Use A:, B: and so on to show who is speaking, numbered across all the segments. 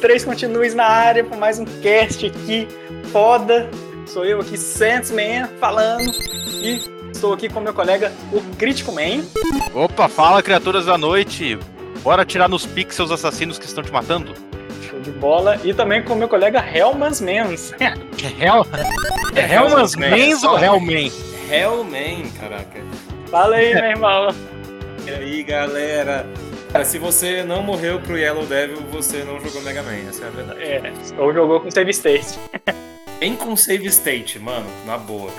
A: Três continues na área para mais um cast aqui, foda. Sou eu aqui, Santos Man, falando. E estou aqui com meu colega, o Crítico Man.
B: Opa, fala criaturas da noite. Bora tirar nos pixels assassinos que estão te matando?
A: Show de bola. E também com meu colega Helmans Mans.
B: Hel... É Helmans Mans ou Hellman?
C: Hellman, caraca.
A: Fala aí, meu irmão.
C: E aí, galera? Cara, se você não morreu pro Yellow Devil, você não jogou Mega Man, essa é a verdade.
A: É, ou jogou com save state.
C: Bem com save state, mano, na boa.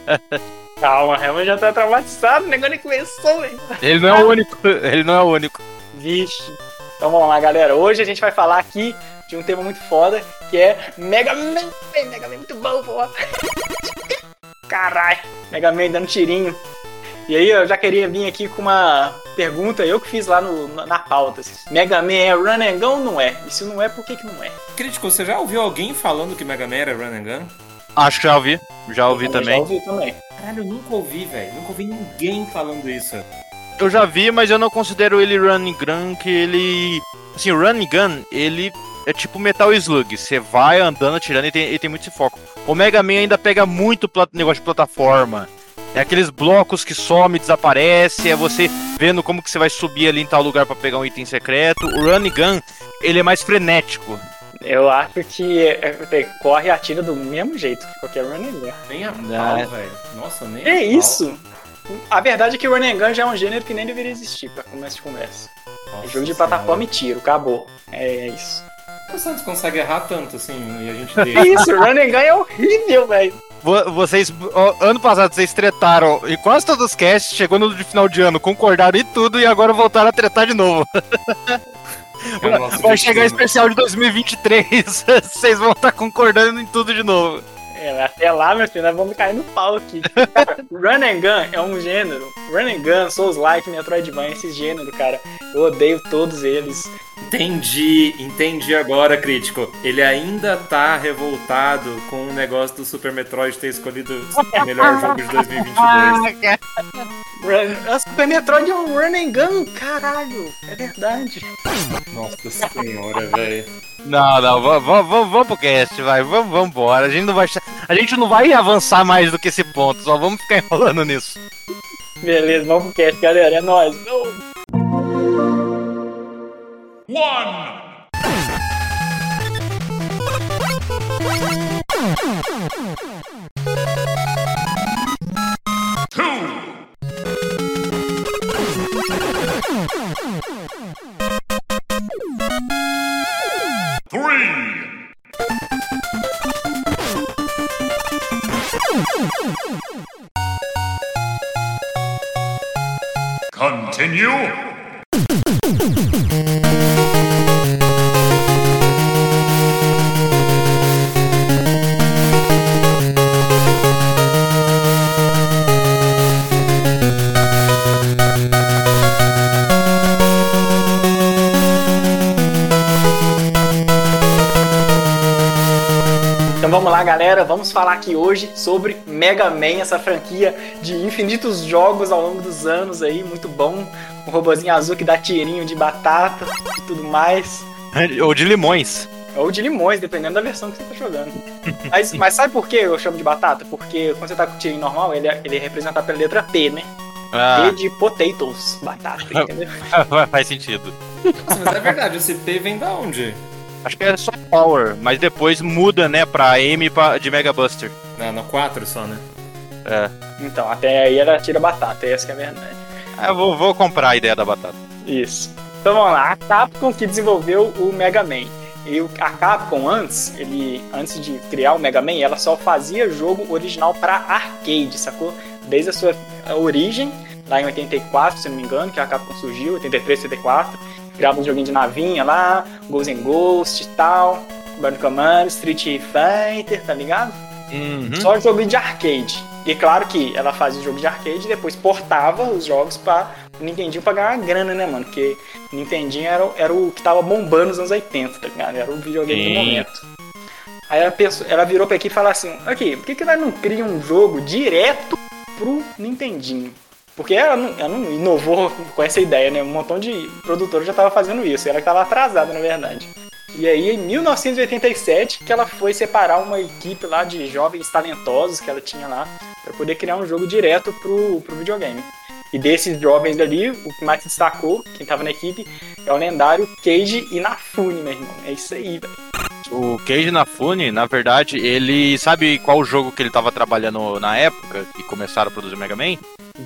A: Calma, Helman já tá traumatizado, o negócio nem começou, velho.
B: Ele não é o único, ele não é o único.
A: Vixe. Então vamos lá, galera. Hoje a gente vai falar aqui de um tema muito foda, que é Mega Man. Mega Man é muito bom, pô. Caralho, Mega Man dando tirinho. E aí eu já queria vir aqui com uma pergunta, eu que fiz lá no, na, na pauta. assim, Mega Man é run and gun ou não é? E se não é, por que, que não é?
C: Crítico, você já ouviu alguém falando que Mega Man era Run and Gun?
B: Acho que já ouvi, já ouvi
A: Eu
B: também.
A: Já ouvi também.
C: Caralho, eu nunca ouvi, velho. Nunca ouvi ninguém falando isso.
B: Eu já vi, mas eu não considero ele run and gun, que ele... Assim, run and gun, ele é tipo Metal Slug. Você vai andando, atirando e tem, e tem muito esse foco. O Mega Man ainda pega muito negócio de plataforma. É aqueles blocos que some, desaparece, é você vendo como que você vai subir ali em tal lugar pra pegar um item secreto. O run and gun, ele é mais frenético.
A: Eu acho que é, é, corre e atira do mesmo jeito que qualquer run and gun.
C: Nem a
B: Não.
C: pau, velho. Nossa, nem a
A: É
C: pau.
A: isso. A verdade é que o run and gun já é um gênero que nem deveria existir pra começo de conversa.
C: Nossa
A: É jogo de plataforma e tiro, acabou. É isso.
C: O Santos consegue errar tanto assim e a gente
A: Que
C: deixa.
A: isso, run and gun é horrível, velho.
B: Vo- Vocês, ano passado, vocês tretaram e quase todos os casts, chegou no final de ano, concordaram em tudo e agora voltaram a tretar de novo. Vai chegar especial de 2023, vocês vão estar concordando em tudo de novo.
A: É, até lá, meu filho, nós vamos cair no pau aqui. Cara, Run and Gun é um gênero. Run and Gun, Souls Like, Metroidvania, esses gêneros, cara. Eu odeio todos eles.
C: Entendi, entendi agora, crítico. Ele ainda tá revoltado com o negócio do Super Metroid ter escolhido o melhor jogo de 2022.
A: Run... A Super Metroid é um Run and Gun, caralho. É verdade.
C: Nossa senhora, velho.
B: Não, não, vamos, vamos, vamos pro cast, vai, vamos, vamos embora. A gente, não vai, a gente não vai avançar mais do que esse ponto, só vamos ficar enrolando nisso.
A: Beleza, vamos pro cast, galera. É nóis.
D: Continue.
A: Então vamos lá, galera. Vamos falar aqui hoje sobre Mega Man, essa franquia de infinitos jogos ao longo dos anos aí, muito bom. Um robozinho azul que dá tirinho de batata e tudo mais.
B: Ou de limões.
A: Ou de limões, dependendo da versão que você tá jogando. Mas, mas sabe por que eu chamo de batata? Porque quando você tá com o tirinho normal, ele é, ele é representado pela letra P, né?
B: Ah,
A: P de potatoes, batata, entendeu?
B: faz sentido.
C: Nossa, mas é verdade, esse P vem da onde?
B: Acho que é só Power, mas depois muda, né, pra M pra- de Mega Buster.
C: Na, no 4 só, né?
B: É.
A: Então, até aí ela tira batata, essa que é a verdade.
B: Ah, Eu vou, vou comprar a ideia da batata.
A: Isso. Então vamos lá, a Capcom que desenvolveu o Mega Man. E o- a Capcom antes, ele antes de criar o Mega Man, ela só fazia jogo original para arcade, sacou? Desde a sua origem, lá em 84, se não me engano, que a Capcom surgiu, 83, 84, criava um joguinho de navinha lá, Ghosts and Ghost e tal, Burn Command, Street Fighter, tá ligado?
B: Uhum.
A: Só jogo de arcade. E claro que ela fazia jogo de arcade e depois portava os jogos pra Nintendinho pra ganhar grana, né, mano? Porque Nintendinho era, o- era o que tava bombando nos anos 80, tá ligado? Era o videogame do
B: Sim.
A: momento. Aí ela, pensou, ela virou pra aqui e falou assim: Aqui, por que, que nós não cria um jogo direto pro Nintendinho? Porque ela não, ela não inovou com essa ideia, né? Um montão de produtores já tava fazendo isso. Ela que tava atrasada, na verdade. E aí, em 1987, que ela foi separar uma equipe lá de jovens talentosos que ela tinha lá para poder criar um jogo direto pro, pro videogame. E desses jovens ali, o que mais se destacou, quem tava na equipe, é o lendário Keiji Inafune, meu irmão. É isso aí, velho.
B: O Keiji Inafune, na verdade, ele sabe qual jogo que ele tava trabalhando na época que começaram a produzir Mega Man?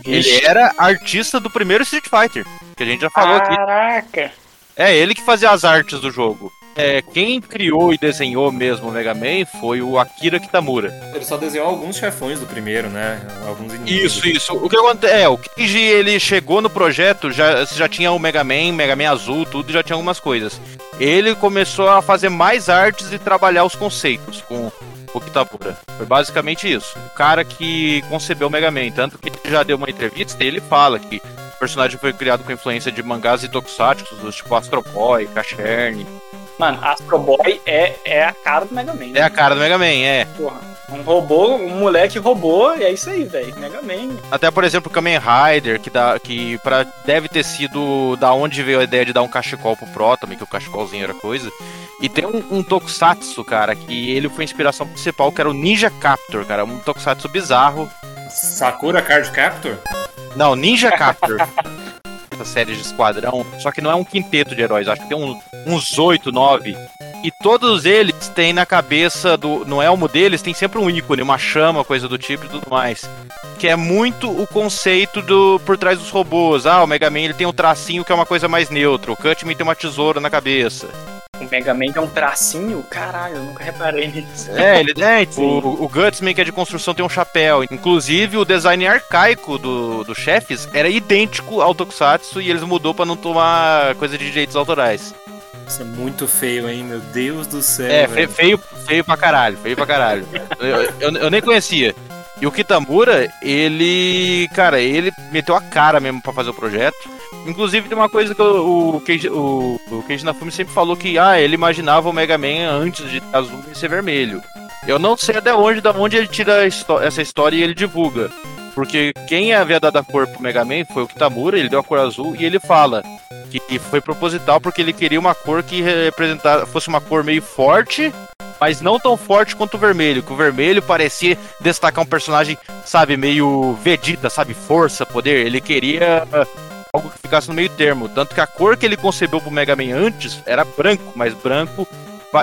B: Ele era artista do primeiro Street Fighter, que a gente já falou aqui.
A: Caraca!
B: É ele que fazia as artes do jogo. É, quem criou e desenhou mesmo o Mega Man foi o Akira Kitamura.
C: Ele só desenhou alguns chefões do primeiro, né? Alguns inimigos.
B: Isso, isso. O que acontece é, o Keiji, ele chegou no projeto, já, já tinha o Mega Man, Mega Man Azul, tudo, já tinha algumas coisas. Ele começou a fazer mais artes e trabalhar os conceitos com o Kitamura. Foi basicamente isso. O cara que concebeu o Mega Man, tanto que ele já deu uma entrevista e ele fala que o personagem foi criado com influência de mangás e tokusatsu, tipo Astro Boy, Cacherne.
A: Mano, Astro Boy é, é a cara do Mega Man.
B: É a cara do Mega Man, é.
A: Porra, um robô, um moleque roubou, e é isso aí, velho. Mega Man.
B: Até, por exemplo, o Kamen Rider, que, dá, que pra, deve ter sido da onde veio a ideia de dar um cachecol pro Pro também, que o cachecolzinho era coisa. E tem um, um tokusatsu, cara, que ele foi a inspiração principal, que era o Ninja Captor, cara. Um tokusatsu bizarro.
C: Sakura Card Captor?
B: Não, Ninja Captor. Essa série de esquadrão. Só que não é um quinteto de heróis, acho que tem um, uns oito, nove. E todos eles têm na cabeça do. No elmo deles tem sempre um ícone, uma chama, coisa do tipo e tudo mais. Que é muito o conceito do por trás dos robôs. Ah, o Mega Man ele tem um tracinho que é uma coisa mais neutra. O Cutman tem uma tesoura na cabeça.
A: O Mega Man é um tracinho? Caralho, eu nunca reparei nisso.
B: É, ele é, o, o Gutsman, que é de construção, tem um chapéu. Inclusive, o design arcaico do, do chefes era idêntico ao Tokusatsu e eles mudou pra não tomar coisa de direitos autorais.
C: Isso é muito feio, hein? Meu Deus do céu.
B: É,
C: velho.
B: feio, feio pra caralho, feio pra caralho. eu, eu, eu nem conhecia. E o Kitamura, ele. Cara, ele meteu a cara mesmo pra fazer o projeto. Inclusive, tem uma coisa que o, o, Keiji, o, o Keiji Inafune sempre falou que ah, ele imaginava o Mega Man antes de azul e ser vermelho. Eu não sei até onde, da onde ele tira essa história e ele divulga. Porque quem havia dado a cor pro Mega Man foi o Kitamura, ele deu a cor azul e ele fala que foi proposital porque ele queria uma cor que representasse, fosse uma cor meio forte, mas não tão forte quanto o vermelho. Que o vermelho parecia destacar um personagem, sabe, meio Vegeta, sabe, força, poder. Ele queria algo que ficasse no meio termo. Tanto que a cor que ele concebeu pro Mega Man antes era branco, mas branco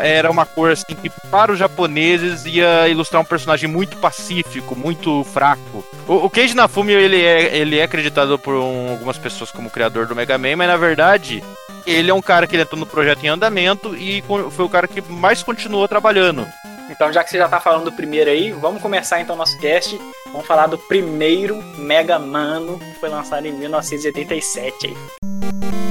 B: era uma cor assim que para os japoneses ia ilustrar um personagem muito pacífico, muito fraco. O, o Keiji Inafune ele é, ele é acreditado por um- algumas pessoas como criador do Mega Man, mas na verdade ele é um cara que entrou no projeto em andamento e foi o cara que mais continuou trabalhando.
A: Então, já que você já tá falando do primeiro aí, vamos começar então nosso cast. Vamos falar do primeiro Mega Mano, que foi lançado em 1987 aí.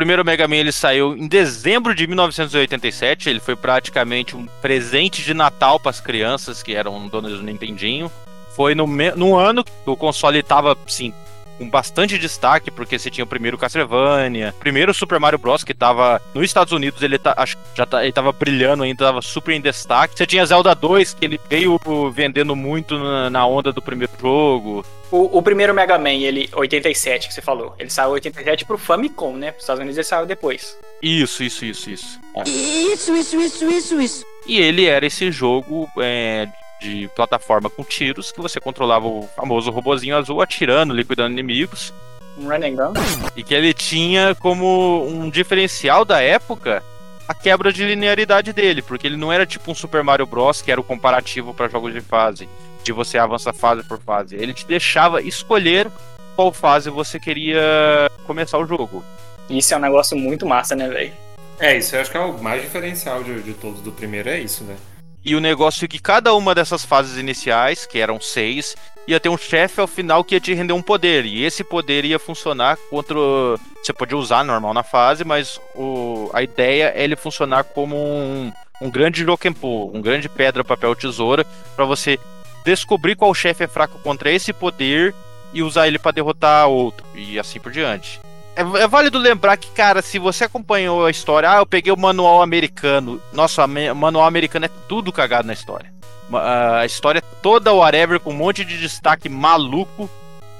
B: Primeiro Mega Man ele saiu em dezembro de 1987. Ele foi praticamente um presente de Natal para as crianças que eram donas do Nintendinho. Foi no, no ano que o console estava, sim, com bastante destaque, porque você tinha o primeiro Castlevania, primeiro Super Mario Bros. que tava nos Estados Unidos, ele tá, acho que já tá, ele tava brilhando ainda, tava super em destaque. Você tinha Zelda 2, que ele veio vendendo muito na, na onda do primeiro jogo.
A: O, o primeiro Mega Man, ele, 87, que você falou, ele saiu 87 pro Famicom, né? Pros Estados Unidos ele saiu depois.
B: Isso, isso, isso, isso.
D: Isso, isso, isso, isso, isso.
B: E ele era esse jogo é, de plataforma com tiros que você controlava o famoso robozinho azul atirando, liquidando inimigos.
A: Um run and gun.
B: E que ele tinha como um diferencial da época a quebra de linearidade dele, porque ele não era tipo um Super Mario Bros. que era o comparativo para jogos de fase, de você avançar fase por fase. Ele te deixava escolher qual fase você queria começar o jogo.
A: Isso é um negócio muito massa, né, velho?
C: É, isso eu acho que é o mais diferencial de, de todos do primeiro, é isso, né?
B: E o negócio é que cada uma dessas fases iniciais, que eram seis, ia ter um chefe ao final que ia te render um poder. E esse poder ia funcionar contra. o- Você podia usar normal na fase, mas o... a ideia é ele funcionar como um, um grande Jokenpo, um grande pedra, papel, tesoura, para você descobrir qual chefe é fraco contra esse poder e usar ele para derrotar outro. E assim por diante. É, é válido lembrar que, cara, se você acompanhou a história, ah, eu peguei o manual americano. Nossa, o manual americano é tudo cagado na história. A história toda whatever, com um monte de destaque maluco.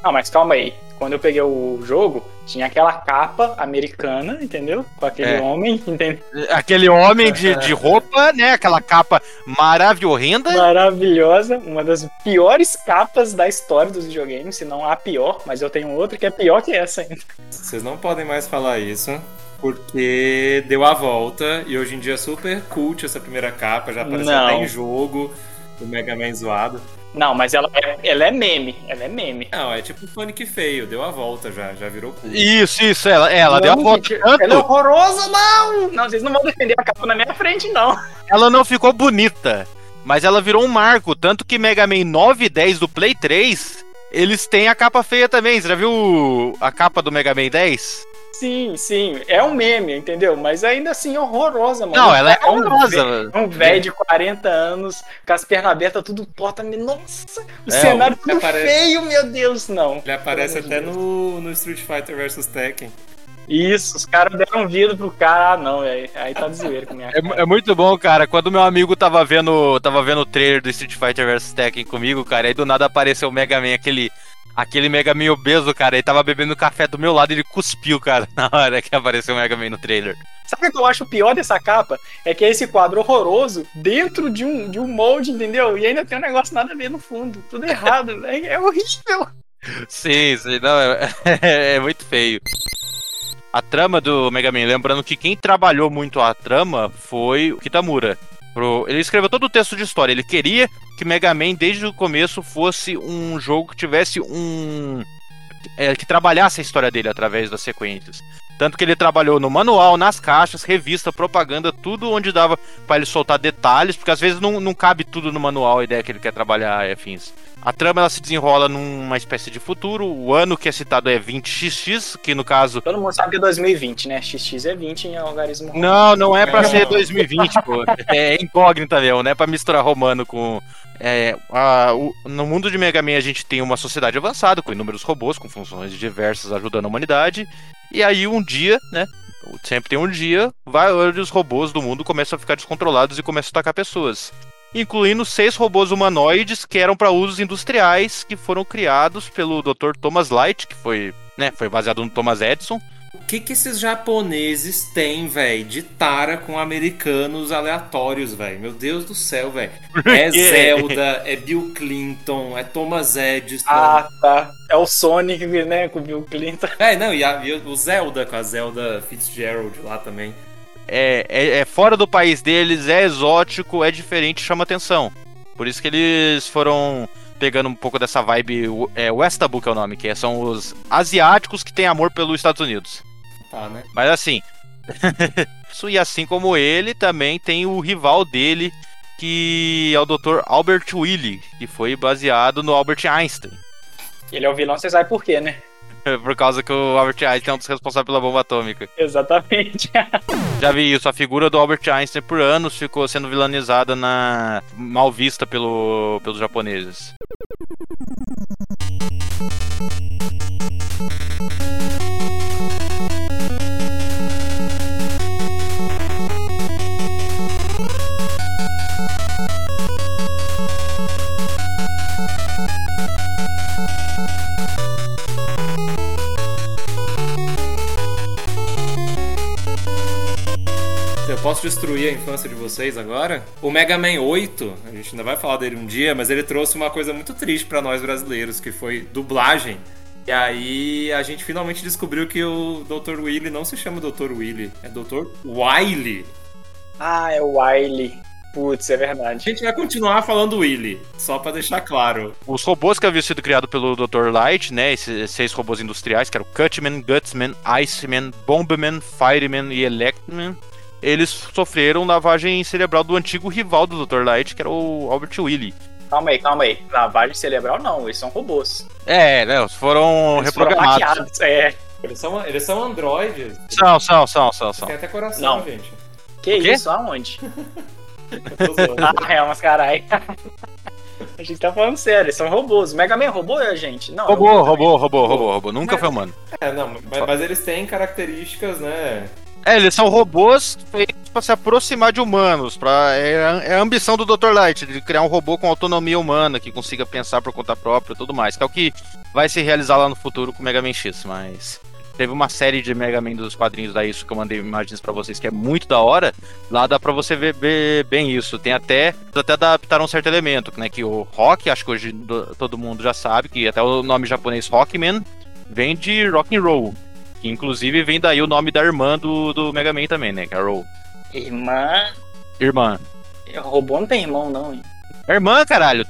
A: Não, mas calma aí. Quando eu peguei o jogo, tinha aquela capa americana, entendeu? Com aquele
B: É.
A: homem, entendeu?
B: Aquele homem de, de roupa, né? Aquela capa maravilhosa.
A: Maravilhosa, uma das piores capas da história dos videogames, se não a pior, mas eu tenho outra que é pior que essa ainda.
C: Vocês não podem mais falar isso, porque deu a volta e hoje em dia é super cult essa primeira capa, já apareceu
A: Não.
C: até em jogo, o Mega Man zoado.
A: Não, mas ela é, ela é meme, ela é meme.
C: Não, é tipo Sonic feio, deu a volta já, já virou cult.
B: Isso, isso, ela, ela deu a
A: Não,
B: volta
A: gente,
B: tanto.
A: Ela é horrorosa, não! Não, vocês não vão defender a capa na minha frente, não.
B: ela não ficou bonita, mas ela virou um marco. Tanto que Mega Man 9 e 10 do Play 3, eles têm a capa feia também. Você já viu a capa do Mega Man 10?
A: Sim, sim, é um meme, entendeu? Mas ainda assim, horrorosa, mano.
B: Não, ela é
A: velho-
B: horrorosa.
A: É um velho de 40 anos, com as pernas abertas, tudo torta. Nossa, o
B: É,
A: cenário tudo
C: aparece-
A: feio, meu Deus, não.
C: Ele aparece
A: Pelo
C: até no, no Street Fighter vs Tekken.
A: Isso, os caras deram vida pro cara. Ah, não, velho. Aí tá de zoeira com a minha
B: É,
A: cara.
B: é muito bom, cara. Quando meu amigo tava vendo, tava vendo o trailer do Street Fighter vs Tekken comigo, cara, aí do nada apareceu o Mega Man, aquele, aquele Mega Man obeso, cara. Ele tava bebendo café do meu lado e ele cuspiu, cara, na hora que apareceu o Mega Man no trailer.
A: Sabe o que eu acho pior dessa capa? É que é esse quadro horroroso dentro de um, de um molde, entendeu? E ainda tem um negócio nada a ver no fundo. Tudo errado, velho. É horrível.
B: Sim, sim, não, é, é muito feio. A trama do Mega Man, lembrando que quem trabalhou muito a trama foi o Kitamura. Pro- Ele escreveu todo o texto de história. Ele queria que Mega Man, desde o começo, fosse um jogo que tivesse um. é, que trabalhasse a história dele através das sequências. Tanto que ele trabalhou no manual, nas caixas, revista, propaganda, tudo onde dava pra ele soltar detalhes, porque às vezes não, não cabe tudo no manual a ideia que ele quer trabalhar e afins. A trama ela se desenrola numa espécie de futuro. O ano que é citado é 20XX, que no caso.
A: Todo mundo sabe que é 2020, né? XX é 20 em algarismo.
B: Não, não é pra
C: Não.
B: ser 2020, pô. É incógnita mesmo, não é pra misturar romano com. É, a- o- no mundo de Mega Man a gente tem uma sociedade avançada, com inúmeros robôs, com funções diversas ajudando a humanidade. E aí um dia, né? Sempre tem um dia, vai onde os robôs do mundo começam a ficar descontrolados e começam a atacar pessoas. Incluindo seis robôs humanoides que eram para usos industriais, que foram criados pelo Dr. Thomas Light, que foi, né, foi baseado no Thomas Edison.
C: O que que esses japoneses têm, velho, de tara com americanos aleatórios, velho? Meu Deus do céu, velho. É? Zelda, é Bill Clinton, é Thomas Edison.
A: Ah, tá. É o Sonic, né? Com o Bill Clinton.
C: É, não, e, a- e o Zelda com a Zelda Fitzgerald lá também.
B: É, é, é fora do país deles, é exótico, é diferente, chama atenção. Por isso que eles foram pegando um pouco dessa vibe. É, Westabu que é o nome, que é- são os asiáticos que têm amor pelos Estados Unidos.
C: Tá, né?
B: Mas assim. e assim como ele, também tem o rival dele, que é o Dr. Albert Willie, que foi baseado no Albert Einstein.
A: Ele é o vilão, você sabe por quê, né?
B: Por causa que o Albert Einstein é um dos responsáveis pela bomba atômica.
A: Exatamente.
B: Já vi isso, a figura do Albert Einstein por anos ficou sendo vilanizada na mal vista pelo, pelos japoneses.
C: Posso destruir a infância de vocês agora? O Mega Man 8, a gente ainda vai falar dele um dia, mas ele trouxe uma coisa muito triste pra nós brasileiros, que foi dublagem. E aí a gente finalmente descobriu que o Dr. Willy não se chama Dr. Willy, é Dr. Wily.
A: ah, é o Wily. Putz, é
C: A
A: verdade.
C: gente vai continuar falando Willy, só pra deixar claro.
B: Os robôs que haviam sido criados pelo Dr. Light, né, esses seis robôs industriais, que eram Cutman, Gutsman, Iceman, Bombman, Fireman e Electman, eles sofreram lavagem cerebral do antigo rival do Dr. Light, que era o Albert Willie.
A: Calma aí, calma aí. Lavagem cerebral não, eles são robôs.
B: É, né, eles foram
A: Eles foram
B: reprogramados.
A: hackeados. É.
C: Eles são, eles são androides.
B: São, são, são, são, são.
C: Tem até coração,
A: Não.
C: gente.
A: Que isso? Aonde? Ah, é, mas carai. A gente tá falando sério, eles são robôs. Mega Man robô é a gente? Não.
B: Robô,
A: robô
B: robô, robô, robô, robô. Nunca
C: Mas-
B: foi humano.
C: É, não, mas, mas eles têm características, né?
B: É, eles são robôs feitos pra se aproximar de humanos. Pra, é, a- é a ambição do Dr. Light, de criar um robô com autonomia humana, que consiga pensar por conta própria e tudo mais. Que é o que vai se realizar lá no futuro com o Mega Man X, mas. Teve uma série de Mega Man dos quadrinhos da Isso que eu mandei imagens pra vocês que é muito da hora. Lá dá pra você ver, ver bem isso. Tem até até adaptaram um certo elemento, né? Que o Rock, acho que hoje do- todo mundo já sabe, que até o nome japonês Rockman vem de rock and roll. Que inclusive vem daí o nome da irmã do, do Mega Man também, né? Que é a Roll.
A: Irmã.
B: Irmã.
A: Robô não tem irmão, não, hein?
B: É Irmã, caralho.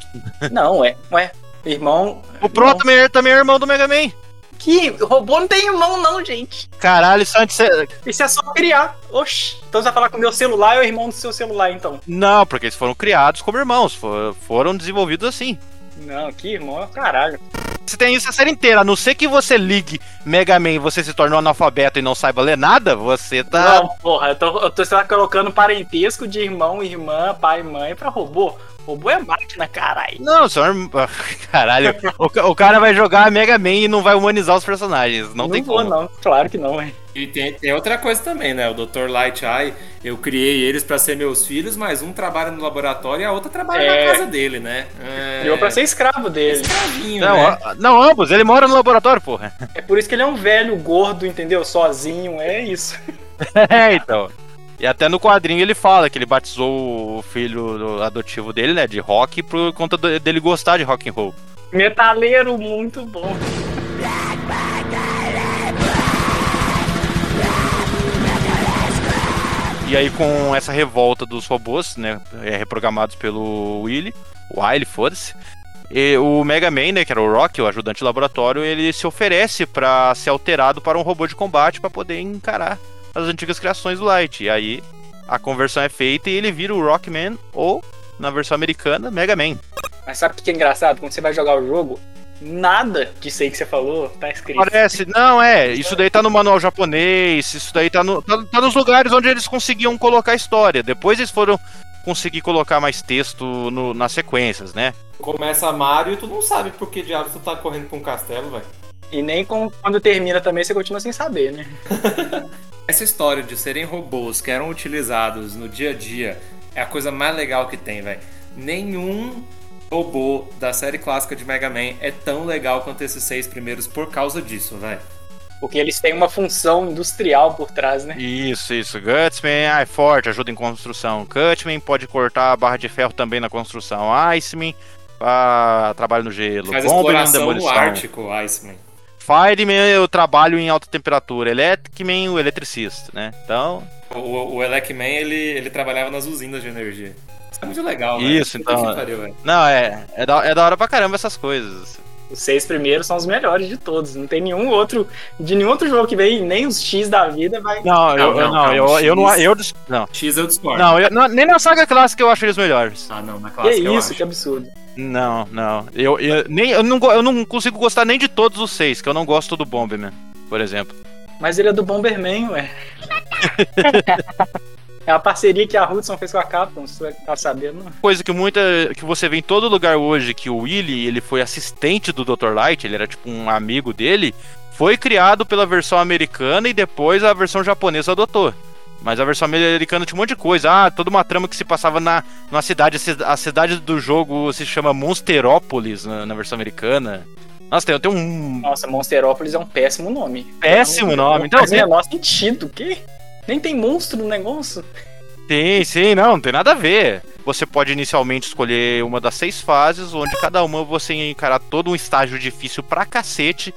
A: Não, é. Ué, irmão.
B: O Pro
A: irmão-
B: também, é- também é irmão do Mega Man.
A: Que? Robô não tem irmão, não, gente.
B: Caralho, isso antes.
A: Isso é só criar. Oxi. Então você vai falar com o meu celular é o irmão do seu celular, então.
B: Não, porque eles foram criados como irmãos. fo- Foram desenvolvidos assim.
A: Não, que irmão é o caralho.
B: Você tem isso a série inteira. A não ser que você ligue Mega Man e você se tornou analfabeto e não saiba ler nada, você tá.
A: Não, porra, eu tô, eu tô tá colocando parentesco de irmão, irmã, pai, mãe pra robô. Robô é máquina, caralho.
B: Não, irm- Caralho, o, o cara vai jogar Mega Man e não vai humanizar os personagens. Não, tem
A: vou,
B: como.
A: não. Claro que não, hein.
C: E tem, tem outra coisa também, né? O Dr. Light Eye, eu criei eles pra ser meus filhos, mas um trabalha no laboratório e a outra trabalha
A: É.
C: na casa dele, né? É...
A: Criou pra ser escravo dele.
C: escravinho,
B: Não,
C: né?
B: a- não, ambos. Ele mora no laboratório, porra.
A: É por isso que ele é um velho gordo, entendeu? Sozinho, é isso.
B: É, então. E até no quadrinho ele fala que ele batizou o filho do- adotivo dele, né, de rock, por conta dele gostar de rock and roll.
A: Metaleiro muito bom.
B: E aí com essa revolta dos robôs, né, é, reprogramados pelo Willy, Wily, foda-se, e o Mega Man, né, que era o Rock, o ajudante de laboratório, ele se oferece pra ser alterado para um robô de combate pra poder encarar as antigas criações do Light. E aí a conversão é feita e ele vira o Rockman ou, na versão americana, Mega Man.
A: Mas sabe o que é engraçado? Quando você vai jogar o jogo, nada disso aí que você falou tá escrito.
B: Parece, não, é, isso daí tá no manual japonês, isso daí tá, no, tá, tá nos lugares onde eles conseguiam colocar a história. Depois eles foram conseguir colocar mais texto no- nas sequências, né?
C: Começa Mario e tu não sabe por que diabos tu tá correndo pra um castelo, velho.
A: E nem com- quando termina também você continua sem saber, né?
C: Essa história de serem robôs que eram utilizados no dia a dia é a coisa mais legal que tem, velho. Nenhum robô da série clássica de Mega Man é tão legal quanto esses seis primeiros por causa disso, velho.
A: Porque eles têm uma função industrial por trás, né?
B: Isso, isso. Gutsman ah, é forte, ajuda em construção. Cutman pode cortar a barra de ferro também na construção. Iceman ah, trabalho no gelo.
C: Faz
B: Bomberman,
C: exploração no. Ártico, Iceman.
B: Fireman eu trabalho em alta temperatura. Electric-Man, o eletricista, né? Então,
C: O, o Elecman, ele, ele trabalhava nas usinas de energia. Isso é muito legal.
B: Isso, então,
C: que pariu,
B: não, é, é, da, é da hora pra caramba essas coisas.
A: Os seis primeiros são os melhores de todos. Não tem nenhum outro. De nenhum outro jogo que vem, nem os X da vida vai.
B: Não, eu,
C: não,
B: eu- não, eu, eu não,
C: X.
B: eu, dis- não,
C: X eu discordo.
B: não, eu- não, nem na saga clássica eu acho eles melhores.
C: Ah, não, na
A: Que
C: clássica eu
A: isso,
C: acho.
A: que absurdo.
B: Não, não, eu, eu, nem, eu, não, eu não consigo gostar nem de todos os seis, que eu não gosto do Bomberman, por exemplo.
A: Mas ele é do Bomberman, ué. é a parceria que a Hudson fez com a Capcom, você tá sabendo? não?
B: Coisa que muita que você vê em todo lugar hoje que o Willy, ele foi assistente do Dr. Light, ele era tipo um amigo dele, foi criado pela versão americana e depois a versão japonesa adotou. Mas a versão americana tinha um monte de coisa. Ah, toda uma trama que se passava na, na cidade. a ci- A cidade do jogo se chama Monsterópolis na, na versão americana. Nossa, tem, tem um
A: Nossa, Monsterópolis é um péssimo nome.
B: péssimo nome. Então,
A: Não faz o
B: assim,
A: menor sentido, o quê? Nem tem monstro no negócio.
B: Sim, sim, não, não tem nada a ver. Você pode inicialmente escolher uma das seis fases, onde cada uma você ia encarar todo um estágio difícil pra cacete.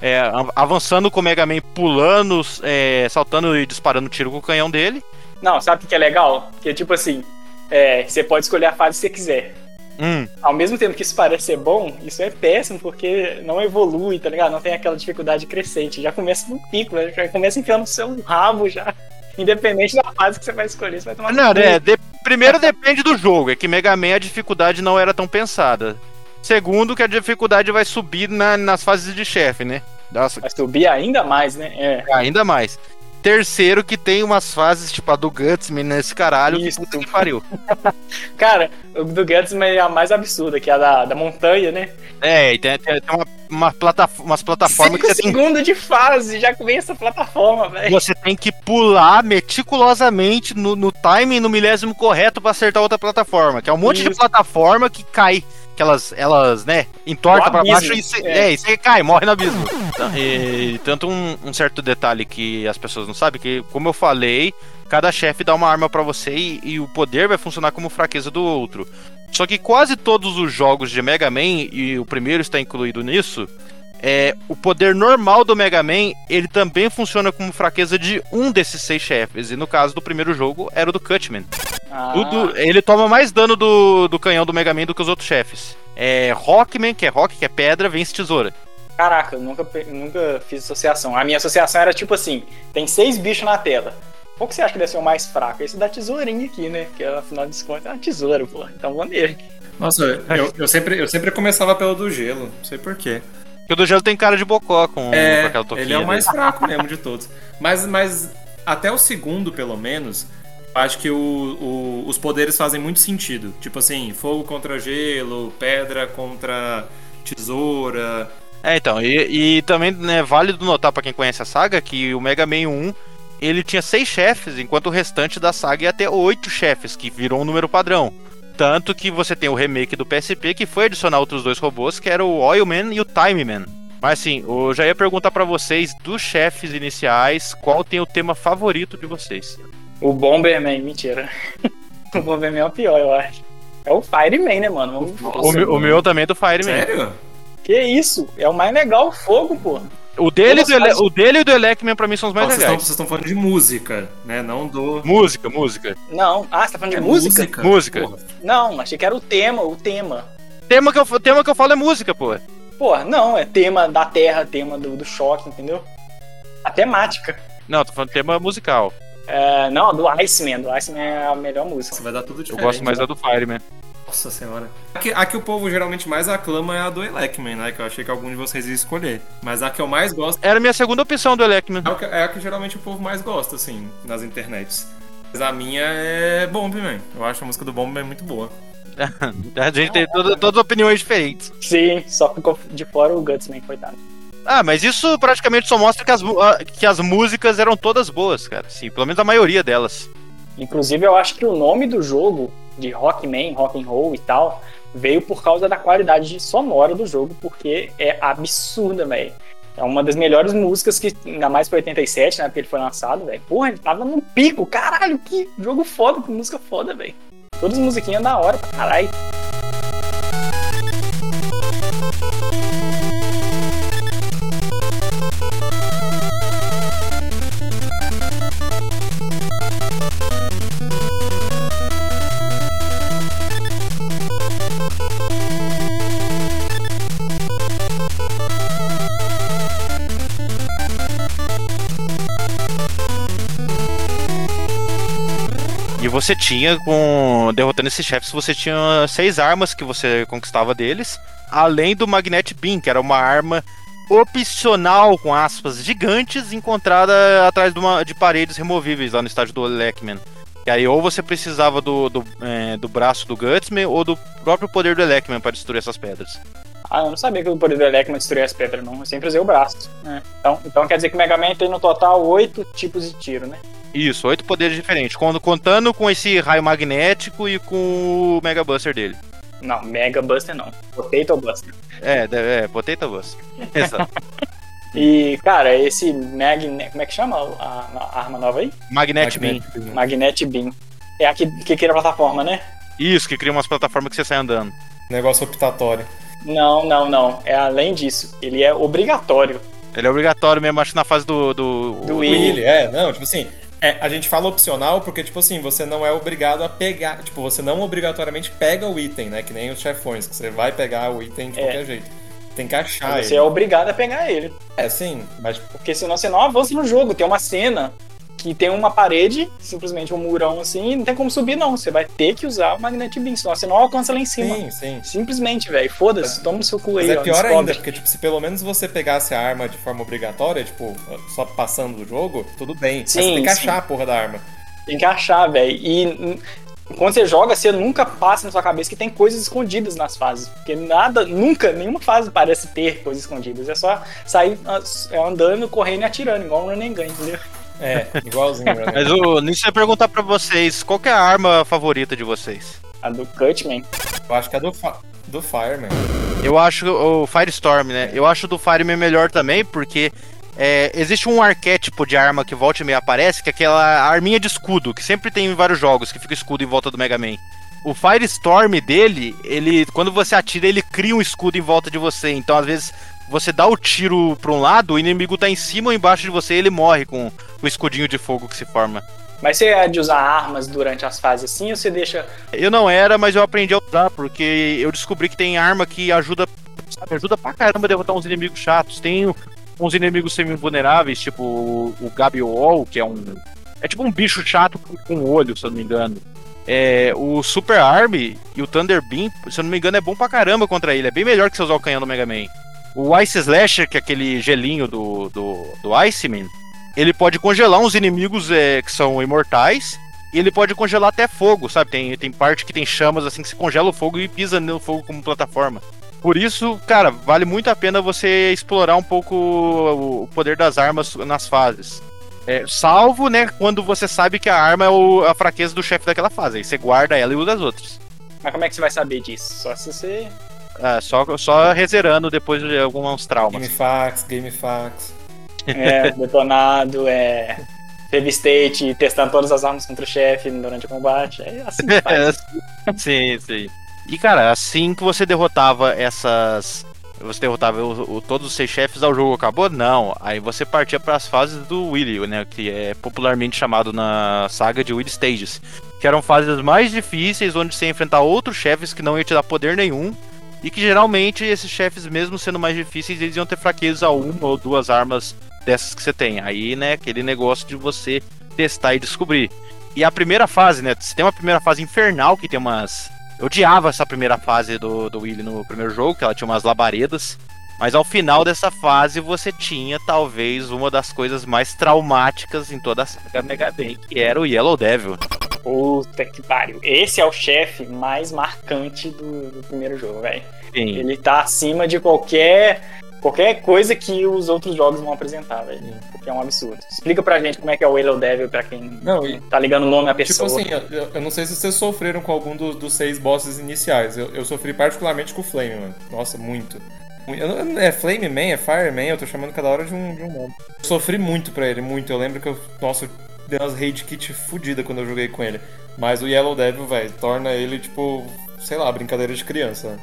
B: é, av- avançando com o Mega Man pulando, é, saltando e disparando tiro com o canhão dele.
A: Não, sabe o que é legal? Que tipo assim, é, você pode escolher a fase que você quiser.
B: Hum,
A: Ao mesmo tempo que isso parece ser bom, isso é péssimo, porque não evolui, tá ligado? Não tem aquela dificuldade crescente. Já começa no pico, né? já começa enfiando o seu rabo já. Independente da fase que você vai escolher, você vai tomar.
B: não, é, de- primeiro depende do jogo, é que Mega Man a dificuldade não era tão pensada. Segundo, que a dificuldade vai subir na- nas fases de chefe, né? Das-
A: Vai subir ainda mais, né? É.
B: ainda mais. Terceiro que tem umas fases, tipo a do Gutsman nesse caralho,
A: Isso.
B: que puta que pariu.
A: Cara, o do Gutsman é a mais absurda, que é a da, da montanha, né?
B: É, e tem, tem, tem uma, uma plataf umas plataformas que
A: Cinco
B: você tem,
A: segundos de fase, já vem essa plataforma, velho.
B: você tem que pular meticulosamente no, no timing, no milésimo correto pra acertar outra plataforma, que é um monte de
A: Isso.
B: plataforma que cai. Que elas, elas, né, pra
A: abismo,
B: baixo e você
A: é.
B: é. cai, morre no abismo. Então, e, tanto um, um certo detalhe que as pessoas não sabem, que como eu falei, cada chefe dá uma arma pra você e, e o poder vai funcionar como fraqueza do outro. Só que quase todos os jogos de Mega Man, e o primeiro está incluído nisso, é, o poder normal do Mega Man, ele também funciona como fraqueza de um desses seis chefes. E no caso do primeiro jogo, era o do Cutman.
A: Ah,
B: O do- ele toma mais dano do, do canhão do Mega Man do que os outros chefes. É Rockman, que é rock, que é pedra, vence tesoura.
A: Caraca, eu nunca, nunca fiz associação. A minha associação era tipo assim: tem seis bichos na tela. Qual que você acha que deve ser o mais fraco? Esse da tesourinha aqui, né? Que afinal de contas é uma tesoura, pô. Então vamos nele.
C: Nossa, eu, eu sempre, eu sempre começava pelo do gelo, não sei porquê.
B: Porque o do gelo tem cara de bocó com, com
C: É,
B: aquela toquinha.
C: ele é o mais
B: dele.
C: fraco mesmo de todos. Mas, mas até o segundo, pelo menos, acho que o- o- os poderes fazem muito sentido. Tipo assim, fogo contra gelo, pedra contra tesoura.
B: É, então, e, e também é né, válido notar pra quem conhece a saga que o Mega Man 1 ele tinha seis chefes, enquanto o restante da saga ia ter oito chefes, que virou um número padrão. Tanto que você tem o remake do PSP que foi adicionar outros dois robôs, que era o Oilman e o Time Man. Mas assim, eu já ia perguntar pra vocês, dos chefes iniciais, qual tem o tema favorito de vocês?
A: O Bomberman, mentira. o Bomberman é o pior, eu acho. É o Fireman, né, mano?
B: O, meu- o meu também é do Fireman.
C: Sério?
A: Que isso? É o mais legal, o fogo, pô.
B: O dele, e do Ele- o dele e o do Elecman pra mim são os mais
C: Ó, Vocês estão,
B: legais.
C: vocês estão falando de música, né? Não do.
B: Música, música.
A: Não. Ah, você tá falando de
C: É
A: música?
B: Música.
C: Porra.
A: Não, achei que era o tema, o tema.
B: Tema que eu, tema que eu falo é música, pô.
A: Porra, não, é tema da terra, tema do, do choque, entendeu? A temática.
B: Não, tô falando tema musical.
A: É, não, do Iceman. Do Iceman é a melhor música.
C: Nossa, vai dar tudo
B: Eu
C: diferente.
B: gosto mais da do Fireman.
C: Nossa senhora. A que, a que o povo geralmente mais aclama é a do Elecman, né? Que eu achei que algum de vocês ia escolher. Mas a que eu mais gosto
B: Era a minha segunda opção do Elecman.
C: é, o que- é a que geralmente o povo mais gosta, assim, nas internets. Mas a minha é Bombman. Eu acho a música do Bombman muito boa.
B: A gente tem toda- todas opiniões diferentes.
A: Sim, só ficou de fora o Gutsman, coitado.
B: Ah, mas isso praticamente só mostra que as, ah, que as músicas eram todas boas, cara. Sim, pelo menos a maioria delas.
A: Inclusive, eu acho que o nome do jogo, de Rockman, Rock and Roll e tal, veio por causa da qualidade sonora do jogo, porque é absurda, velho. É uma das melhores músicas que, ainda mais foi 87, né, porque ele foi lançado, velho. Porra, ele tava no pico, caralho, que jogo foda, que música foda, velho. Todas as musiquinhas da hora pra caralho.
B: Você tinha, com derrotando esses chefes, você tinha seis armas que você conquistava deles, além do Magnet Beam, que era uma arma opcional, com aspas, gigantes, encontrada atrás de, uma, de paredes removíveis lá no estádio do Elecman. E aí, ou você precisava do, do, é, do braço do Gutsman, ou do próprio poder do Elecman para destruir essas pedras.
A: Ah, eu não sabia que o poder do Elecman destruía as pedras, não. Eu sempre usei o braço. né? Então, então quer dizer que o Mega Man tem no total oito tipos de tiro, né?
B: Isso, oito poderes diferentes, quando- contando com esse raio magnético e com o Mega Buster dele.
A: Não, Mega Buster não. Potato Buster.
B: É, é, Potato Buster. Exato.
A: E, cara, esse Magnet. Como é que chama a, a arma nova aí?
B: Magnet Beam.
A: Magnet Beam. É a que, que cria a plataforma, né?
B: Isso, que cria umas plataformas que você sai andando.
C: Negócio optatório.
A: Não, não, não. É além disso. Ele é obrigatório.
B: Ele é obrigatório mesmo, acho que na fase do. Do,
A: Do Willy.
C: Willy, é, não, tipo assim. É, a gente fala opcional porque, tipo assim, você não é obrigado a pegar. Tipo, você não obrigatoriamente pega o item, né? Que nem os chefões, que você vai pegar o item de
A: É.
C: qualquer jeito. Tem que achar
A: Você
C: ele.
A: é obrigado a pegar ele.
C: É, sim, mas
A: Porque senão você não avança no jogo. Tem uma cena que tem uma parede, simplesmente um murão assim, e não tem como subir, não. Você vai ter que usar o Magnet Beam, senão você não alcança lá em cima.
C: Sim, sim.
A: Simplesmente, velho. Foda-se, toma no seu cu
C: Mas
A: aí,
C: é
A: ó,
C: pior
A: descobre.
C: ainda, porque tipo, se pelo menos você pegasse a arma de forma obrigatória, tipo, só passando do jogo, tudo bem. Mas
A: Sim,
C: você tem que
A: sim.
C: achar a porra da arma.
A: Tem que achar, velho. E quando você joga, você nunca passa na sua cabeça que tem coisas escondidas nas fases. Porque nada, nunca, nenhuma fase parece ter coisas escondidas. É só sair ah, andando, correndo e atirando, igual um running gun, entendeu?
C: É, igualzinho, né?
B: Mas o nisso eu ia perguntar pra vocês, qual que é a arma favorita de vocês?
A: A do Cutman.
C: Eu acho que é do, Fi- do Fireman.
B: Eu acho o Firestorm, né? Eu acho o do Fireman melhor também, porque é, existe um arquétipo de arma que volta e meia aparece, que é aquela arminha de escudo, que sempre tem em vários jogos, que fica escudo em volta do Mega Man. O Firestorm dele, ele, quando você atira, ele cria um escudo em volta de você. Então, às vezes, você dá o tiro pra um lado, o inimigo tá em cima ou embaixo de você e ele morre com o escudinho de fogo que se forma.
A: Mas você é de usar armas durante as fases assim ou você deixa.
B: Eu não era, mas eu aprendi a usar, porque eu descobri que tem arma que ajuda, sabe, ajuda pra caramba a derrotar uns inimigos chatos. Tem uns inimigos semi-vulneráveis, tipo o, Gabiol, que é um. É tipo um bicho chato com, com olho, se eu não me engano. É, o Super Arm e o Thunder Beam, se eu não me engano, é bom pra caramba contra ele. É bem melhor que você usar o canhão do Mega Man. O Ice Slasher, que é aquele gelinho do, do, do Iceman, ele pode congelar uns inimigos é, que são imortais. E ele pode congelar até fogo, sabe? Tem, tem parte que tem chamas assim que você congela o fogo e pisa no fogo como plataforma. Por isso, cara, vale muito a pena você explorar um pouco o o poder das armas nas fases. É, salvo, né, quando você sabe que a arma é o- a fraqueza do chefe daquela fase. Aí você guarda ela e usa as outras.
A: Mas como é que você vai saber disso? Só se você.
B: Ah, só, só rezerando depois de alguns traumas.
C: GameFAQs, GameFAQs.
A: É, detonado, é. Save state, testando todas as armas contra o chefe durante o combate. É assim que faz.
B: sim, sim. E cara, assim que você derrotava essas. Você derrotava o- o- todos os seis chefes, o jogo acabou? Não. Aí você partia para as fases do Willy, né? Que é popularmente chamado na saga de Willy Stages. Que eram fases mais difíceis, onde você ia enfrentar outros chefes que não iam te dar poder nenhum. E que geralmente esses chefes, mesmo sendo mais difíceis, eles iam ter fraqueza a uma ou duas armas dessas que você tem. Aí, né, aquele negócio de você testar e descobrir. E a primeira fase, né? Você tem uma primeira fase infernal que tem umas. Eu odiava essa primeira fase do, do Willy no primeiro jogo, que ela tinha umas labaredas. Mas ao final dessa fase você tinha talvez uma das coisas mais traumáticas em toda a saga Mega Man, que era o Yellow Devil.
A: Puta que pariu. Esse é o chefe mais marcante do, do primeiro jogo, velho. Ele tá acima de qualquer. Qualquer coisa que os outros jogos vão apresentar, velho. Porque é um absurdo. Explica pra gente como é que é o Halo Devil pra quem
C: Não, e-
A: tá ligando o nome à
C: Tipo
A: pessoa.
C: assim, eu, eu- eu não sei se vocês sofreram com algum dos, dos seis bosses iniciais. Eu, eu sofri particularmente com o Flame, mano. Nossa, muito. É Flame Man, é Fire Man, eu tô chamando cada hora de um, de um nome. Sofri muito pra ele, muito. Eu lembro que eu. Nossa, eu dei umas rage kit fodida quando eu joguei com ele. Mas o Yellow Devil, velho, torna ele, tipo, sei lá, brincadeira de criança.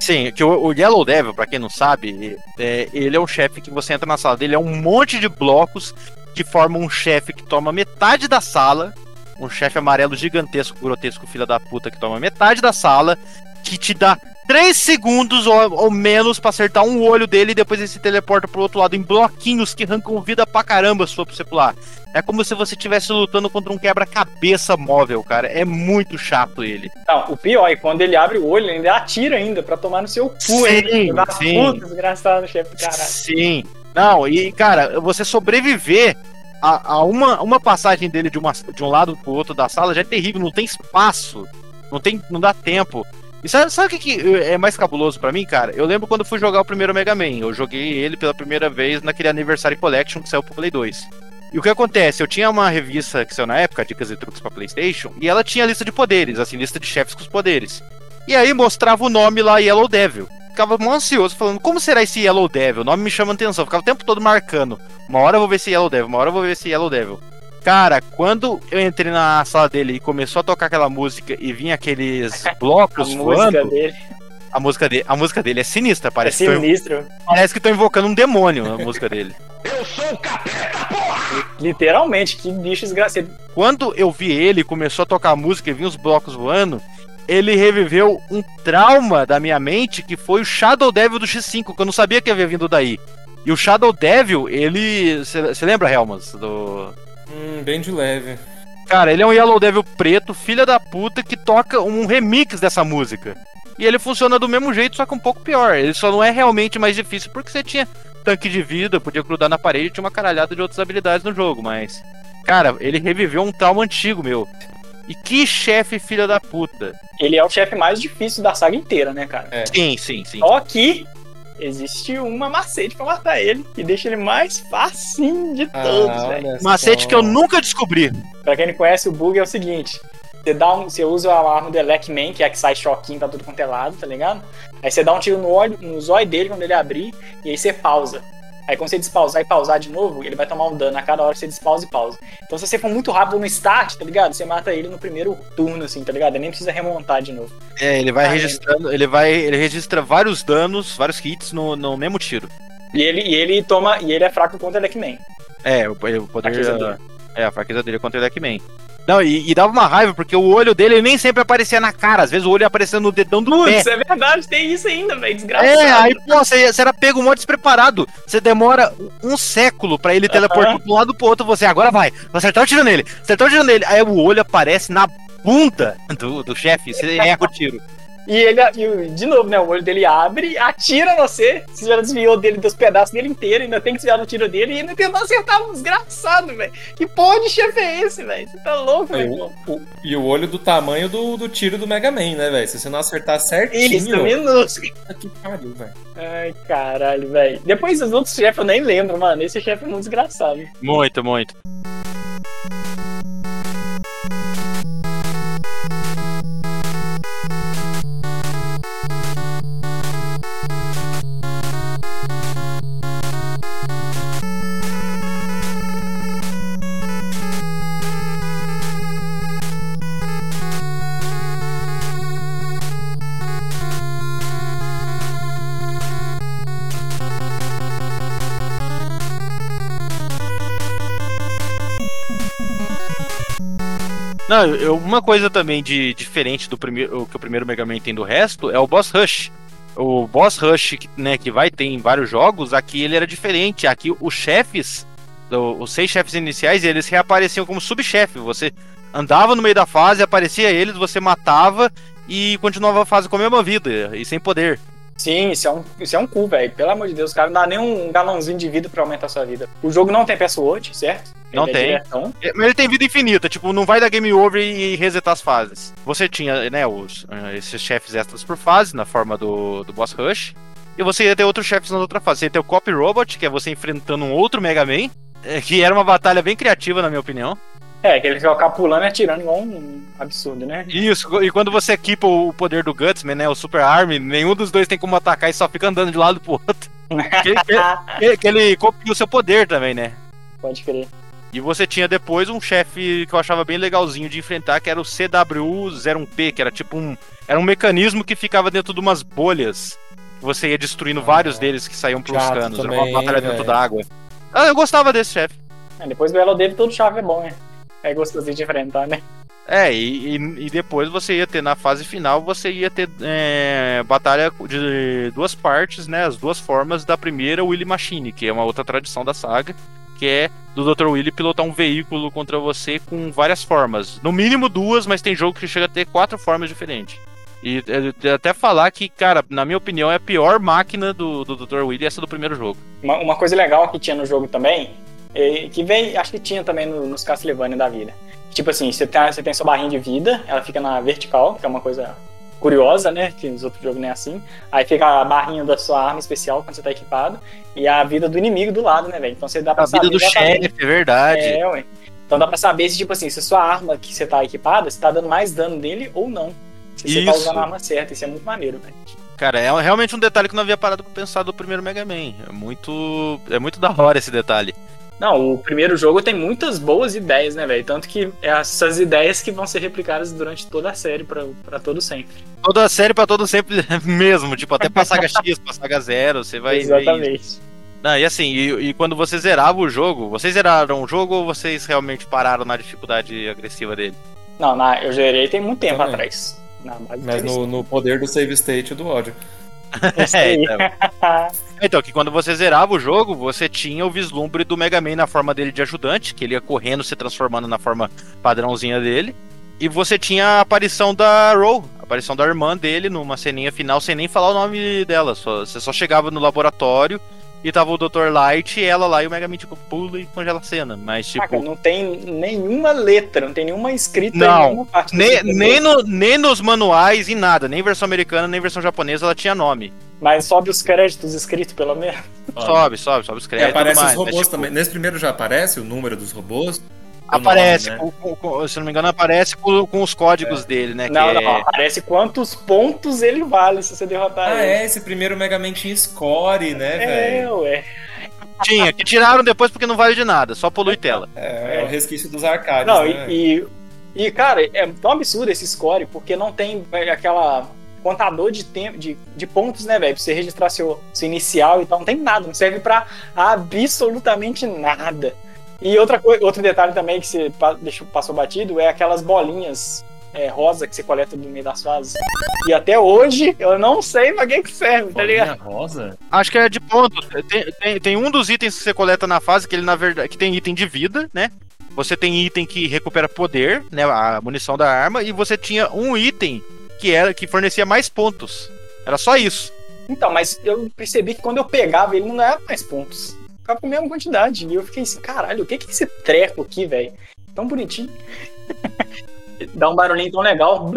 B: Sim, que o, o Yellow Devil, pra quem não sabe, é, ele é um chefe que você entra na sala dele, é um monte de blocos que formam um chefe que toma metade da sala, um chefe amarelo gigantesco, grotesco, filha da puta, que toma metade da sala, que te dá 3 segundos ou, ou menos pra acertar um olho dele e depois ele se teleporta pro outro lado em bloquinhos que arrancam vida pra caramba se for pra você pular. É como se você estivesse lutando contra um quebra-cabeça móvel, cara. É muito chato ele.
A: Não, o pior é quando ele abre o olho, ele ainda atira ainda pra tomar no seu cu,
B: Sim,
A: hein? Da
B: sim.
A: puta, desgraçado, chefe, caralho.
B: Sim. Não, e cara, você sobreviver a, a uma, uma passagem dele de, uma, de um lado pro outro da sala já é terrível, não tem espaço. Não tem, não dá tempo. E sabe, sabe o que, que é mais cabuloso pra mim, cara? Eu lembro quando fui jogar o primeiro Mega Man. Eu joguei ele pela primeira vez naquele Anniversary Collection que saiu pro Play 2. E o que acontece? Eu tinha uma revista que saiu na época, Dicas e Truques pra PlayStation, e ela tinha lista de poderes, assim, lista de chefes com os poderes. E aí mostrava o nome lá, Yellow Devil. Ficava mó ansioso, falando, como será esse Yellow Devil? O nome me chama atenção, ficava o tempo todo marcando. Uma hora eu vou ver esse Yellow Devil, uma hora eu vou ver esse Yellow Devil. Cara, quando eu entrei na sala dele e começou a tocar aquela música e vinha aqueles
A: A
B: blocos
A: música
B: voando,
A: dele
B: a música dele, a música dele é sinistra,
A: é
B: parece, que tô,
A: sinistro.
B: parece que tô invocando um demônio a música dele.
A: Literalmente, que bicho desgraçado.
B: Quando eu vi ele começou a tocar a música e vi os blocos voando, ele reviveu um trauma da minha mente que foi o Shadow Devil do X5, que eu não sabia que havia vindo daí. E o Shadow Devil, ele. Você lembra, Helmas? Do.
C: Hum, bem de leve.
B: Cara, ele é um Yellow Devil preto, filha da puta, que toca um remix dessa música. E ele funciona do mesmo jeito, só que um pouco pior. Ele só não é realmente mais difícil porque você tinha tanque de vida, podia grudar na parede, tinha uma caralhada de outras habilidades no jogo, mas. Cara, ele reviveu um trauma antigo, meu. E que chefe filha da puta.
A: Ele é o chefe mais difícil da saga inteira, né, cara?
C: É.
B: Sim, sim, sim.
A: Só que existe uma macete pra matar ele, que deixa ele mais facinho de todos, velho.
C: olha
B: Macete que eu nunca descobri.
A: Pra quem não conhece, o bug é o seguinte: você, dá um, você usa a arma do Elec Man, que é a que sai choquinho pra tudo quanto é lado, tá ligado? Aí você dá um tiro no olho, no zóio dele quando ele abrir, e aí você pausa. Aí quando você despausar e pausar de novo, ele vai tomar um dano a cada hora que você despausa e pausa. Então se você for muito rápido no start, tá ligado? Você mata ele no primeiro turno, assim, tá ligado? Ele nem precisa remontar de novo.
B: É, ele vai
A: Ah, é.
B: registrando, ele vai. Ele registra vários danos, vários hits no, no mesmo tiro.
A: E ele, e ele toma. E ele é fraco contra o Elec Man.
B: É, o, o poder. É, a fraqueza dele é contra o Deckman. Não, e, e dava uma raiva, porque o olho dele nem sempre aparecia na cara, às vezes o olho aparecia no dedão do
A: Putz,
B: pé.
A: é verdade, tem isso ainda, velho. Desgraçado.
B: É, aí, pô, você, você era pego um monte despreparado. Você demora um século pra ele teleportar de um lado pro outro. Você agora vai, vai acertar o tiro nele, acertar o tiro nele. Aí o olho aparece na bunda do, do chefe, você erra o tiro.
A: E ele, e, de novo, né? O olho dele abre, atira no você. Você já desviou dele dos pedaços dele inteiro, ainda tem que desviar do tiro dele e ainda tentou acertar um desgraçado, velho. Que porra de chefe é esse, velho? Você tá louco, velho?
C: e o olho do tamanho do, do tiro do Mega Man, né, velho? Se você não acertar certinho.
A: Isso, minúsculo.
C: Que pariu, velho.
A: Ai, caralho, velho. Depois os outros chefes eu nem lembro, mano. Esse chefe é muito desgraçado.
B: Muito, muito. Não, eu- uma coisa também de diferente do primeiro que o primeiro Mega Man tem do resto é o Boss Rush. O Boss Rush, né, que vai ter em vários jogos, aqui ele era diferente. Aqui os chefes, os seis chefes iniciais, eles reapareciam como subchefe. Você andava no meio da fase, aparecia eles, você matava e continuava a fase com a mesma vida e sem poder.
A: Sim, isso é um, isso é um cu, velho. Pelo amor de Deus, cara, não dá nem um galãozinho de vida pra aumentar sua vida. O jogo não tem password, certo?
B: Não
A: Ele é
B: tem. É, Mas ele tem vida infinita, tipo, não vai dar game over e resetar as fases. Você tinha, né, os, eh, esses chefes extras por fase, na forma do, do Boss Rush. E você ia ter outros chefes na outra fase. Você ia ter o Cop Robot, que é você enfrentando um outro Mega Man, eh, que era uma batalha bem criativa, na minha opinião.
A: É, que ele fica pulando e atirando igual um absurdo, né?
B: Isso, e quando você equipa o poder do Gutsman, né, o Super Arm, nenhum dos dois tem como atacar e só fica andando de lado pro outro. que, que- que ele copia o seu poder também, né?
A: Pode crer.
B: E você tinha depois um chefe que eu achava bem legalzinho de enfrentar, que era o CWU01P, que era tipo um. Era um mecanismo que ficava dentro de umas bolhas. Que você ia destruindo vários deles que saíam pelos
C: chato
B: canos. era
C: também,
B: uma batalha dentro d'água. Ah, eu gostava desse chefe.
A: É, depois do Elo dele, todo chave é bom, né? É gostosinho de enfrentar, né?
B: É, e, e- e depois você ia ter na fase final, você ia ter é, batalha de duas partes, né? As duas formas da primeira Willy Machine, que é uma outra tradição da saga, que é do Dr. Willy pilotar um veículo contra você com várias formas. No mínimo duas, mas tem jogo que chega a ter quatro formas diferentes. E é, até falar que, cara, na minha opinião, é a pior máquina do, do Dr. Willy essa do primeiro jogo.
A: Uma, uma coisa legal que tinha no jogo também, é, que vem, acho que tinha também no- nos Castlevania da vida. Tipo assim, você tem, você tem sua barrinha de vida, ela fica na vertical, que é uma coisa curiosa, né? Que nos outros jogos nem é assim. Aí fica a barrinha da sua arma especial quando você tá equipado, e a vida do inimigo do lado, né, velho? Então você dá pra
B: A vida
A: saber
B: do
A: exatamente-
B: chefe, é verdade.
A: É, ué. Então dá pra saber se, tipo assim, se a sua arma que você tá equipada, se tá dando mais dano nele ou não. Se você tá
B: Isso.
A: usando a arma certa, isso é muito maneiro, velho.
B: Cara, é realmente um detalhe que eu não havia parado pra pensar do primeiro Mega Man. É muito. É muito da hora esse detalhe.
A: Não, o primeiro jogo tem muitas boas ideias, né, velho? Tanto que é essas ideias que vão ser replicadas durante toda a série, pra, pra todo sempre.
B: Toda a série pra todo sempre mesmo, tipo, até pra saga X, pra saga Zero, você vai ver isso.
A: Exatamente.
B: Não, e assim, e, e quando você zerava o jogo, vocês zeraram o jogo ou vocês realmente pararam na dificuldade agressiva dele?
A: Não, na- eu gerei tem muito tempo
C: Também.
A: atrás. Na base
C: Mas no, no poder do save state do ódio.
B: É, então. Então, que quando você zerava o jogo, você tinha o vislumbre do Mega Man na forma dele de ajudante, que ele ia correndo, se transformando na forma padrãozinha dele. E você tinha a aparição da Ro, a aparição da irmã dele numa ceninha final, sem nem falar o nome dela. Só- você só chegava no laboratório e tava o Dr. Light, e ela lá, e o Mega Man, tipo, pula e congela a cena. Mas, tipo,
A: Caraca, não tem nenhuma letra, não tem nenhuma escrita
B: Não,
A: em nenhuma parte
B: nem, nem, no- nem nos manuais, em nada. Nem versão americana, nem versão japonesa, ela tinha nome.
A: Mas sobe os créditos escritos, pelo menos.
B: Sobe, sobe, sobe os
C: E
B: créditos. e
C: aparece os
B: mais, mas,
C: robôs
B: tipo,
C: também. Nesse primeiro já aparece o número dos robôs?
B: Aparece,
C: nome, né?
B: com- com- se não me engano, aparece com, com os códigos dele, né?
A: não,
B: que
A: não,
B: é-
A: aparece quantos pontos ele vale se você derrotar
C: Ah,
A: ele.
C: é, esse primeiro Mega Man tinha score, né,
A: É,
C: velho?
A: ué.
B: Tinha, que tiraram depois porque não vale de nada, só polui tela.
C: É, é o resquício dos arcades,
A: Não,
C: né?
A: e, e, cara, é tão absurdo esse score, porque não tem é, aquela contador de tempo de, de pontos, né, velho? Pra você registrar seu, seu inicial e tal, não tem nada, não serve pra absolutamente nada. E outra coisa, outro detalhe também que você pa- deixou, passou batido é aquelas bolinhas é, rosa que você coleta no meio das fases. E até hoje eu não sei pra que que serve, tá ligado?
C: Bolinha rosa?
B: Acho que é de pontos. Tem, tem, tem um dos itens que você coleta na fase que ele, na verdade, que tem item de vida, né? Você tem item que recupera poder, né? A munição da arma, e você tinha um item que era que fornecia mais pontos. Era só isso.
A: Então, mas eu percebi que quando eu pegava ele não era mais pontos. Ficava com a mesma quantidade. E eu fiquei assim, caralho, o que que é esse treco aqui, velho? Tão bonitinho. Dá um barulhinho tão legal.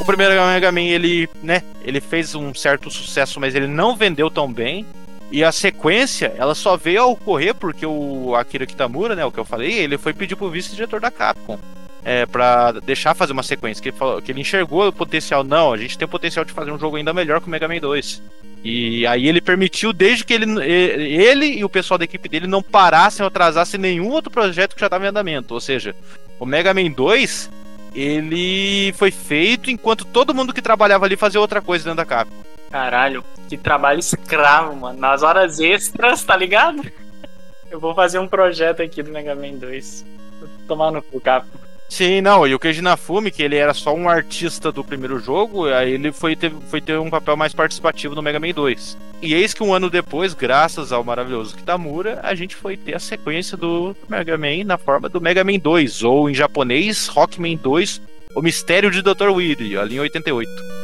B: O primeiro Mega Man, ele, né, ele fez um certo sucesso, mas ele não vendeu tão bem. E a sequência, ela só veio a ocorrer porque o Akira Kitamura, né, o que eu falei, ele foi pedir pro vice-diretor da Capcom. É, pra deixar fazer uma sequência, que ele, falou, que ele enxergou o potencial. Não, a gente tem o potencial de fazer um jogo ainda melhor que o Mega Man 2. E aí ele permitiu, desde que ele, ele e o pessoal da equipe dele não parassem ou atrasassem nenhum outro projeto que já estava em andamento. Ou seja, o Mega Man 2 ele foi feito enquanto todo mundo que trabalhava ali fazia outra coisa dentro da Capcom.
A: Caralho, que trabalho escravo, mano. Nas horas extras, tá ligado? Eu vou fazer um projeto aqui do Mega Man 2. Vou tomar no cu, Capcom.
B: Sim, não, e o Keiji Inafune, que ele era só um artista do primeiro jogo, aí ele foi ter, foi ter um papel mais participativo no Mega Man 2. E eis que um ano depois, graças ao maravilhoso Kitamura, a gente foi ter a sequência do Mega Man na forma do Mega Man 2, ou em japonês, Rockman 2, O Mistério de Dr. Weedy, ali em 88.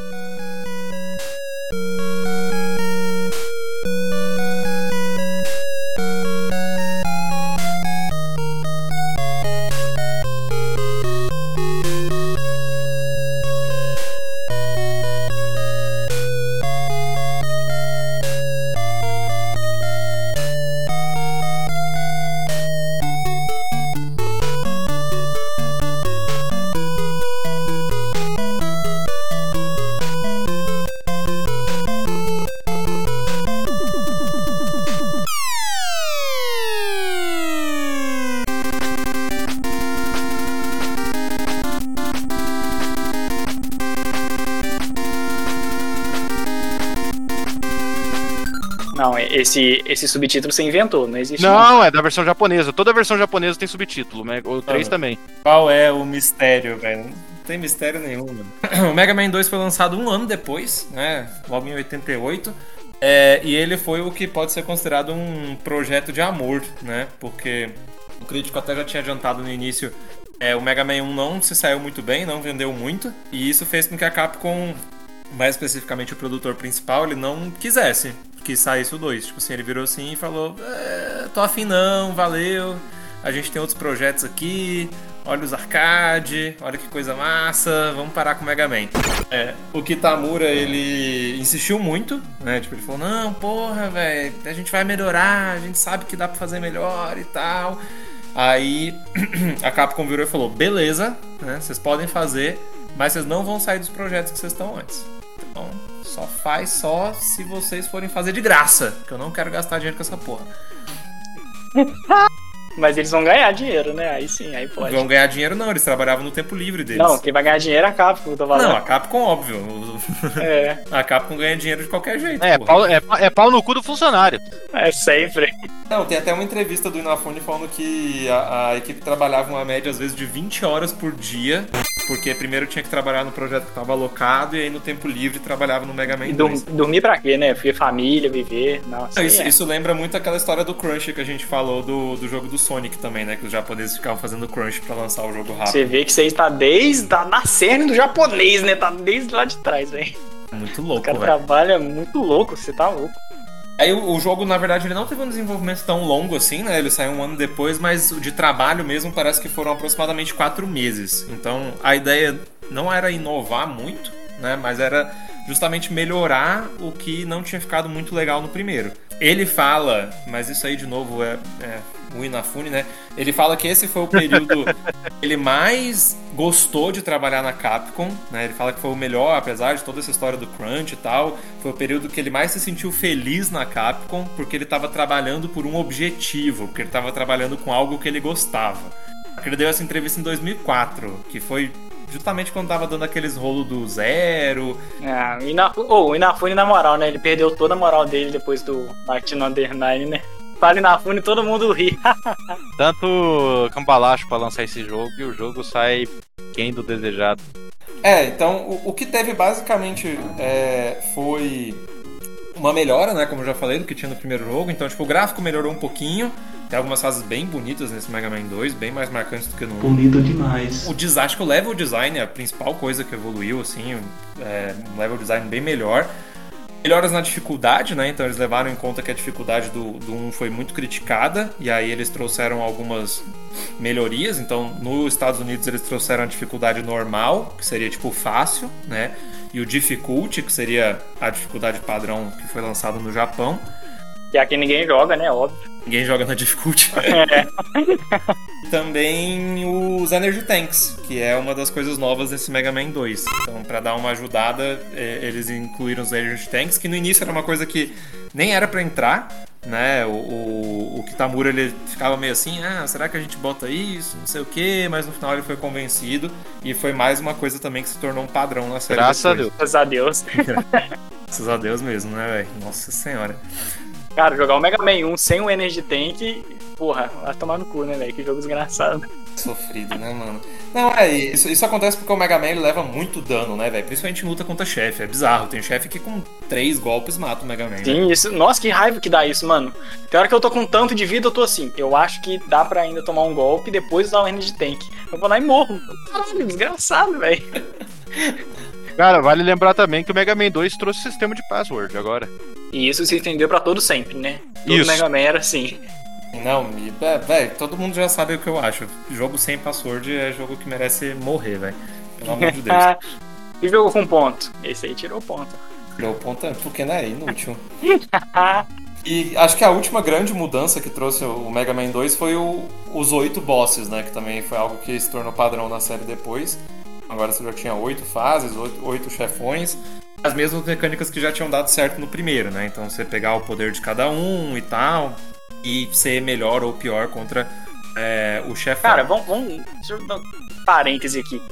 A: Esse, esse subtítulo você inventou, não existe.
B: Não, é da versão japonesa. Toda versão japonesa tem subtítulo, né? o 3
C: Ah.
B: também.
C: Qual é o mistério, velho? Não tem mistério nenhum, mano. O Mega Man 2 foi lançado um ano depois, né? Logo em 88. É, e ele foi o que pode ser considerado um projeto de amor, né? Porque o crítico até já tinha adiantado no início. É, o Mega Man 1 não se saiu muito bem, não vendeu muito. E isso fez com que a Capcom, mais especificamente o produtor principal, ele não quisesse que saísse o 2. Tipo assim, ele virou assim e falou: é, tô afim não, valeu. A gente tem outros projetos aqui. Olha os arcade, olha que coisa massa, vamos parar com o Mega Man. É, o Kitamura, ele insistiu muito, né? Tipo, ele falou, não, porra, velho, a gente vai melhorar, a gente sabe que dá pra fazer melhor e tal. Aí a Capcom virou e falou, beleza, né? Vocês podem fazer, mas vocês não vão sair dos projetos que vocês estão antes. Então, só faz só se vocês forem fazer de graça, que eu não quero gastar dinheiro com essa porra.
A: Mas eles vão ganhar dinheiro, né? Aí sim, aí pode.
C: Vão ganhar dinheiro não, eles trabalhavam no tempo livre deles.
A: Não, quem vai ganhar dinheiro é a Capcom, eu tô falando.
C: Não, a Capcom, óbvio.
A: É,
C: A Capcom ganha dinheiro de qualquer jeito.
B: É, pau, é, é pau no cu do funcionário.
A: é sempre.
C: Não, tem até uma entrevista do Inafune falando que a, a equipe trabalhava uma média, às vezes, de 20 horas por dia, porque primeiro tinha que trabalhar no projeto que estava alocado e aí no tempo livre trabalhava no Mega Man
A: E dur-
C: 2.
A: dormir pra quê, né? Ver família, viver. Nossa.
C: Não, Isso,
A: é.
C: isso lembra muito aquela história do Crunch que a gente falou do, do jogo do Sonic também, né? Que os japoneses ficavam fazendo Crunch pra lançar o jogo rápido.
A: Você vê que você está desde. tá na cerne do japonês, né? Tá desde lá de trás, velho.
C: Muito
A: O
C: louco,
A: cara
C: velho.
A: trabalha muito louco, você tá louco.
C: Aí o, o jogo, na verdade, ele não teve um desenvolvimento tão longo assim, né? Ele saiu um ano depois, mas o de trabalho mesmo parece que foram aproximadamente quatro meses. Então a ideia não era inovar muito, né? Mas era justamente melhorar o que não tinha ficado muito legal no primeiro. Ele fala, mas isso aí de novo é, é o Inafune, né? Ele fala que esse foi o período que ele mais gostou de trabalhar na Capcom, né? Ele fala que foi o melhor, apesar de toda essa história do crunch e tal, foi o período que ele mais se sentiu feliz na Capcom, porque ele estava trabalhando por um objetivo, porque ele estava trabalhando com algo que ele gostava. Ele deu essa entrevista em 2004, que foi justamente quando tava dando aqueles rolos do zero.
A: Ah, o Inafu- oh, Inafune, na moral, né? Ele perdeu toda a moral dele depois do Martin Under né? Fala Inafune todo mundo ri.
B: Tanto cambalacho pra lançar esse jogo e o jogo sai quem do desejado.
C: É, então o, o que teve basicamente é, foi uma melhora, né? Como eu já falei, do que tinha no primeiro jogo. Então, tipo, o gráfico melhorou um pouquinho. Tem algumas fases bem bonitas nesse Mega Man 2, bem mais marcantes do que no 1.
E: Bonito demais.
C: O design, acho que o level design é a principal coisa que evoluiu, assim, é, um level design bem melhor. Melhoras na dificuldade, né? Então eles levaram em conta que a dificuldade do, do 1 foi muito criticada, e aí eles trouxeram algumas melhorias. Então, nos Estados Unidos eles trouxeram a dificuldade normal, que seria tipo fácil, né? E o difficulty, que seria a dificuldade padrão que foi lançado no Japão.
A: Que aqui ninguém joga, né? Óbvio.
C: Ninguém joga na difficulty.
A: É.
C: também os Energy Tanks, que é uma das coisas novas desse Mega Man 2. Então, pra dar uma ajudada, é, eles incluíram os Energy Tanks, que no início era uma coisa que nem era pra entrar, né? O, o, o Kitamura ele ficava meio assim: ah, será que a gente bota isso? Não sei o que, mas no final ele foi convencido e foi mais uma coisa também que se tornou um padrão na série.
B: Graças a. Deus.
A: Graças a Deus.
C: Graças a Deus mesmo, né, velho? Nossa senhora.
A: Cara, jogar o Mega Man 1 sem o Energy Tank, porra, vai tomar no cu, né, velho? Que jogo desgraçado.
C: Sofrido, né, mano? Não, é, isso, isso acontece porque o Mega Man ele leva muito dano, né, velho? Principalmente em luta contra chefe. É bizarro. Tem chefe que com três golpes mata o Mega Man. né?
A: Sim, isso. Nossa, que raiva que dá isso, mano. Tem hora que eu tô com tanto de vida, eu tô assim. Eu acho que dá pra ainda tomar um golpe e depois usar o Energy Tank. Eu vou lá e morro. Caralho, desgraçado, velho.
B: Cara, vale lembrar também que o Mega Man 2 trouxe sistema de password agora.
A: E isso se estendeu pra todo sempre, né? Todo
B: Isso.
A: Mega Man era assim.
C: Não, é, velho, todo mundo já sabe o que eu acho. Jogo sem password é jogo que merece morrer, velho. Pelo amor de Deus.
A: e jogo com ponto? Esse aí tirou ponto.
C: Tirou o ponto, é, porque né, é inútil. E acho que a última grande mudança que trouxe o Mega Man 2 foi o- os oito bosses, né? Que também foi algo que se tornou padrão na série depois. Agora você já tinha oito fases, oito, chefões. As mesmas mecânicas que já tinham dado certo no primeiro, né? Então você pegar o poder de cada um e tal. E ser melhor ou pior contra é, o chefão.
A: Cara, vamos, vamos. Deixa eu dar um parêntese aqui.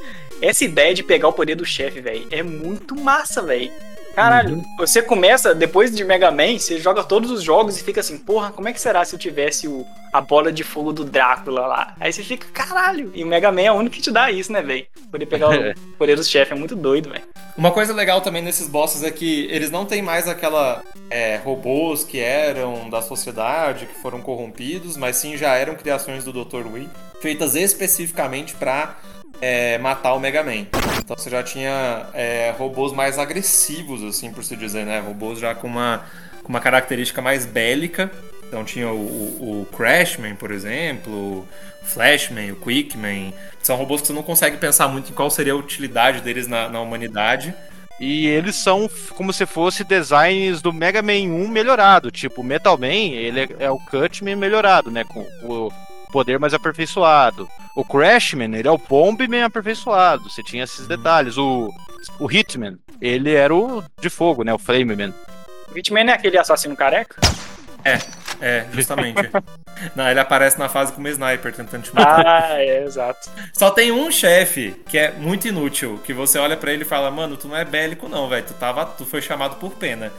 A: Essa ideia de pegar o poder do chefe, velho, é muito massa, velho. Caralho, você começa, depois de Mega Man, você joga todos os jogos e fica assim, porra, como é que será se eu tivesse o, a bola de fogo do Drácula lá? Aí você fica, caralho, e o Mega Man é o único que te dá isso, né, velho? Poder pegar o poder do chefe é muito doido, velho.
C: Uma coisa legal também nesses bosses é que eles não têm mais aquela é, robôs que eram da sociedade, que foram corrompidos, mas sim já eram criações do Dr. Wii, feitas especificamente pra é, matar o Mega Man. Então você já tinha é, robôs mais agressivos, assim por se dizer, né? Robôs já com uma, com uma característica mais bélica. Então tinha o, o, o Crashman, por exemplo, o Flashman, o Quickman. São robôs que você não consegue pensar muito em qual seria a utilidade deles na, na humanidade.
B: E eles são como se fosse designs do Mega Man 1 melhorado. Tipo, Metal Man, ele é, é o Cutman melhorado, né? Com o poder mais aperfeiçoado. O Crashman, ele é o Bombman aperfeiçoado. Você tinha esses detalhes. O, o Hitman, ele era o de fogo, né? O Flameman.
A: O Hitman é aquele assassino careca?
C: É, é, justamente. Não, ele aparece na fase como sniper, tentando te matar.
A: Ah, é, exato.
C: Só tem um chefe que é muito inútil, que você olha pra ele e fala, mano, tu não é bélico não, velho. Tu tava, tu foi chamado por pena.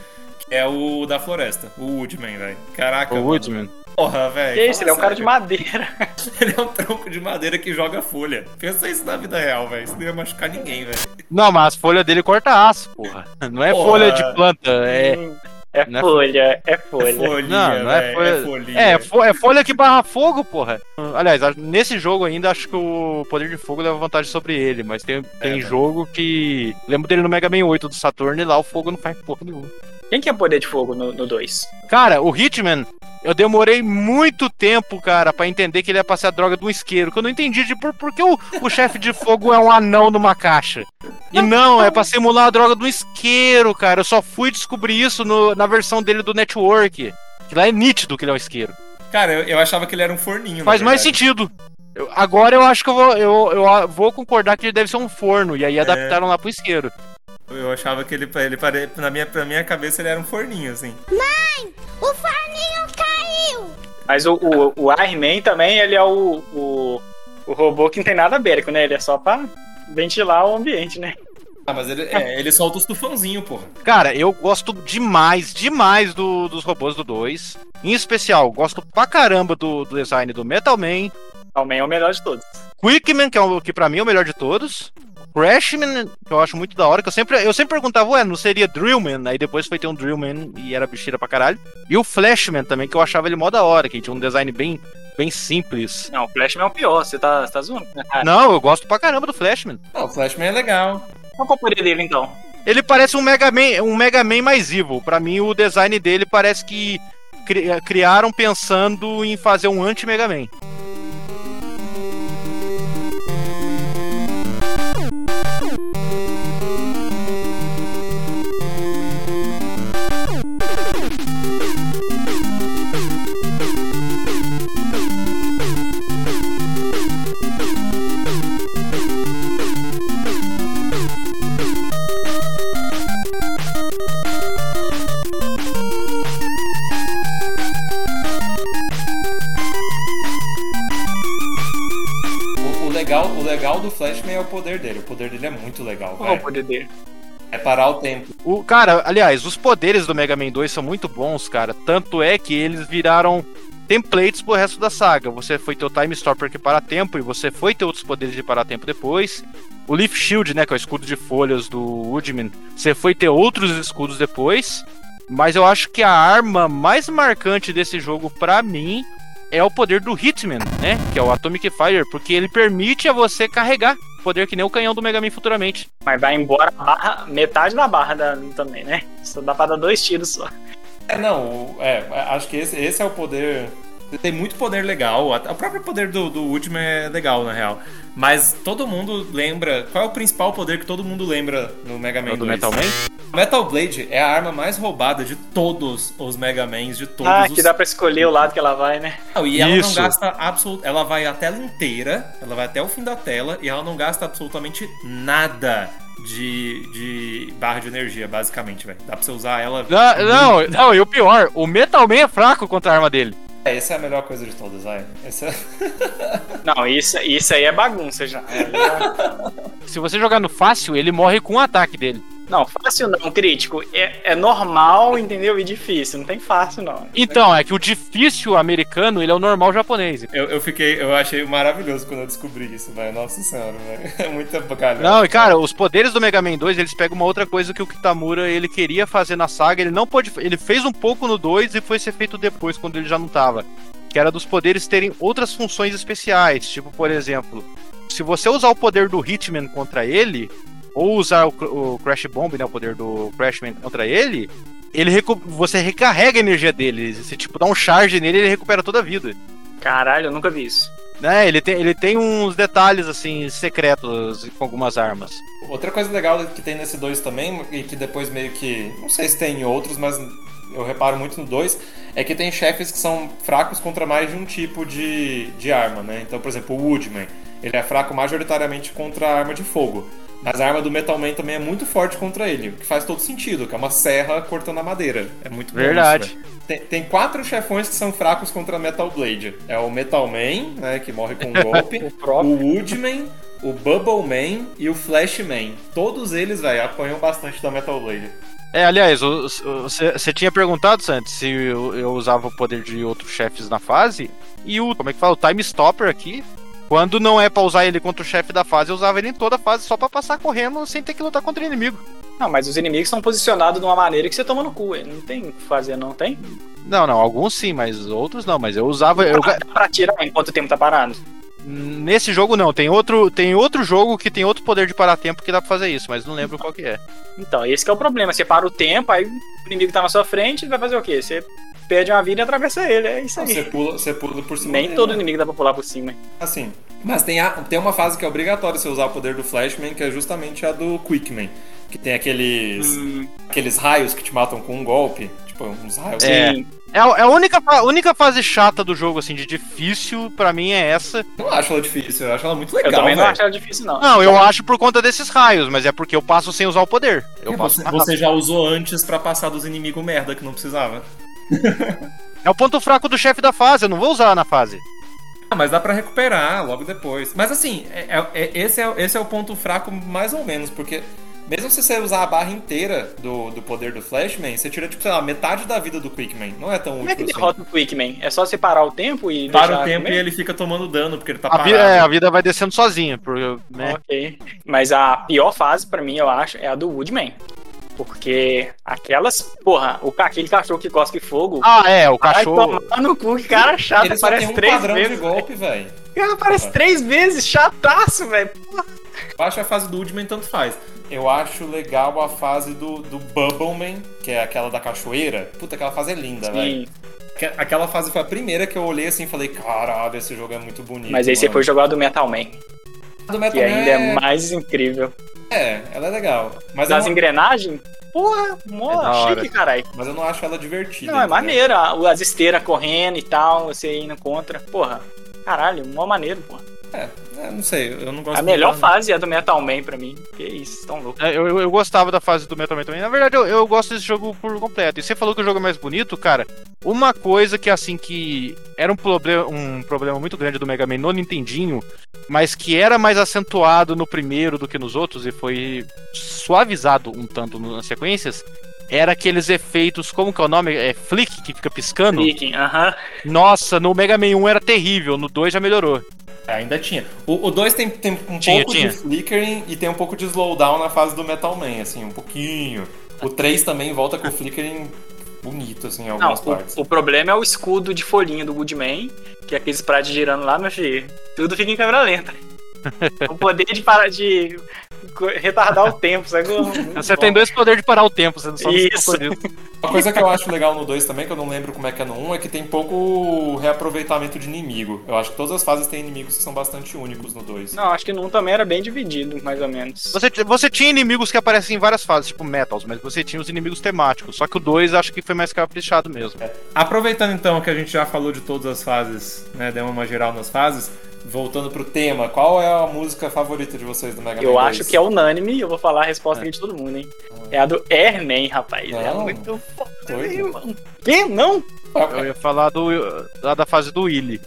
C: Que é o da floresta, o Woodman, velho. Caraca,
B: O
C: mano.
B: Woodman.
C: Porra, velho.
A: Que isso, ele é um cara de madeira.
C: Ele é um tronco de madeira que joga folha. Pensa isso na vida real, velho. Isso não ia machucar ninguém, velho.
B: Não, mas as folhas dele corta aço, porra. Não é
C: Porra.
B: folha de planta, é.
A: Hum, É
B: é
A: folha, é
C: É
A: folha.
B: Não, não é folha.
C: É folhinha.
B: É, fo- é folha que barra fogo, porra. Aliás, nesse jogo ainda acho que o poder de fogo leva vantagem sobre ele, mas tem, tem
C: né?
B: jogo que. Lembro dele no Mega Man 8 do Saturn e lá o fogo não faz porra nenhuma.
A: Quem que é poder de fogo no 2?
B: Cara, o Hitman, eu demorei muito tempo, cara, pra entender que ele ia passar a droga de um isqueiro. Que eu não entendi de por, por que o, o chefe de fogo é um anão numa caixa. E não, é pra simular a droga do isqueiro, cara. Eu só fui descobrir isso no- na versão dele do Network. Que lá é nítido que ele é um isqueiro.
C: Cara, eu, eu achava que ele era um forninho.
B: Faz mais sentido. Eu- agora eu acho que eu vou, eu, eu vou concordar que ele deve ser um forno. E aí adaptaram lá pro isqueiro.
C: Eu achava que ele, ele pare... na, minha, na minha cabeça ele era um forninho, assim.
D: O forninho caiu!
A: Mas o, o, o Iron também, ele é o, o, o robô que não tem nada bélico, né? Ele é só pra ventilar o ambiente, né?
C: Ah, mas ele, é, ele solta os tufãozinhos, porra.
B: Cara, eu gosto demais, demais do- dos robôs do 2. Em especial, gosto pra caramba do, do design do Metal Man.
A: Também é o melhor de todos.
B: Quickman, que, é o, que pra mim é o melhor de todos. Crashman, que eu acho muito da hora, que eu sempre, eu sempre perguntava, ué, não seria Drillman? Aí depois foi ter um Drillman e era bicheira pra caralho. E o Flashman também, que eu achava ele mó da hora, que tinha um design bem, bem simples.
A: Não, o Flashman é o pior, você tá, você tá zoando.
B: Não, eu gosto pra caramba do Flashman.
C: Não, o Flashman é legal.
A: Qual que é o poder dele, então?
B: Ele parece um Mega Man, um Mega Man mais evil. Pra mim, o design dele parece que cri- criaram pensando em fazer um anti-Mega Man.
C: Legal, o legal do Flashman é o poder dele. O poder dele é muito legal,
A: Qual é o
C: velho.
A: poder dele?
C: É parar o tempo.
B: O, cara, aliás, os poderes do Mega Man 2 são muito bons, cara. Tanto é que eles viraram templates pro resto da saga. Você foi ter o Time Stopper que para tempo e você foi ter outros poderes de parar tempo depois. O Leaf Shield, né, que é o escudo de folhas do Woodman, você foi ter outros escudos depois. Mas eu acho que a arma mais marcante desse jogo pra mim é o poder do Hitman, né, que é o Atomic Fire, porque ele permite a você carregar poder que nem o canhão do Mega Man futuramente.
A: Mas vai embora a barra, metade da barra da, também, né? Só dá pra dar dois tiros só.
C: É, não, é, acho que esse, esse é o poder. Tem muito poder legal. O próprio poder do, do Ultima é legal, na real. Mas todo mundo lembra. Qual é o principal poder que todo mundo lembra no Mega Man
B: É do
C: 2?
B: Metal Man?
C: Metal Blade é a arma mais roubada de todos os Mega Mans, de todos
A: Ah,
C: os.
A: que dá pra escolher o lado que ela vai, né?
C: Não, e ela não
B: Isso.
C: gasta absolutamente. Ela vai a tela inteira, ela vai até o fim da tela e ela não gasta absolutamente nada de, de barra de energia, basicamente, velho. Dá pra você usar ela.
B: Não, não, não, e o pior, o Metal Man é fraco contra a arma dele.
C: É, essa é a melhor coisa de todas, vai. Essa... é
A: Não, isso, isso aí é bagunça já. Já-
B: Se você jogar no fácil, ele morre com o ataque dele.
A: Não, fácil não, crítico. É, é normal, entendeu? E difícil. Não tem fácil, não.
B: Então, é que o difícil americano, ele é o normal japonês.
C: Eu, eu fiquei. Eu achei maravilhoso quando eu descobri isso, velho. Nossa senhora, velho. É muita bacalhada.
B: Não, e cara, os poderes do Mega Man 2, eles pegam uma outra coisa que o Kitamura ele queria fazer na saga, ele não pôde, ele fez um pouco no 2 e foi ser feito depois quando ele já não tava, que era dos poderes terem outras funções especiais, tipo, por exemplo, se você usar o poder do Hitman contra ele, ou usar o, o Crash Bomb, né, o poder do Crashman contra ele, ele recu- você recarrega a energia dele, você tipo dá um charge nele, ele recupera toda a vida.
A: Caralho, eu nunca vi isso.
B: Né, ele tem, ele tem uns detalhes assim secretos com algumas armas.
C: Outra coisa legal que tem nesse 2 também, e que depois meio que. Não sei se tem em outros, mas eu reparo muito no 2 é que tem chefes que são fracos contra mais de um tipo de, de arma, né? Então, por exemplo, o Woodman, ele é fraco majoritariamente contra a arma de fogo. Mas a arma do Metal Man também é muito forte contra ele, o que faz todo sentido, que é uma serra cortando a madeira. É muito bom
B: Verdade.
C: isso, né? tem, tem quatro chefões que são fracos contra Metal Blade. É o Metal Man, né, que morre com um golpe,
A: O
C: o. Woodman, o Bubble Man e o Flash Man. Todos eles, velho, apanham bastante da Metal Blade.
B: É, aliás, você tinha perguntado, Santos, se eu, eu usava o poder de outros chefes na fase. E o, como é que fala? O Time Stopper aqui. Quando não é pra usar ele contra o chefe da fase, eu usava ele em toda a fase só pra passar correndo sem ter que lutar contra o inimigo.
A: Não, mas os inimigos são posicionados de uma maneira que você toma no cu. Ele não tem o que fazer, não tem?
B: Não, não, alguns sim, mas outros não. Mas eu usava. Eu,
A: Dá pra tirar enquanto o tempo tá parado.
B: nesse jogo não, tem outro, tem outro jogo que tem outro poder de parar tempo que dá pra fazer isso, mas não lembro qual que é.
A: Então, esse que é o problema. Você para o tempo, aí o inimigo tá na sua frente, vai fazer o quê? Você perde uma vida e atravessa ele. É isso aí.
C: Você pula, você pula por cima
A: Nem
C: dele,
A: todo
C: né?
A: inimigo dá pra pular por cima.
C: Assim. Mas tem, a- tem uma fase que é obrigatória você usar o poder do Flashman, que é justamente a do Quickman. Que tem aqueles,
A: Hum,
C: aqueles raios que te matam com um golpe. Tipo, uns raios.
B: É.
A: sim.
B: É, a- é a única, fa- única fase chata do jogo, assim, de difícil, pra mim é essa.
C: Eu não acho ela difícil, eu acho ela muito
A: Eu
C: legal,
A: também não acho ela difícil, não.
B: Não, eu acho por conta desses raios, mas é porque eu passo sem usar o poder. Eu
C: É,
B: passo
C: você, você já usou antes pra passar dos inimigos merda que não precisava.
B: É o ponto fraco do chefe da fase, eu não vou usar na fase.
C: Ah, mas dá pra recuperar logo depois. Mas assim, é- é- é- esse, é, esse é o ponto fraco mais ou menos, porque mesmo se você usar a barra inteira do, do poder do Flashman, você tira, tipo, sei lá, metade da vida do Quickman. Não é tão
A: Como é que
C: útil assim.
A: derrota o Quickman? É só você parar o tempo e
C: Para o tempo
A: comer?
C: e ele fica tomando dano, porque ele tá
B: A,
C: parado.
B: vida, é, a vida vai descendo sozinha, porque, né?
A: Ok. Mas a pior fase, pra mim, eu acho, é a do Woodman. Porque aquelas. Porra, o, aquele cachorro que cospe fogo.
B: Ah, é, o
A: Vai
B: cachorro.
A: tomar no cu, que cara chato.
C: Ele tem um
A: três
C: padrão
A: vezes.
C: de golpe, velho.
A: Cara aparece três vezes, chataço, velho.
C: Eu acho a fase do Woodman tanto faz. Eu acho legal a fase do, do Bubbleman, que é aquela da cachoeira. Puta, aquela fase é linda, velho. Aquela fase foi a primeira que eu olhei assim e falei, caralho, esse jogo é muito bonito.
A: Mas aí você
C: mano."
A: foi jogar do Metal Man,
C: do Metal
A: que
C: Man
A: ainda é mais incrível.
C: É, ela é legal. Mas
A: Das
C: não,
A: engrenagens, porra, mó
B: É
A: chique, caralho.
C: mas eu não acho ela divertida.
A: Não, é
C: entendeu?
A: maneiro. a- As esteiras correndo e tal, você indo contra. Porra, caralho, mó maneiro, porra.
C: É, é, não sei, eu não gosto
A: A melhor fase é a do Metal Man pra mim. Que isso, tão louco.
B: É, Eu, eu, eu gostava da fase do Metal Man também. Na verdade, eu, eu gosto desse jogo por completo. E você falou que o jogo é mais bonito, cara. Uma coisa que, assim, que era um problema, um problema muito grande do Mega Man no Nintendinho, mas que era mais acentuado no primeiro do que nos outros e foi suavizado um tanto nas sequências, era aqueles efeitos, como que é o nome? É flick, que fica piscando?
A: Viking, aham.
B: Nossa, no Mega Man 1 era terrível, no 2 já melhorou.
C: É, ainda tinha. O 2 tem, tem um
B: Tinha,
C: pouco
B: tinha.
C: de flickering e tem um pouco de slowdown na fase do Metal Man, assim, um pouquinho. O 3 também volta com o flickering bonito, assim, em
A: Não,
C: algumas partes.
A: o, o problema é o escudo de folhinha do Woodman, que é aquele sprite girando lá, meu filho. Tudo fica em câmera lenta. o poder de parar de retardar o tempo, sabe?
B: Você tem dois poderes de parar o tempo, você não sabe
A: Isso.
C: Uma coisa que eu acho legal no 2 também, que eu não lembro como é que é no 1, é que tem pouco reaproveitamento de inimigo. Eu acho que todas as fases têm inimigos que são bastante únicos no 2.
A: Não, acho que no 1 também era bem dividido, mais ou menos.
B: Você, você tinha inimigos que aparecem em várias fases, tipo Metals, mas você tinha os inimigos temáticos. Só que o 2 acho que foi mais caprichado mesmo.
C: Aproveitando então que a gente já falou de todas as fases, né, deu uma geral nas fases, voltando pro tema, qual é a música favorita de vocês do Mega Man
A: Eu
C: 2?
A: acho que é unânime e eu vou falar a resposta aqui de todo mundo, hein? É a do Airman, rapaz. É
C: Não.
A: muito foda, irmão. Que? Não?
B: Eu ia falar do, da, da fase do Willy.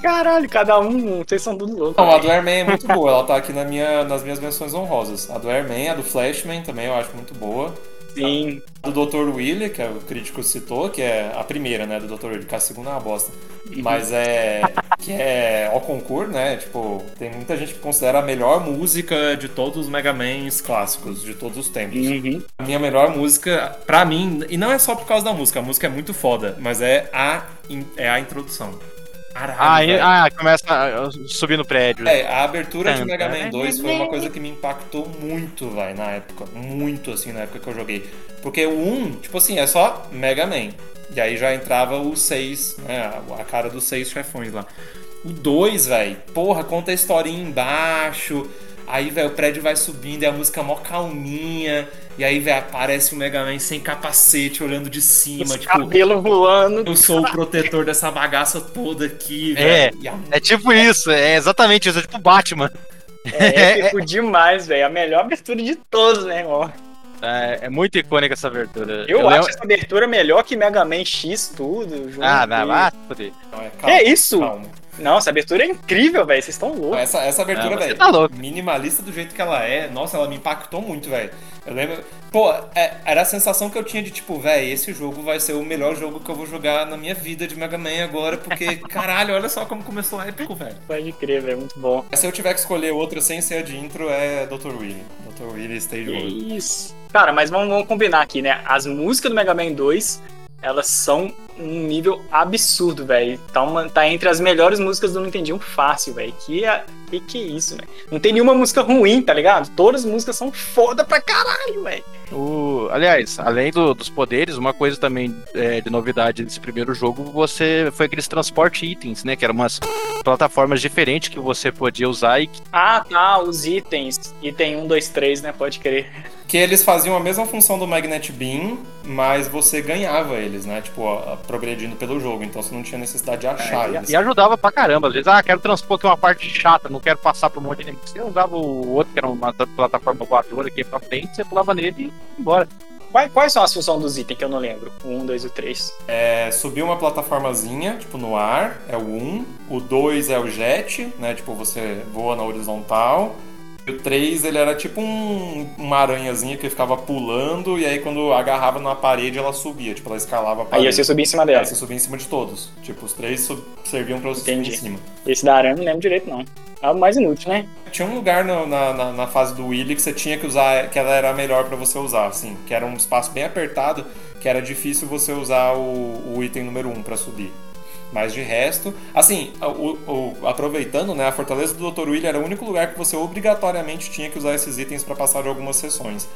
A: Caralho, cada um, vocês são tudo louco.
C: Não, a do Airman é muito boa, ela tá aqui na minha, nas minhas menções honrosas. A do Airman, a do Flashman também eu acho muito boa.
A: Sim.
C: A do Dr. Willy, que é o crítico citou, que é a primeira, né, do Dr. Willy, que a segunda é uma bosta. Mas é. que é ao concurso, né? Tipo, tem muita gente que considera a melhor música de todos os Mega Mans clássicos, de todos os tempos.
A: Uhum.
C: A minha melhor música, pra mim, e não é só por causa da música, a música é muito foda, mas é a, é a introdução. Caralho,
B: Ah, ah, começa a subir no prédio.
C: É, a abertura de Mega. Man 2 foi uma coisa que me impactou muito, vai, na época. Muito, assim, na época que eu joguei. Porque o 1, tipo assim, é só Mega Man. E aí já entrava os seis, né, a- a cara dos seis chefões lá. O 2, velho, porra, conta a historinha embaixo. Aí, velho, o prédio vai subindo e a música mó calminha. E aí, velho, aparece o Mega Man sem capacete, olhando de cima,
A: Os
C: tipo.
A: cabelo voando.
C: Eu sou o protetor dessa bagaça toda aqui,
B: É.
C: velho. E a
B: É tipo isso, é exatamente isso, é tipo Batman.
A: É épico demais, velho. A melhor abertura de todos, né, irmão?
B: É, é muito icônica essa abertura.
A: Eu, acho
B: lembro-
A: essa abertura melhor que Mega Man X, tudo. Junto
B: Ah, não,
A: e-
B: vai se fuder.
C: Não, é,
A: Que isso?
C: Calma.
A: Não, essa abertura é incrível, velho. Vocês estão loucos.
C: Essa, essa abertura, velho,
B: tá louco.
C: minimalista do jeito que ela é, nossa, ela me impactou muito, velho. Eu lembro. Pô, é- era a sensação que eu tinha de tipo, velho, esse jogo vai ser o melhor jogo que eu vou jogar na minha vida de Mega Man agora, porque, caralho, olha só como começou épico, velho.
A: Pode crer, velho. Muito bom.
C: Se eu tiver que escolher outra sem ser a de intro, é Dr. Willy. Dr. Willy Stage
A: Que
C: 1.
A: isso. Cara, mas vamos, vamos combinar aqui, né? As músicas do Mega Man 2, elas são um nível absurdo, velho. Tá, uma- tá entre as melhores músicas do Nintendinho fácil, velho. Que, é- que que é isso, velho? Não tem nenhuma música ruim, tá ligado? Todas as músicas são foda pra caralho, velho.
B: O, aliás, além do- dos poderes, uma coisa também é, de novidade desse primeiro jogo, você foi aqueles transporte itens, né? Que eram umas plataformas diferentes que você podia usar e que
A: Ah, tá, os itens. Item 1, 2, 3, né? Pode crer.
C: Que eles faziam a mesma função do Magnet Beam, mas você ganhava eles, né? Tipo, ó, progredindo pelo jogo. Então você não tinha necessidade de achar
A: É,
C: eles.
B: E ajudava pra caramba. Às vezes, ah, quero transpor aqui uma parte chata, não quero passar por um monte de inimigo. Você usava o outro, que era uma plataforma voadora aqui pra frente, você pulava nele e ia embora.
A: Quais, quais são as funções dos itens que eu não lembro? O 1, 2 e o 3.
C: É, subir uma plataformazinha, tipo, no ar, é o 1. O 2 é o jet, né? Tipo, você voa na horizontal. O 3, ele era tipo um, uma aranhazinha que ficava pulando, e aí quando agarrava na parede, ela subia, tipo, ela escalava a parede.
A: Aí você subia em cima
C: Aí
A: dela.
C: você subia em cima de todos. Tipo, os três serviam pra você subir em cima.
A: Esse da aranha eu não lembro direito, não. É o mais inútil, né?
C: Tinha um lugar no- na, na, na fase do Willy que você tinha que usar, que ela era melhor pra você usar, assim, que era um espaço bem apertado, que era difícil você usar o, o item número 1 um pra subir. Mas de resto, assim, o, o- aproveitando, né, a Fortaleza do Dr. Willy era o único lugar que você obrigatoriamente tinha que usar esses itens pra passar de algumas sessões.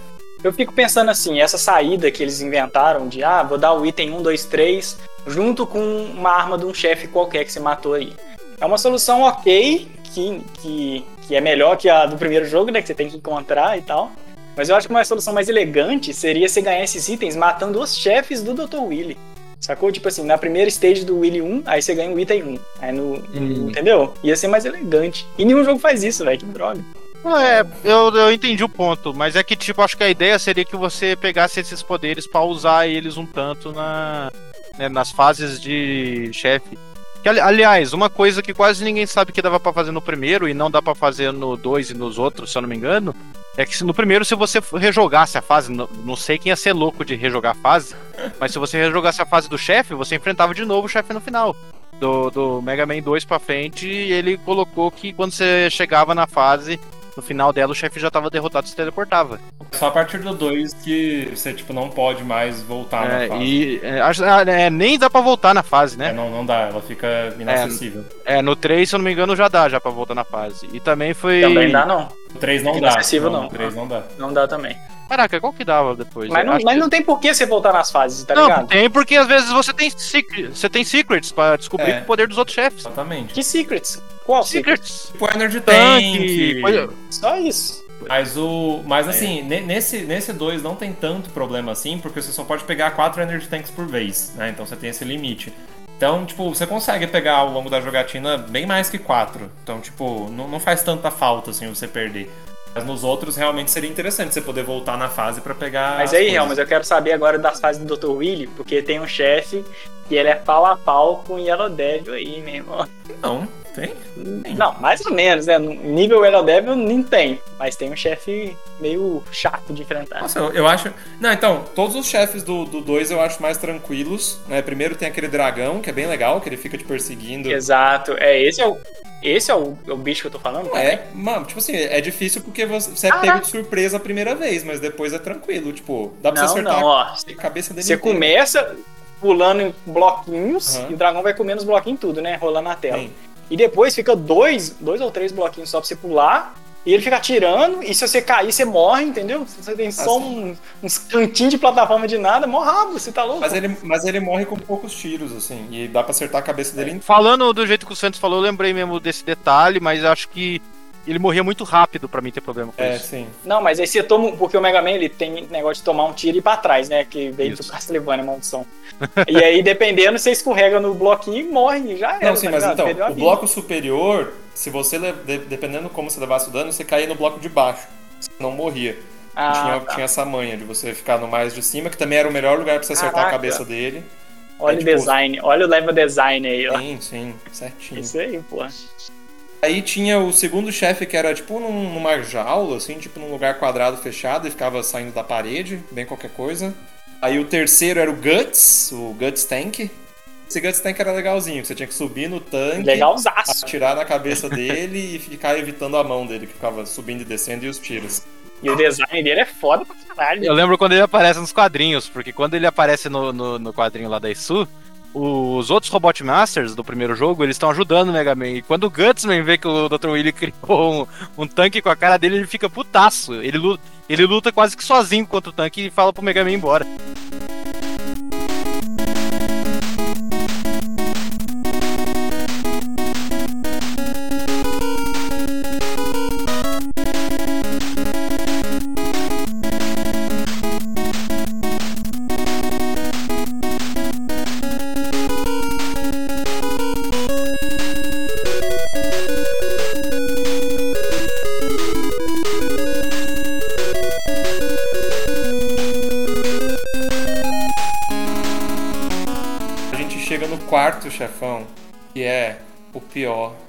A: Eu fico pensando assim, essa saída que eles inventaram de, ah, vou dar o item 1, 2, 3, junto com uma arma de um chefe qualquer que você matou aí. É uma solução ok, que, que, que é melhor que a do primeiro jogo, né, que você tem que encontrar e tal. Mas eu acho que uma solução mais elegante seria você ganhar esses itens matando os chefes do Dr. Willy. Sacou? Tipo assim, na primeira stage do Willy 1, aí você ganha o item 1. Aí no.
B: Hum.
A: Entendeu? Ia ser mais elegante. E nenhum jogo faz isso, velho. Que droga.
B: É, eu, eu entendi o ponto, mas é que, tipo, acho que a ideia seria que você pegasse esses poderes pra usar eles um tanto na, né, nas fases de chefe. Que, ali- aliás, uma coisa que quase ninguém sabe que dava pra fazer no primeiro e não dá pra fazer no 2 e nos outros, se eu não me engano, é que no primeiro, se você rejogasse a fase, não, não sei quem ia ser louco de rejogar a fase, mas se você rejogasse a fase do chefe, você enfrentava de novo o chefe no final. Do, do Mega Man 2 pra frente, e ele colocou que quando você chegava na fase, no final dela o chefe já tava derrotado e se teleportava.
C: Só a partir do 2 que você, tipo, não pode mais voltar
B: É,
C: na fase.
B: e é, acho- é, nem dá pra voltar na fase,
C: É,
B: né?
C: não, não dá, ela fica inacessível.
B: É, no 3, se eu não me engano, já dá já pra voltar na fase. E também foi.
A: Também dá, não.
C: O 3 não dá.
A: Inacessível, não.
C: O 3 não dá.
A: Não dá também.
B: Caraca, qual que dava depois?
A: Mas não, mas
B: que-
A: não tem por que você voltar nas fases, tá
B: Não,
A: ligado?
B: tem porque às vezes você tem, secret, você tem secrets pra descobrir
C: É.
B: o poder dos outros chefes.
C: Exatamente.
A: Que secrets? Qual secret?
B: Secrets.
C: Tipo Energy. Tank.
B: coisa-
A: Só isso.
C: Mas o. Mas assim, ne- nesse, nesse 2 não tem tanto problema assim, porque você só pode pegar 4 Energy Tanks por vez, né? Então você tem esse limite. Então, tipo, você consegue pegar ao longo da jogatina bem mais que 4. Então, tipo, não, não faz tanta falta assim você perder. Mas nos outros realmente seria interessante você poder voltar na fase pra pegar.
A: Mas
C: as
A: aí. Real, mas eu quero saber agora das fases do Dr. Willy, porque tem um chefe que ele é pau a pau com o Yellow Devil aí, meu irmão.
C: Não, tem?
A: Não, mais ou menos, né? No nível Yellow Devil nem tem, mas tem um chefe meio chato de enfrentar.
C: Nossa, eu, eu acho. Não, então, todos os chefes do 2 eu acho mais tranquilos. Né? Primeiro tem aquele dragão, que é bem legal, que ele fica te perseguindo.
A: Exato. É, esse é o, esse é o, é o bicho que eu tô falando?
C: Não é, mano, tipo assim, é difícil porque você, é
A: Caraca.
C: pego de surpresa a primeira vez, mas depois é tranquilo. Tipo, dá pra
A: Não,
C: você acertar
A: não, ó.
C: a cabeça dele.
A: Você começa pulando em bloquinhos
C: Aham.
A: e o dragão vai comendo os bloquinhos tudo, né? Rolando na tela.
C: Sim.
A: E depois fica dois, dois ou três bloquinhos só pra você pular. E ele fica atirando, e se você cair, você morre, entendeu? Se você tem só
C: Assim.
A: um- uns cantinhos de plataforma de nada, morre rápido, você tá louco.
C: Mas ele, mas ele morre com poucos tiros, assim, e dá pra acertar a cabeça dele.
B: Falando do jeito que o Santos falou, eu lembrei mesmo desse detalhe, mas acho que ele morria muito rápido pra mim ter problema com
C: É,
B: isso.
C: sim.
A: Não, mas aí você toma. Porque o Mega Man ele tem negócio de tomar um tiro e ir pra trás, né? Que veio
B: Isso.
A: do Castlevania, maldição. e aí, dependendo, você escorrega no bloquinho e morre, já era.
C: Não, sim,
A: tá
C: mas
A: ligado?
C: então, o bloco superior, se você, dependendo como você levasse o dano, você caía no bloco de baixo. Você não morria.
A: Ah,
C: tinha,
A: tá.
C: tinha essa manha de você ficar no mais de cima, que também era o melhor lugar pra você acertar
A: Caraca.
C: a cabeça dele.
A: Olha
C: é
A: o
C: tipo-
A: design, olha o level design aí, ó.
C: Sim, sim, certinho.
A: Isso aí, pô.
C: Aí tinha o segundo chefe que era tipo num- numa jaula, assim, tipo num lugar quadrado fechado e ficava saindo da parede, bem qualquer coisa. Aí o terceiro era o Guts, o Guts Tank. Esse Guts Tank era legalzinho, que você tinha que subir no tanque,
A: Legalzaço.
C: atirar na cabeça dele e ficar evitando a mão dele, que ficava subindo e descendo e os tiros.
A: E o design dele é foda pra caralho.
B: Eu lembro quando ele aparece nos quadrinhos, porque quando ele aparece no, no, no quadrinho lá da Isu, os outros Robot Masters do primeiro jogo, eles estão ajudando o Mega Man. E quando o Gutsman vê que o Dr. Willy criou um, um tanque com a cara dele, ele fica putaço. Ele luta, ele luta quase que sozinho contra o tanque e fala pro Mega Man ir embora.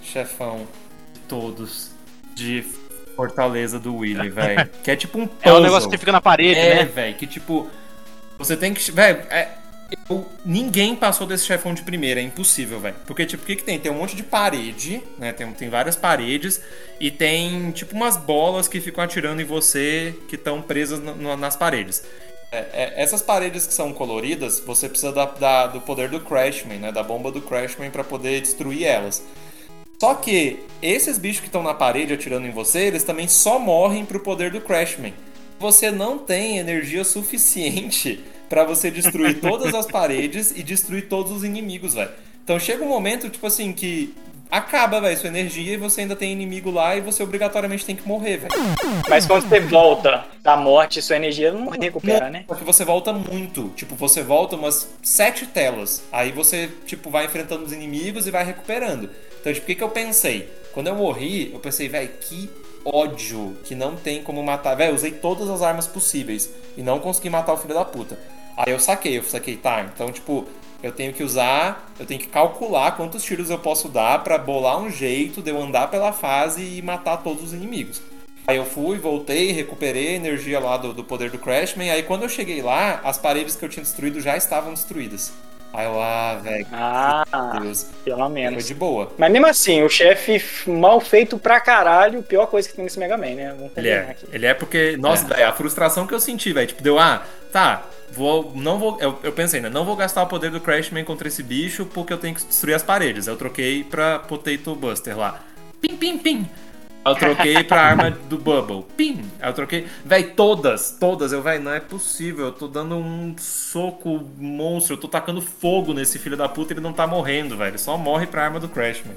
C: Chefão de todos de Fortaleza do Willy, velho. Que é tipo um
B: É
C: puzzle.
B: um negócio que fica na parede,
C: É,
B: né?
C: velho, que tipo. Você tem que. Velho, é, ninguém passou desse chefão de primeira, é impossível, velho. Porque, tipo, o que, que tem? Tem um monte de parede, né? Tem, tem várias paredes e tem, tipo, umas bolas que ficam atirando em você que estão presas no- no- nas paredes. É, é, essas paredes que são coloridas, você precisa da- da- do poder do Crashman, né? Da bomba do Crashman pra poder destruir elas. Só que esses bichos que estão na parede atirando em você, eles também só morrem pro poder do Crashman. Você não tem energia suficiente pra você destruir todas as paredes e destruir todos os inimigos, velho. Então chega um momento, tipo assim, que acaba, velho, sua energia e você ainda tem inimigo lá e você obrigatoriamente tem que morrer, velho.
A: Mas quando você volta da morte, sua energia não recupera, né?
C: Porque você volta muito. Tipo, você volta umas sete telas. Aí você, tipo, vai enfrentando os inimigos e vai recuperando. Então, tipo, o que, que eu pensei? Quando eu morri, eu pensei, velho, que ódio que não tem como matar. Velho, usei todas as armas possíveis e não consegui matar o filho da puta. Aí eu saquei, eu saquei, tá, então, tipo, eu tenho que usar, eu tenho que calcular quantos tiros eu posso dar pra bolar um jeito de eu andar pela fase e matar todos os inimigos. Aí eu fui, voltei, recuperei a energia lá do, do poder do Crashman. Aí quando eu cheguei lá, as paredes que eu tinha destruído já estavam destruídas. Aí eu, ah, velho,
A: Ah,
C: Deus.
A: pelo
C: Foi
A: menos.
C: de boa.
A: Mas mesmo assim, o chefe mal feito pra caralho, pior coisa que tem nesse Mega Man, né? Vamos
C: Ele é.
A: aqui.
C: Ele é porque, nossa, velho, a frustração que eu senti, velho, tipo, deu, ah, tá, vou, não vou, eu, eu pensei, né, não vou gastar o poder do Crashman contra esse bicho porque eu tenho que destruir as paredes. Aí eu troquei pra Potato Buster lá. Pim, pim, pim. Eu troquei pra arma do Bubble. Pim. Eu troquei. Véi, todas, todas. Eu, véi, não é possível. Eu tô dando um soco monstro. Eu tô tacando fogo nesse filho da puta ele não tá morrendo, velho. Ele só morre pra arma do Crashman.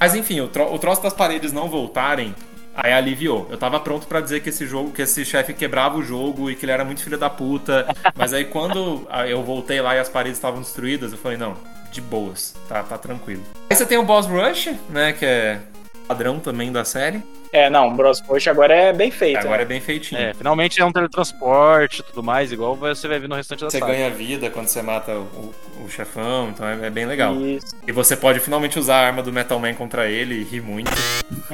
C: Mas enfim, o, tro o troço das paredes não voltarem, aí aliviou. Eu tava pronto pra dizer que esse jogo, que esse chefe quebrava o jogo e que ele era muito filho da puta. Mas aí quando ah, eu voltei lá e as paredes estavam destruídas, eu falei, não, de boas, tá, tá tranquilo. Aí você tem o Boss Rush, né, que é padrão também da série.
A: É, não, o Bros Push agora é bem feito.
C: Agora
A: né?
C: é bem feitinho.
B: É, finalmente é um teletransporte e tudo mais, igual você vai ver no restante da
C: Você
B: saga.
C: ganha vida quando você mata o, o- chefão, então é, é bem legal.
A: Isso.
C: E você pode finalmente usar a arma do Metal Man contra ele e rir muito.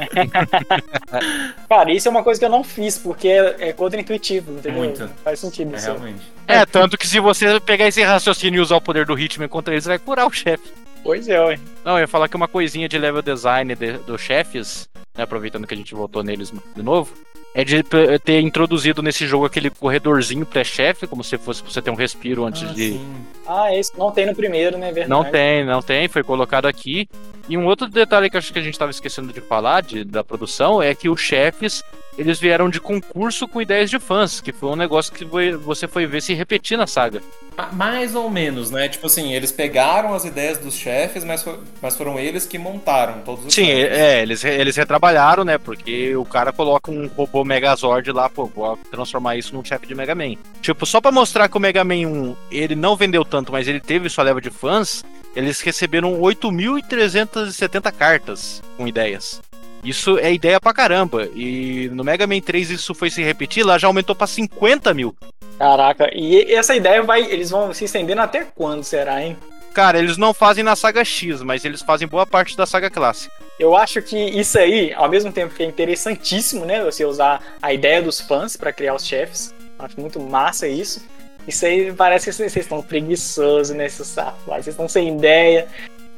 A: Cara, isso é uma coisa que eu não fiz, porque é, é contra-intuitivo, entendeu?
C: Muito.
A: Faz sentido
C: É
A: isso.
C: realmente.
B: É, tanto que se você pegar esse raciocínio e usar o poder do Hitman contra eles, você vai curar o chefe.
A: Pois é, ué.
B: Não, eu ia falar que uma coisinha de level design de- dos chefes, né, aproveitando que a gente voltou neles de novo, é de ter introduzido nesse jogo aquele corredorzinho pré-chefe, como se fosse pra você ter um respiro antes
C: Ah,
B: de.
C: sim.
A: Ah, esse não tem no primeiro, né? Verdade.
B: Não tem, não tem, foi colocado aqui. E um outro detalhe que acho que a gente tava esquecendo de falar de, da produção é que os chefes eles vieram de concurso com ideias de fãs, que foi um negócio que foi- você foi ver se repetir na saga.
C: Ma- Mais ou menos, né? Tipo assim, eles pegaram as ideias dos chefes, mas, fo- mas foram eles que montaram todos os
B: Sim,
C: chefes.
B: é, eles, eles retrabalharam, né? Porque o cara coloca um robô Megazord lá, pô, vou transformar isso num chefe de Mega Man. Tipo, só pra mostrar que o Mega Man 1 ele não vendeu tanto, mas ele teve sua leva de fãs, eles receberam 8.370 cartas com ideias. Isso é ideia pra caramba. E no Mega Man 3 isso foi se repetir, lá já aumentou pra 50 mil.
A: Caraca, e essa ideia vai. Eles vão se estendendo até quando será, hein?
B: Cara, eles não fazem na saga X, mas eles fazem boa parte da saga clássica.
A: Eu acho que isso aí, ao mesmo tempo que é interessantíssimo, né? Você usar a ideia dos fãs pra criar os chefes. Acho muito massa isso. Isso aí parece que vocês estão preguiçosos nesse saco. lá, Vocês estão sem ideia.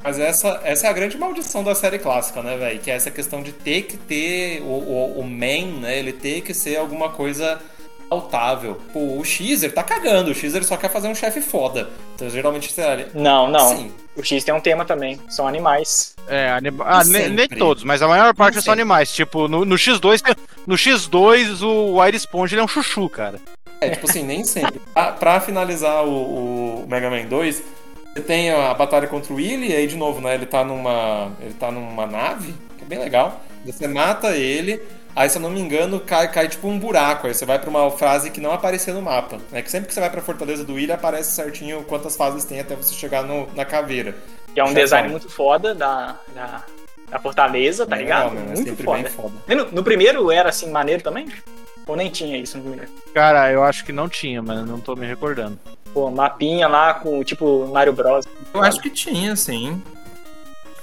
C: Mas essa, essa é a grande maldição da série clássica, né, velho? Que é essa questão de ter que ter o, o, o main, né? Ele ter que ser alguma coisa pautável. Pô, o Xer tá cagando. O Xer só quer fazer um chefe foda. Então, geralmente, lá,
A: Não, não.
C: Sim.
A: O X tem um tema também. São animais.
B: É, anima... ah, ne-
C: sempre.
B: nem todos, mas a maior parte
C: Nem
B: são animais. Tipo, no, no X2, tem- no X2 o Wire Sponge ele é um chuchu, cara.
C: É, tipo assim, nem sempre. Pra, pra finalizar o, o Mega Man 2, você tem a batalha contra o Willy, e aí de novo, né? Ele tá numa. Ele tá numa nave, que é bem legal. Você mata ele, aí se eu não me engano, cai, cai tipo um buraco. Aí você vai pra uma fase que não aparecia no mapa. É que sempre que você vai pra Fortaleza do Willy, aparece certinho quantas fases tem até você chegar no- na caveira.
A: Que é um
C: Chefão.
A: design muito foda da, da, da Fortaleza, tá
C: Bem
A: ligado?
C: né? É
A: muito
C: sempre
A: foda.
C: bem foda.
A: No, no primeiro era assim, maneiro também? Ou nem tinha isso no primeiro?
B: Cara, eu acho que não tinha, mas não tô me recordando.
A: Pô, mapinha lá com tipo Mario Bros.
C: Eu acho que tinha, sim.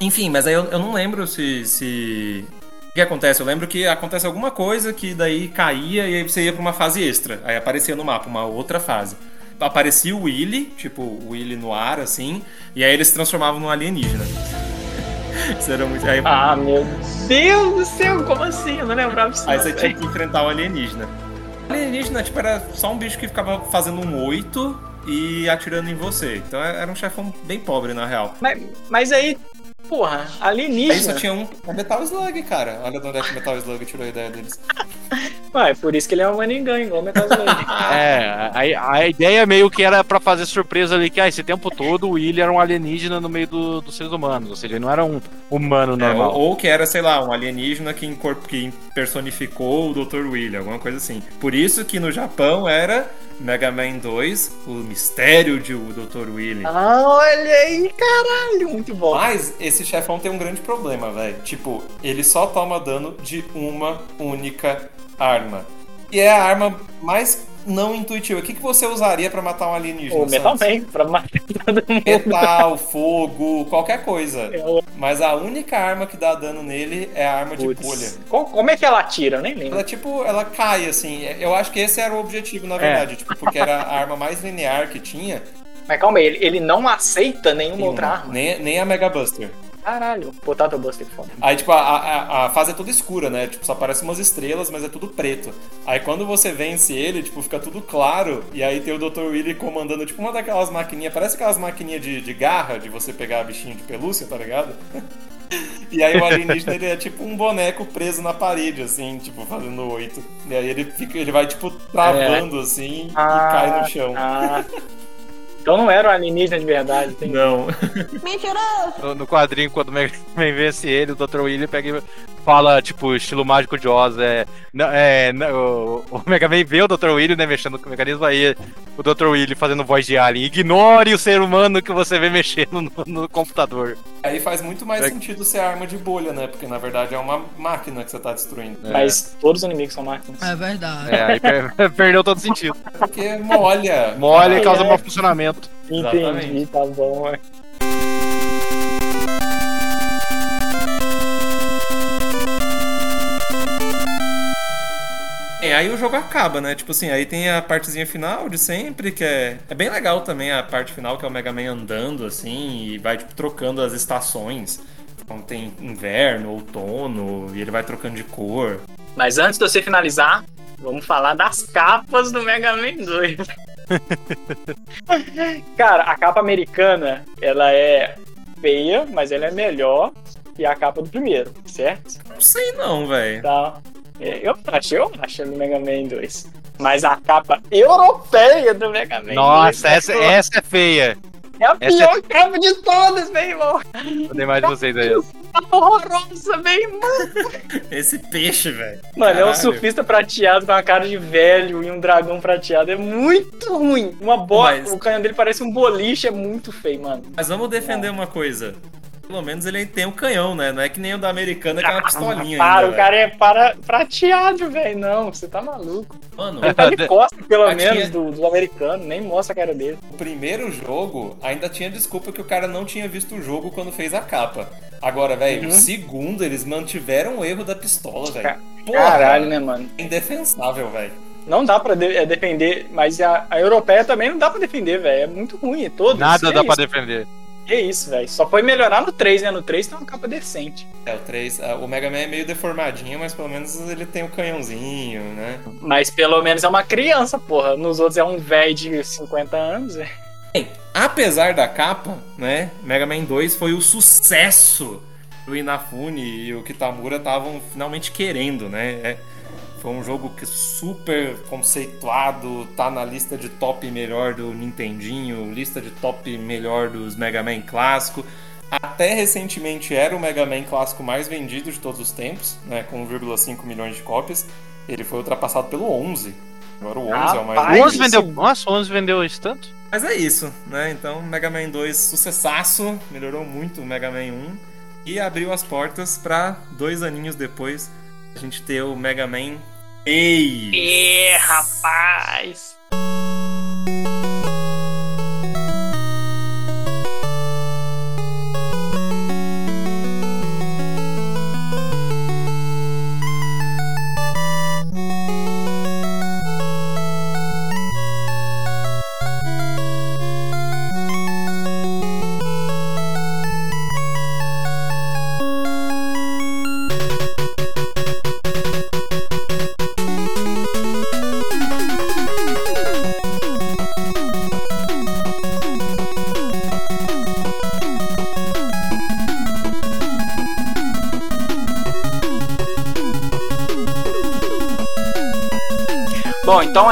C: Enfim, mas aí eu, eu não lembro se, se. O que acontece? Eu lembro que acontece alguma coisa que daí caía e aí você ia pra uma fase extra. Aí aparecia no mapa uma outra fase. Aparecia o Willy, tipo, o Willy no ar, assim, e aí eles se transformavam num alienígena. Isso era muito. Aí,
A: Ah, meu Deus do céu, como assim? Eu não lembrava disso.
C: aí você tinha que enfrentar o alienígena. O alienígena, tipo, era só um bicho que ficava fazendo um oito e atirando em você. Então era um chefão bem pobre, na real.
A: Mas, mas aí, porra,
C: Aí
A: alienígena.
C: só tinha um. É Metal Slug, cara. Olha de onde é que o Metal Slug tirou a ideia deles.
A: Ué, por isso que ele é um Maningan, igual o Metal Slug.
B: É, a, a ideia meio que era pra fazer surpresa ali, que ah, esse tempo todo o Willy era um alienígena no meio do- dos seres humanos, ou seja, ele não era um humano
C: É,
B: normal.
C: ou, ou que era, sei lá, um alienígena que, incorp- que personificou o Dr. Willy, alguma coisa assim. Por isso que no Japão era Mega Man 2, o mistério de o Dr. Willy.
A: ah, olha aí, caralho, muito bom.
C: Mas esse chefão tem um grande problema, velho. Tipo, ele só toma dano de uma única arma. E é a arma mais não intuitiva. O que, que você usaria pra matar um alienígena?
A: O Metal? Man, pra matar todo mundo.
C: Metal, fogo, qualquer coisa.
A: É o-
C: Mas a única arma que dá dano nele é a arma de
A: Putz.
C: bolha.
A: Como é que ela atira? Eu nem lembro.
C: Ela, tipo, ela cai, assim. Eu acho que esse era o objetivo, na verdade. Tipo, porque era a arma mais linear que tinha.
A: Mas calma aí, ele, ele não aceita nenhuma outra arma.
C: Nem, nem a Mega Buster.
A: Caralho, Potato Buster foda.
C: Aí, tipo, a, a, a fase é toda escura, né? Tipo, só aparecem umas estrelas, mas é tudo preto. Aí quando você vence ele, tipo, fica tudo claro. E aí tem o Dr. Willy comandando, tipo, uma daquelas maquininhas. Parece aquelas maquininhas de, de garra, de você pegar bichinho de pelúcia, tá ligado? E aí o alienígena ele é tipo um boneco preso na parede, assim, tipo, fazendo oito. E aí ele fica, ele vai, tipo, travando assim e cai no chão.
A: ah. Então não era um alienígena de verdade. Tem...
C: Não.
D: Mentiroso!
B: No, no quadrinho, quando o Mega Man vence ele, o Dr. Willy pega e fala, tipo, estilo mágico de Oz, é... não- é não, o, o Mega Man vê o Dr. Willy, né, mexendo com o mecanismo, aí o Dr. Willy fazendo voz de alien, ignore o ser humano que você vê mexendo no, no computador.
C: Aí faz muito mais
B: É.
C: sentido ser arma de bolha, né? Porque na verdade é uma máquina que você tá destruindo.
A: Mas todos os inimigos são máquinas.
E: É verdade.
B: É, aí per- perdeu todo sentido.
C: Porque molha.
B: Mole e causa
A: é.
B: mau funcionamento.
A: Entendi,
C: Exatamente.
A: tá bom. é.
C: É, aí o jogo acaba, né? Tipo assim, aí tem a partezinha final de sempre, que é, é bem legal também a parte final, que é o Mega Man andando, assim, e vai, tipo, trocando as estações. Então tem inverno, outono, e ele vai trocando de cor.
A: Mas antes de você finalizar, vamos falar das capas do Mega Man 2. Cara, a capa americana, ela é feia, mas ela é melhor que a capa do primeiro, certo?
C: Não sei não, velho.
A: Tá. É, Eu acho, eu acho do Mega Man 2. Mas a capa europeia do Mega Man 2.
B: Nossa, essa,
A: pô,
B: essa é feia.
A: é a
B: essa
A: pior capa de todas, meu irmão.
B: Mandei mais de vocês aí.
A: Tá horrorosa, meu irmão.
C: Esse peixe, velho.
A: Mano, é um
C: Caralho.
A: surfista prateado com a cara de velho e um dragão prateado. É muito ruim. Uma bola,
C: Mas-
A: o canhão dele parece um boliche, é muito feio, mano.
C: Mas vamos defender uma coisa. Pelo menos ele tem um canhão, né? Não é que nem o da americana que é uma pistolinha
A: para,
C: ainda,
A: o cara é para, prateado, velho. Não, você tá maluco.
C: Mano,
A: Ele tá de costa, pelo
C: Aqui
A: menos,
C: é-
A: do, do americano. Nem mostra a cara dele.
C: o primeiro jogo ainda tinha desculpa que o cara não tinha visto o jogo quando fez a capa. Agora, velho,
A: Uhum.
C: o segundo eles mantiveram o erro da pistola, velho.
A: Caralho, né, mano?
C: é Indefensável, velho.
A: Não dá pra de- é, defender, mas a, a europeia também não dá pra defender, velho. É muito ruim, é todos.
B: Nada
A: é
B: dá
A: isso,
B: pra defender.
A: É isso, velho. Só foi melhorar no 3, né? No 3 tem uma capa decente.
C: É, o 3, o Mega Man é meio deformadinho, mas pelo menos ele tem o canhãozinho, né?
A: Mas pelo menos é uma criança, porra. Nos outros é um velho de 50 anos, é.
C: Bem, apesar da capa, né, Mega Man 2 foi o sucesso que o Inafune e o Kitamura estavam finalmente querendo, né? É, foi um jogo que super conceituado, tá na lista de top melhor do Nintendinho, lista de top melhor dos Mega Man clássico. Até recentemente era o Mega Man clássico mais vendido de todos os tempos, né, com 1,5 milhões de cópias. Ele foi ultrapassado pelo 11. Agora o 11 é o mais
A: Rapaz,
B: O 11 vendeu. Nossa, o 11 vendeu isso tanto?
C: mas é isso, né? Então, Mega Man 2 sucessaço, melhorou muito o Mega Man 1 e abriu as portas pra dois aninhos depois a gente ter o Mega Man 3.
A: É, rapaz.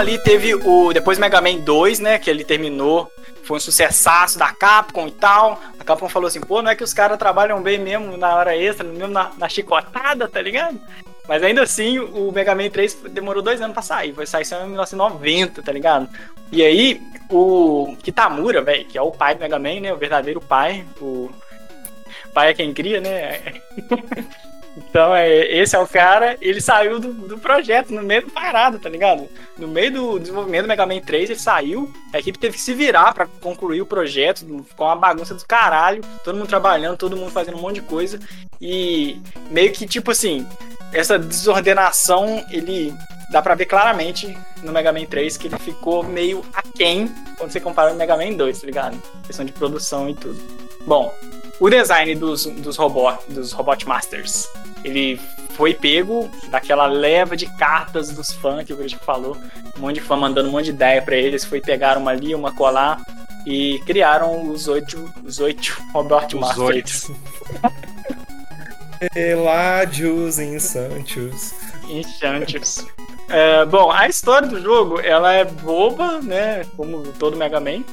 A: Ali teve o. Depois Mega Man 2, né? Que ele terminou. Foi um sucessaço da Capcom e tal. A Capcom falou assim, pô, não é que os caras trabalham bem mesmo na hora extra, mesmo na, na chicotada, tá ligado? Mas ainda assim, o Mega Man 3 demorou dois anos pra sair. Foi sair só em 1990, tá ligado? E aí, o Kitamura, velho, que é o pai do Mega Man, né? O verdadeiro pai. O pai é quem cria, né? Então, é, esse é o cara, ele saiu do, do projeto no meio do parado, tá ligado? No meio do desenvolvimento do Mega Man 3, ele saiu, a equipe teve que se virar pra concluir o projeto, ficou uma bagunça do caralho, todo mundo trabalhando, todo mundo fazendo um monte de coisa, e meio que, tipo assim, essa desordenação, ele dá pra ver claramente no Mega Man 3 que ele ficou meio aquém quando você compara o Mega Man 2, tá ligado? Questão de produção e tudo. Bom, o design dos, dos, robot, dos Robot Masters, ele foi pego daquela leva de cartas dos fãs que o Christian falou. Um monte de fã mandando um monte de ideia pra eles. Foi pegar uma ali, uma colar e criaram os oito, os oito Robot
B: Os
A: Masters.
C: Eládios insantos.
A: Enchantress. É, bom, a história do jogo, ela é boba, né? Como todo Mega Man.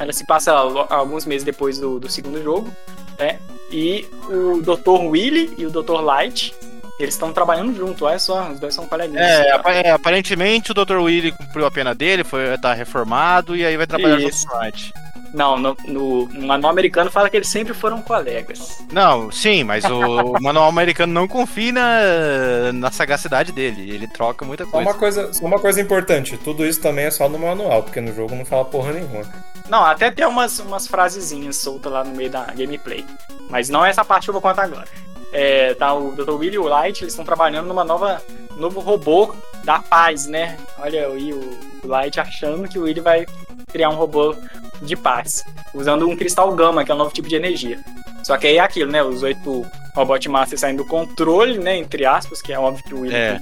A: Ela se passa alguns meses depois do, do segundo jogo, né? E o Dr. Willy e o Dr. Light, eles estão trabalhando junto, olha só, os dois são coleguinhas.
B: É, é, aparentemente o Dr. Willy cumpriu a pena dele, foi, tá reformado e aí vai trabalhar
A: Isso.
B: junto com o Wright.
A: Não, no, no, no manual americano fala que eles sempre foram colegas.
B: Não, sim, mas o manual americano não confia na, na sagacidade dele. Ele troca muita
C: Só
B: coisa.
C: uma, coisa, só uma coisa importante, tudo isso também é só no manual, porque no jogo não fala porra nenhuma.
A: Não, até tem umas, umas frasezinhas soltas lá no meio da gameplay. Mas não é essa parte que eu vou contar agora. É, tá o Dr. Willy e o Light, eles estão trabalhando numa nova novo robô da paz, né? Olha aí o, o Light achando que o Willy vai criar um robô de paz, usando um cristal gama, que é um novo tipo de energia. Só que aí é aquilo, né? Os oito Robot Masters saindo do controle, né? Entre aspas, que é óbvio que o Willy
B: É.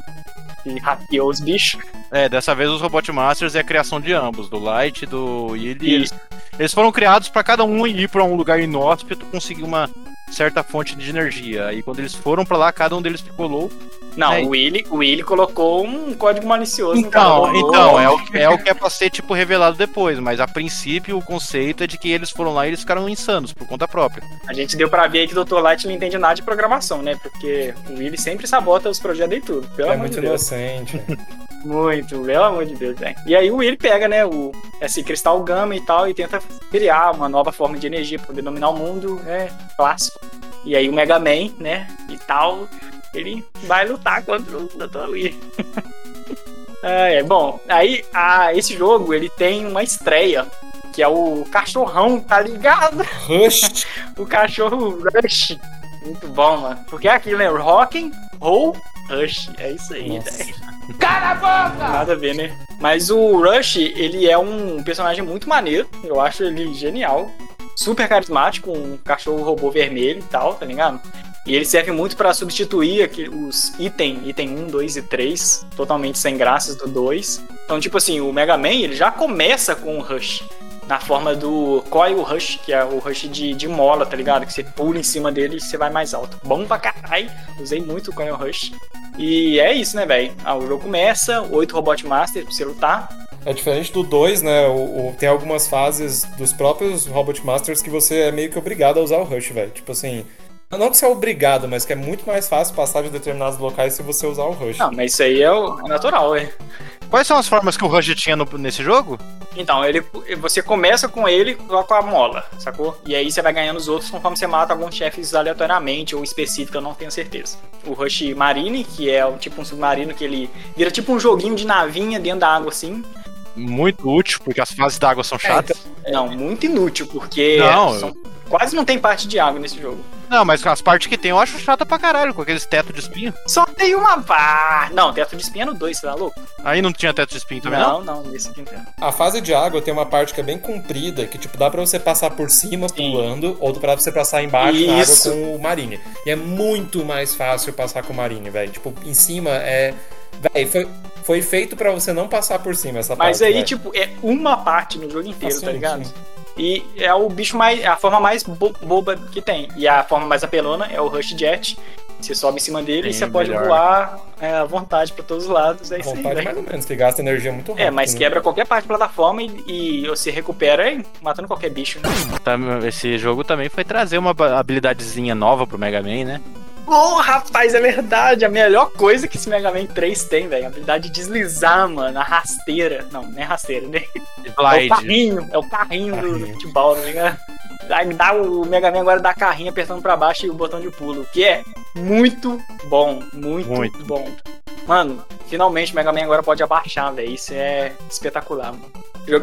A: que, que hackeou os bichos.
B: É, dessa vez os Robot Masters é a criação de ambos, do Light e do Willy.
A: Isso.
B: Eles foram criados pra cada um ir pra um lugar inóspito conseguir uma certa fonte de energia. Aí quando eles foram pra lá, cada um deles ficou louco.
A: Não,
B: É.
A: o Willy, o Willy colocou um código malicioso no
B: Então,
A: canal.
B: então é, o, é o que é pra ser tipo revelado depois, mas a princípio o conceito é de que eles foram lá e eles ficaram insanos por conta própria.
A: A gente deu pra ver aí que o Dr. Light não entende nada de programação, né? Porque o Willy sempre sabota os projetos e tudo. Pelo
C: É
A: amor
C: muito
A: de Deus.
C: inocente.
A: Muito, pelo amor de Deus, velho. E aí o Willy pega, né, o, esse cristal gama e tal, e tenta criar uma nova forma de energia pra poder dominar o mundo, né? Clássico. E aí o Mega Man, né, e tal, ele vai lutar contra o Dr. Willy. Ah, é, bom, aí a, esse jogo, ele tem uma estreia, que é o cachorrão, tá ligado?
C: Rush.
A: O cachorro Rush. Muito bom, mano. Porque é aquilo, né? Rock'n Roll Rush. É isso aí,
C: Nossa.
A: velho. Cala a boca! Nada a ver, né? Mas o Rush, ele é um personagem muito maneiro. Eu acho ele genial. Super carismático, um cachorro robô vermelho e tal, tá ligado? E ele serve muito pra substituir os item, item 1, 2 e 3, totalmente sem graças do 2. Então, tipo assim, o Mega Man, ele já começa com o Rush na forma do Coil Rush, que é o Rush de, de mola, tá ligado? Que você pula em cima dele e você vai mais alto. Bom pra caralho. Usei muito o Coil Rush. E é isso, né, velho? Ah, o jogo começa, oito Robot Master pra você lutar.
C: É diferente do 2, né? O, o- tem algumas fases dos próprios Robot Masters que você é meio que obrigado a usar o Rush, velho. Tipo assim. Não que você é obrigado, mas que é muito mais fácil passar de determinados locais se você usar o Rush.
A: Não, mas isso aí é, o, é natural, é.
B: Quais são as formas que o Rush tinha no- nesse jogo?
A: Então, ele, você começa com ele só com a mola, sacou? E aí você vai ganhando os outros conforme você mata alguns chefes aleatoriamente ou específico, eu não tenho certeza. O Rush Marine, que é o tipo um submarino que ele vira tipo um joguinho de navinha dentro da água assim.
B: Muito útil, porque as fases d'água são chatas.
A: Não, muito inútil, porque
B: Não,
A: são- quase não tem parte de água nesse jogo.
B: Não, mas as partes que tem eu acho chata pra caralho, com aqueles tetos de espinho.
A: Só tem uma parte. Não, teto de espinha no 2, você tá louco?
B: Aí não tinha teto de espinho também, não?
A: não, não, nesse aqui não tem.
C: A fase de água tem uma parte que é bem comprida, que tipo, dá pra você passar por cima
A: Sim.
C: pulando, ou dá pra você passar embaixo na água
A: Isso.
C: com o Marine. E é muito mais fácil passar com o Marine, velho. Tipo, em cima é. Véi, foi, foi feito pra você não passar por cima essa
A: Mas
C: parte.
A: aí,
C: véi.
A: tipo, é uma parte no jogo inteiro,
C: Ah, sim,
A: tá ligado?
C: sim.
A: E é o bicho mais. a forma mais bo- boba que tem. E a forma mais apelona é o Rush Jet. Você sobe em cima dele e você pode
B: melhor.
A: voar é, à vontade pra todos os lados. É isso aí,
C: mais ou menos, que gasta energia muito rápido.
A: É, mas
C: né?
A: quebra qualquer parte da plataforma e, e você recupera aí, matando qualquer bicho, né?
B: Esse jogo também foi trazer uma habilidadezinha nova pro Mega Man, né?
A: Ô, rapaz, é verdade. A melhor coisa que esse Mega Man 3 tem, velho. A habilidade de deslizar, mano. A rasteira. Não, não é rasteira, né? É o
B: Slide.
A: carrinho. É o carrinho do, do
C: Carrinho.
A: futebol, tá ligado? Aí dá o Mega Man agora dá carrinho apertando pra baixo e o botão de pulo. Que é muito bom. Muito,
B: Muito.
A: bom. Mano, finalmente o Mega Man agora pode abaixar, velho. Isso é espetacular, mano.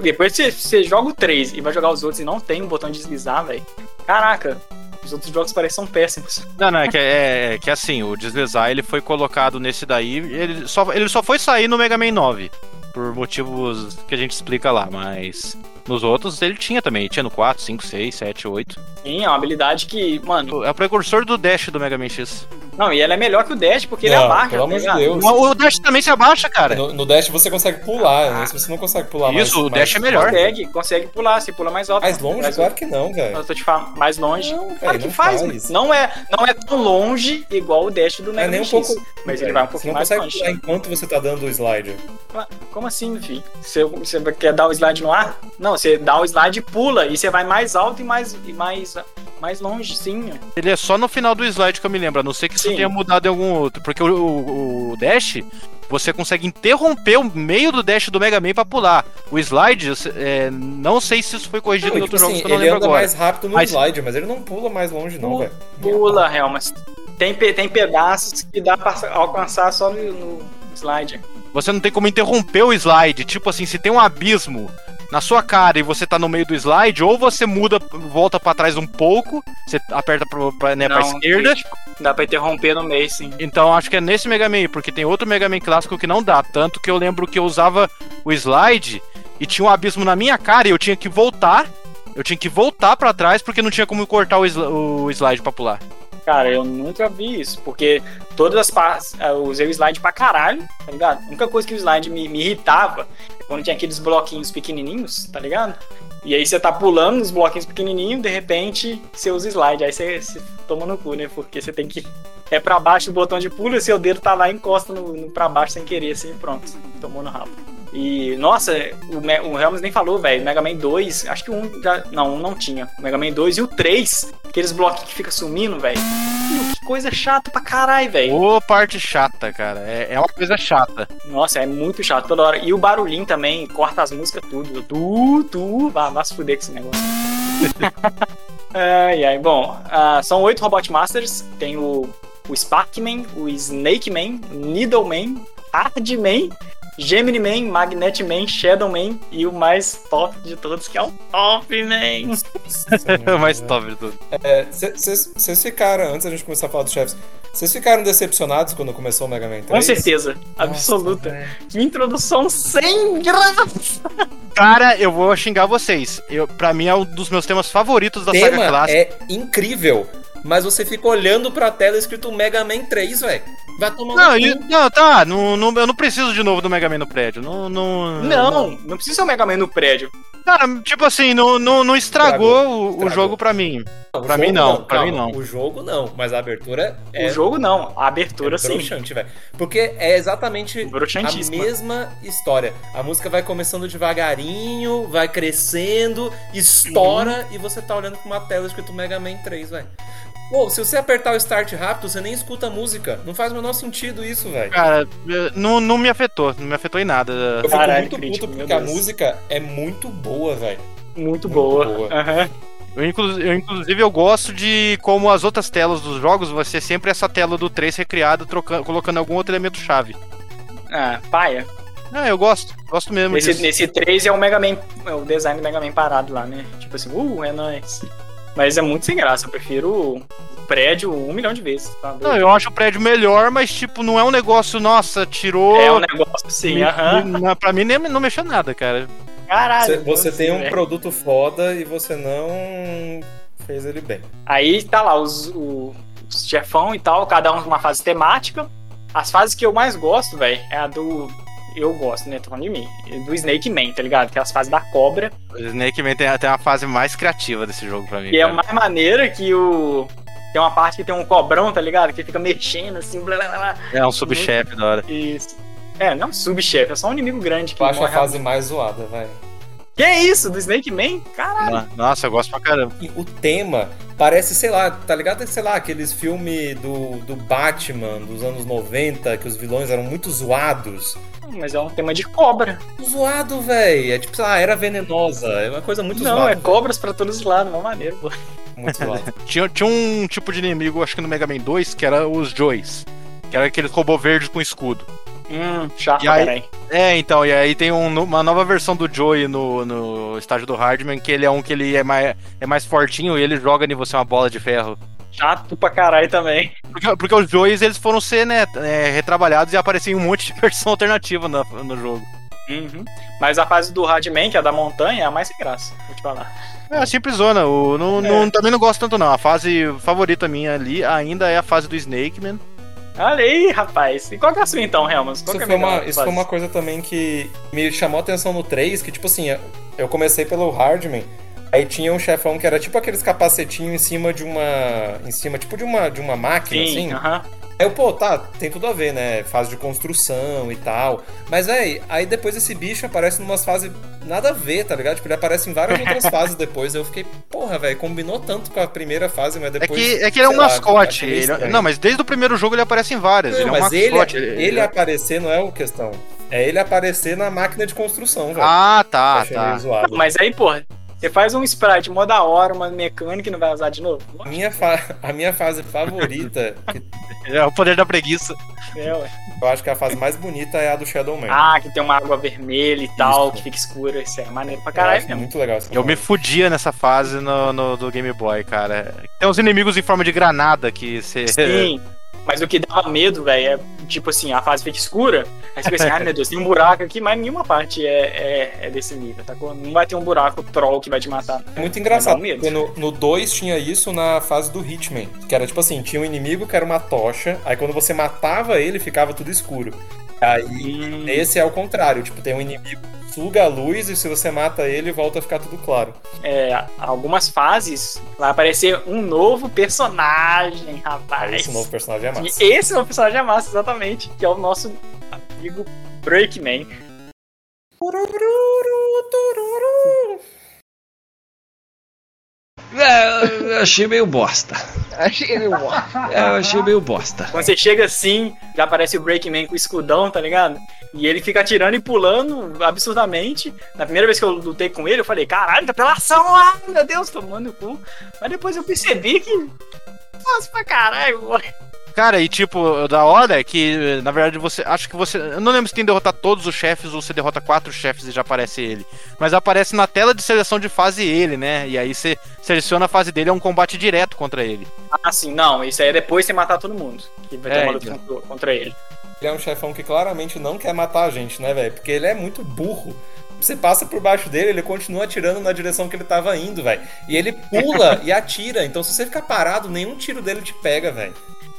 A: Depois você, você joga o 3 e vai jogar os outros e não tem um botão de deslizar, velho. Caraca, os outros jogos parecem são péssimos.
B: Não, não, é que, é, é que assim, o deslizar ele foi colocado nesse daí, ele só, ele só foi sair no Mega Man 9, por motivos que a gente explica lá, mas nos outros ele tinha também, tinha no 4, 5, 6, 7, 8.
A: Sim, é uma habilidade que, mano.
B: É o precursor do Dash do Mega Man X.
A: Não, e ela é melhor que o Dash porque ele
C: Não,
A: abaixa.
C: pelo
A: tá
C: amor de? Deus.
B: O, o Dash também se abaixa, cara.
C: No, no Dash você consegue pular, né? Se você não consegue pular mais.
B: Isso, o
C: mais-
B: Dash é melhor.
A: Consegue, consegue pular, você pula mais alto.
C: Mais longe?
A: Mais
C: Claro que não, velho.
A: Eu tô te falando, mais longe.
C: Não,
A: claro
C: velho,
A: que
C: não
A: faz,
C: faz.
A: não é, não é tão longe igual o Dash do
C: É
A: Mega
C: nem
A: Man
C: um
A: X.
C: pouco.
A: Mas ele vai um
C: Você
A: pouquinho
C: não
A: mais
C: consegue
A: longe.
C: pular enquanto você tá dando o slide.
A: Como assim, filho? Você, você quer dar o slide no ar? Não, você dá o slide e pula, e você vai mais alto e mais, e mais, mais longe, sim.
B: Ele é só no final do slide que eu me lembro, a não ser que isso
A: Sim.
B: tenha mudado em algum outro. Porque o, o- o Dash, você consegue interromper o meio do Dash do Mega Man pra pular. O slide, é, não sei se isso foi corrigido
C: Não,
B: em
C: e, tipo assim,
B: que eu não
C: ele
B: lembro
C: anda
B: agora.
C: mais rápido no
B: Mas-
C: slide, mas ele não pula mais longe, não, velho.
A: Pula, real, mas tem, tem pedaços que dá pra alcançar só no, no slide.
B: Você não tem como interromper o slide. Tipo assim, se tem um abismo na sua cara e você tá no meio do slide, ou você muda, volta pra trás um pouco, você aperta pro, pra, né, pra
A: Não,
B: esquerda.
A: Dá pra interromper no meio, sim.
B: Então acho que é nesse Mega Man, porque tem outro Mega Man clássico que não dá. Tanto que eu lembro que eu usava o slide e tinha um abismo na minha cara e eu tinha que voltar. Eu tinha que voltar pra trás porque não tinha como cortar o, sli- o slide pra pular.
A: Cara, eu nunca vi isso, porque todas as partes. Eu usei o slide pra caralho, tá ligado? A única coisa que o slide me, me irritava quando tinha aqueles bloquinhos pequenininhos, tá ligado? E aí você tá pulando nos bloquinhos pequenininhos, de repente você usa slide. Aí você, você toma no cu, né? Porque você tem que. É pra baixo o botão de pulo e seu dedo tá lá encosta no, no pra baixo sem querer, assim, pronto. Tomou no rabo. E, nossa, o, Me- o Helms nem falou, velho. Mega Man 2, acho que 1 já. Não, um não tinha. O Mega Man 2 e o 3, aqueles bloquinhos que fica sumindo, velho. Que coisa chata pra caralho, velho.
B: Ô, parte chata, cara. É, é uma coisa chata.
A: Nossa, é muito chato toda hora. E o barulhinho também, corta as músicas tudo. Tu, tu, vai, vai se fuder com esse negócio. ai, ai, bom. ah, são oito Robot Masters. Tem o, o Sparkman, o Snake Man, Needleman, Hardman, Gemini Man, Magnet Man, Shadow Man e o mais top de todos, que é o Top Man.
B: Mais top de tudo.
C: Vocês ficaram, antes da gente começar a falar dos chefes, vocês ficaram decepcionados quando começou o Mega Man 3?
A: Com certeza, absoluta. Que introdução sem graça.
B: Cara, eu vou xingar vocês. Eu, pra mim é um dos meus temas favoritos da
C: O
B: saga
C: tema
B: clássica.
C: é incrível, mas você fica olhando pra tela escrito Mega Man 3, velho. Vai tomar
B: Não, e- não, tá, não, não- eu não preciso de novo do Mega Man no prédio. Não, não,
A: Não, não precisa ser o Mega Man no prédio.
B: Cara, tipo assim, não, não, não estragou,
C: Estragou,
B: o- o,
C: estragou.
B: jogo pra mim.
C: O
B: pra mim não, pra mim
C: calma.
B: não.
C: O jogo não, mas a abertura é
A: O jogo não, a abertura
C: é
A: sim.
C: velho. Porque é exatamente a mesma história. A música vai começando devagarinho, vai crescendo, estoura e você tá olhando pra uma tela escrito Mega Man 3, velho. Pô, se você apertar o start rápido, você nem escuta a música. Não faz o menor sentido isso, velho.
B: Cara, não, não me afetou, não me afetou em nada.
C: Eu fico
A: Caralho,
C: muito
A: crítico,
C: puto porque a música é muito boa, velho.
A: Muito
C: Muito
A: boa.
C: boa.
A: Aham.
B: Eu, inclu- eu, inclusive, eu gosto de como as outras telas dos jogos vai ser sempre essa tela do 3 recriada, trocando, colocando algum outro elemento chave.
A: Ah, paia.
B: Ah, eu gosto, gosto mesmo
A: Nesse,
B: disso.
A: nesse 3 é o Mega Man, é o design do Mega Man parado lá, né? Tipo assim, uh, é nóis. Mas é muito sem graça, eu prefiro o prédio um milhão de vezes. Tá?
B: Não, eu acho o prédio melhor, mas, tipo, não é um negócio, nossa, tirou.
A: É um negócio assim,
B: Me-
A: aham.
B: me- pra mim nem, não mexeu nada, cara.
A: Caralho.
C: Você, você tem um produto foda e você não fez ele bem.
A: Aí tá lá os, o- os chefão e tal, cada um com uma fase temática. As fases que eu mais gosto, velho, é a do. Eu gosto, né? Tô falando de mim. Do Snake Man, tá ligado? Que é as fases da cobra.
B: O Snake Man tem, tem uma fase mais criativa desse jogo pra mim.
A: Que é mais maneira que o. Tem uma parte que tem um cobrão, tá ligado? Que fica mexendo assim, blá blá blá.
B: É um subchefe da hora.
A: Isso. É, não é um subchefe, é só um inimigo grande que
C: Eu acho a
A: morre
C: fase mais zoada, velho.
A: Que é isso? Do Snake Man? Caralho.
B: Nossa, eu gosto pra caramba.
C: E o tema parece, sei lá, tá ligado? Sei lá, aqueles filmes do, do Batman dos anos 90, que os vilões eram muito zoados.
A: Mas é um tema de cobra.
C: Zoado, velho. É tipo, sei lá, era venenosa. É uma coisa muito
A: não,
C: zoada.
A: é cobras pra todos os lados, uma maneira, pô.
C: Muito zoado.
B: Tinha, tinha um tipo de inimigo, acho que no Mega Man 2, que era os Joys. Que era aqueles robô verdes com escudo.
A: Hum, chato
B: E aí-. É, então, e aí tem um- uma nova versão do Joey no, no estágio do Hardman, que ele é um que ele é mais, é mais fortinho e ele joga em você uma bola de ferro.
A: Chato pra caralho também.
B: Porque, porque os Joeys, eles foram ser, né, é, retrabalhados e aparecem um monte de versão alternativa no, no jogo.
A: Uhum. Mas a fase do Radman, que é a da montanha, é a mais sem graça, vou te falar.
B: É a simplesona, o, não,
A: É.
B: não- também não gosto tanto não. A fase favorita minha ali ainda é a fase do Snake Man.
A: Olha aí, rapaz. E qual que é a sua então, Helmas? Qual
C: Isso,
A: é
C: foi uma, isso foi uma coisa também que me chamou a atenção no 3, que tipo assim, eu comecei pelo Hardman, aí tinha um chefão que era tipo aqueles capacetinhos em cima de uma. em cima, tipo de uma, de uma máquina,
A: Sim,
C: assim.
A: aham.
C: Aí eu, pô, tá, tem tudo a ver, né? Fase de construção e tal. Mas, véi, aí depois esse bicho aparece numas fases nada a ver, tá ligado? Tipo, ele aparece em várias outras fases depois. Eu fiquei, porra, velho, combinou tanto com a primeira fase, mas
B: É
C: depois.
B: que, é que ele é um
C: lá,
B: mascote. ele-
C: estranho.
B: não, mas desde o primeiro jogo ele aparece em várias.
C: Não,
B: ele é um
C: mas ele,
B: mascote.
C: ele aparecer não é a questão. É ele aparecer na máquina de construção, velho.
B: Ah, tá,
C: Achei
B: tá.
C: meio zoado.
A: Mas aí, pô, você faz um sprite mó da hora, uma mecânica e não vai usar de novo?
C: A minha, fa- a minha fase favorita, que
B: É o poder da preguiça.
A: É, ué.
C: eu acho que a fase mais bonita é a do Shadow Man.
A: Ah, que tem uma água vermelha e tal,
C: Isso.
A: que fica escura. Isso é maneiro pra
C: eu
A: caralho
C: acho
A: mesmo.
C: muito legal essa
B: Eu me fudia nessa fase no, no- do Game Boy, cara. Tem uns inimigos em forma de granada que você.
A: Sim. Mas o que dava medo, velho, é tipo assim, a fase fica escura, aí você fica assim, ai meu Deus, tem um buraco aqui, mas nenhuma parte é, é, é desse nível, tá? Não vai ter um buraco troll que vai te matar.
C: É muito engraçado,
A: um
C: porque no 2 tinha isso na fase do Hitman, que era tipo assim, tinha um inimigo que era uma tocha, aí quando você matava ele, ficava tudo escuro. Aí,
A: Hum,
C: esse é o contrário, tipo, tem um inimigo suga a luz e se você mata ele, volta a ficar tudo claro.
A: É, algumas fases vai aparecer um novo personagem, rapaz.
C: Esse novo personagem é
A: E
C: massa.
A: esse novo personagem é massa, exatamente, que é o nosso amigo Breakman.
E: É, eu achei meio bosta. É, eu achei meio bosta.
A: Quando você chega assim, já aparece o Breakman com o escudão, tá ligado? E ele fica atirando e pulando absurdamente. Na primeira vez que eu lutei com ele, eu falei, caralho, apelação! Ah, meu Deus, tomando o cu. Mas depois eu percebi que. Nossa, pra caralho, mano.
B: Cara, e tipo, da hora é que, na verdade, você. Acho que você. Eu não lembro se tem que derrotar todos os chefes ou você derrota quatro chefes e já aparece ele. Mas aparece na tela de seleção de fase ele, né? E aí você seleciona a fase dele, é um combate direto contra ele.
A: Ah, sim, não. Isso aí é depois você matar todo mundo. Que vai ter
B: É,
A: uma luta
B: então.
A: contra, contra ele.
C: Ele é um chefão que claramente não quer matar a gente, né, velho? Porque ele é muito burro. Você passa por baixo dele, ele continua atirando na direção que ele tava indo, velho. E ele pula e atira. Então, se você ficar parado, nenhum tiro dele te pega, velho.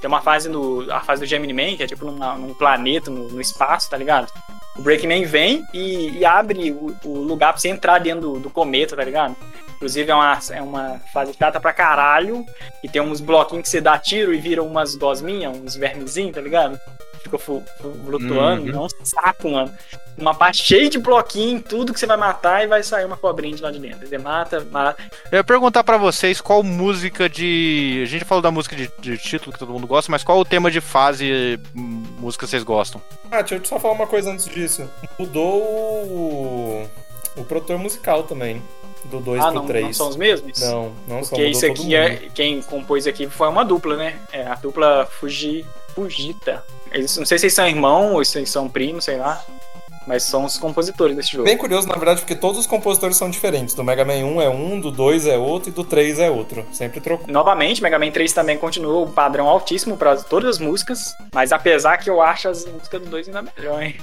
A: Tem uma fase no. A fase do Gemini Man, que é tipo numa- num planeta, no, no espaço, tá ligado? O Breakman vem e, e abre o, o lugar pra você entrar dentro do, do cometa, tá ligado? Inclusive é uma, é uma fase chata pra caralho. E tem uns bloquinhos que você dá tiro e vira umas gosminhas, uns vermezinhos, tá ligado? Fica fu- fu- flutuando,
B: Uhum.
A: é um saco, mano. Uma parte cheia de bloquinho, tudo que você vai matar e vai sair uma cobrinha de lá de dentro. Você mata, mata.
B: Eu ia perguntar pra vocês qual música de. A gente falou da música de, de título que todo mundo gosta, mas qual o tema de fase hum, música vocês gostam?
C: Ah, deixa eu só falar uma coisa antes disso. Mudou o, o produtor musical também. Do 2
A: Ah,
C: pro
A: não,
C: 3.
A: não são os mesmos?
C: Não, não são.
A: Porque isso aqui é. Quem compôs aqui foi uma dupla, né? É a dupla Fuji, Fujita. Eles, não sei se eles são irmãos ou se eles são primos, sei lá. Mas são os compositores desse jogo.
C: Bem curioso, na verdade, porque todos os compositores são diferentes. Do Mega Man 1 é um, do 2 é outro e do 3 é outro. Sempre trocou.
A: Novamente, Mega Man 3 também continuou o padrão altíssimo para todas as músicas. Mas apesar que eu acho as músicas do 2 ainda melhor, hein?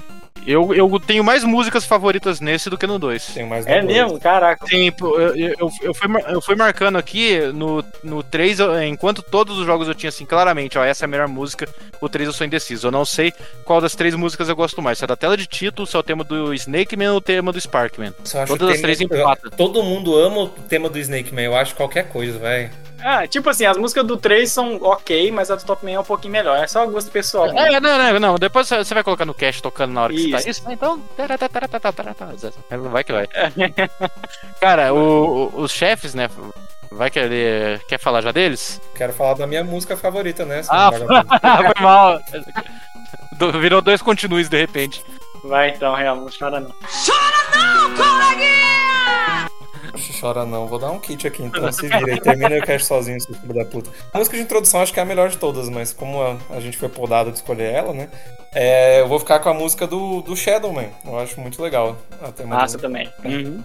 B: Eu, eu tenho mais músicas favoritas nesse do que no 2.
C: Tem mais
A: É
C: dois.
A: mesmo? Caraca.
B: Sim, eu, eu, eu, fui, eu fui marcando aqui no, no 3, eu- enquanto todos os jogos eu tinha assim, claramente, ó, essa é a melhor música, o 3 eu sou indeciso. Eu não sei qual das três músicas eu gosto mais. Se é da tela de título, se é o tema do Snake Man ou o tema do Sparkman.
C: Só acho
B: Todas
C: o
B: as três empatam.
C: Todo mundo ama o tema do Snake Man. Eu acho qualquer coisa, velho.
A: Ah, tipo assim, as músicas do 3 são ok, mas a do Top Man é um pouquinho melhor. É só gosto pessoal.
B: É, não, não, não. Depois você vai colocar no cast tocando na hora que você tá
A: Isso.
B: isso. Então. Vai que vai. Cara, o- o- os chefes, né? Vai querer. Quer falar já deles?
C: Quero falar da minha música favorita, né?
B: Ah, foi mal. Virou dois continues de repente.
A: Vai então, real, não chora não.
C: Chora não, vou dar um kit aqui então, se vira. Termina o cast sozinho, seu filho da puta. A música de introdução acho que é a melhor de todas, mas como a, a gente foi podado de escolher ela, né? é, eu vou ficar com a música do, do Shadowman. Eu acho muito legal. a tema
A: Massa
C: do-
A: também. Uhum.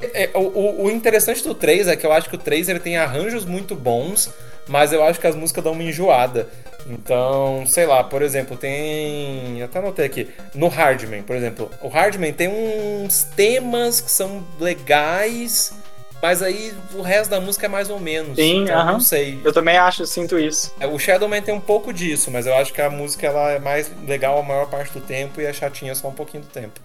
C: É, o, o- o interessante do 3 é que eu acho que o 3 ele tem arranjos muito bons, mas eu acho que as músicas dão uma enjoada. Então, sei lá, por exemplo, tem. Até anotei aqui. No Hardman, por exemplo. O Hardman tem uns temas que são legais, mas aí o resto da música é mais ou menos.
A: Sim,
C: então,
A: aham.
C: não sei.
A: Eu também acho, sinto isso.
C: É, O Shadowman tem um pouco disso, mas eu acho que a música ela é mais legal a maior parte do tempo e a chatinha só um pouquinho do tempo.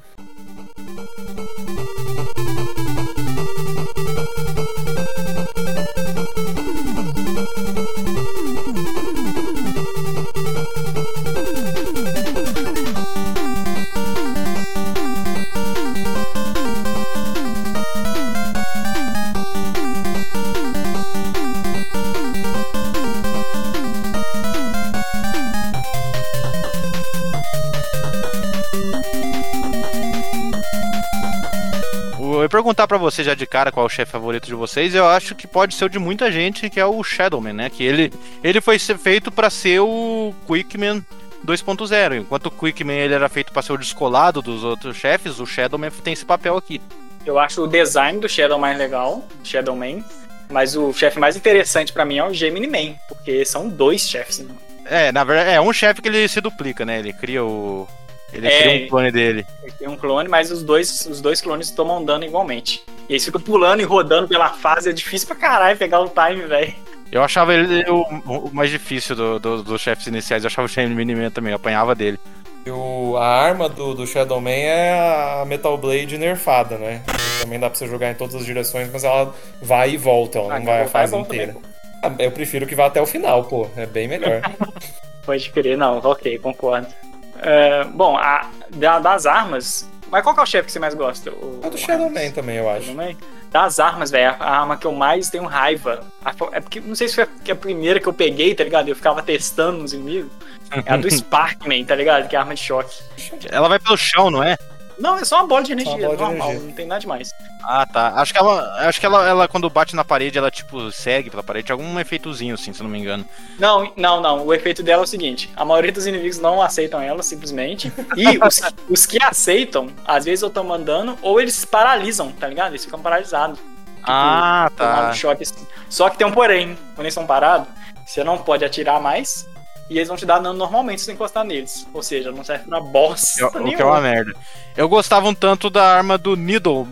B: Perguntar pra você já de cara qual é o chefe favorito de vocês. Eu acho que pode ser o de muita gente, que é o Shadowman, né? Que ele, ele foi feito pra ser o Quickman 2.0. Enquanto o Quickman ele era feito pra ser o descolado dos outros chefes, o Shadowman tem esse papel aqui.
A: Eu acho o design do Shadow mais legal, Shadowman. Mas o chefe mais interessante pra mim é o Gemini Man, porque são dois chefes. Né?
B: É, na verdade, é um chefe que ele se duplica, né? Ele cria o. Ele
A: É.
B: cria um clone dele.
A: Ele Tem um clone, mas os dois, os dois clones tomam dano igualmente. E eles ficam pulando e rodando pela fase, é difícil pra caralho pegar o time, velho.
B: Eu achava ele o, o mais difícil do- do- dos chefes iniciais. Eu achava o Shane Miniman também, eu apanhava dele.
C: E o, a arma do, do Shadow Man é a Metal Blade nerfada, né? Também dá pra você jogar em todas as direções, mas ela vai e volta, ela
A: Ah,
C: não vai a
A: é
C: fase inteira.
A: também,
C: Ah, Eu prefiro que vá até o final, pô. É bem melhor.
A: Pode crer, não, ok, concordo. É, bom, a, da- das armas. Mas qual que é o chefe que você mais gosta? O,
C: É do
A: o
C: Shadow? Man também, eu acho.
A: Shadow Man? Das armas, velho, a arma que eu mais tenho raiva. a é porque não sei se foi a- que a primeira que eu peguei, tá ligado? Eu ficava testando nos inimigos. É a do Sparkman, tá ligado? Que é a arma de choque.
B: Ela vai pelo chão, não é?
A: Não, é só uma bola de energia,
C: bola de
A: normal,
C: energia.
A: não tem nada demais.
B: Ah, tá. Acho que ela, acho que ela, ela quando bate na parede, ela tipo segue pela parede, algum efeitozinho assim, se eu não me engano.
A: Não, não, não. O efeito dela é o seguinte: a maioria dos inimigos não aceitam ela, simplesmente. E os, os que aceitam, às vezes eu tô mandando, ou eles se paralisam, tá ligado? Eles ficam paralisados.
B: ah,
A: tomar
B: tá.
A: um choque assim. Só que tem um porém, quando eles estão parados, você não pode atirar mais. E eles vão te dar dano normalmente se você encostar neles. Ou seja, não serve pra bosta.
B: O que é- o que é
A: nenhuma.
B: uma merda. Eu gostava um tanto da arma do Needle,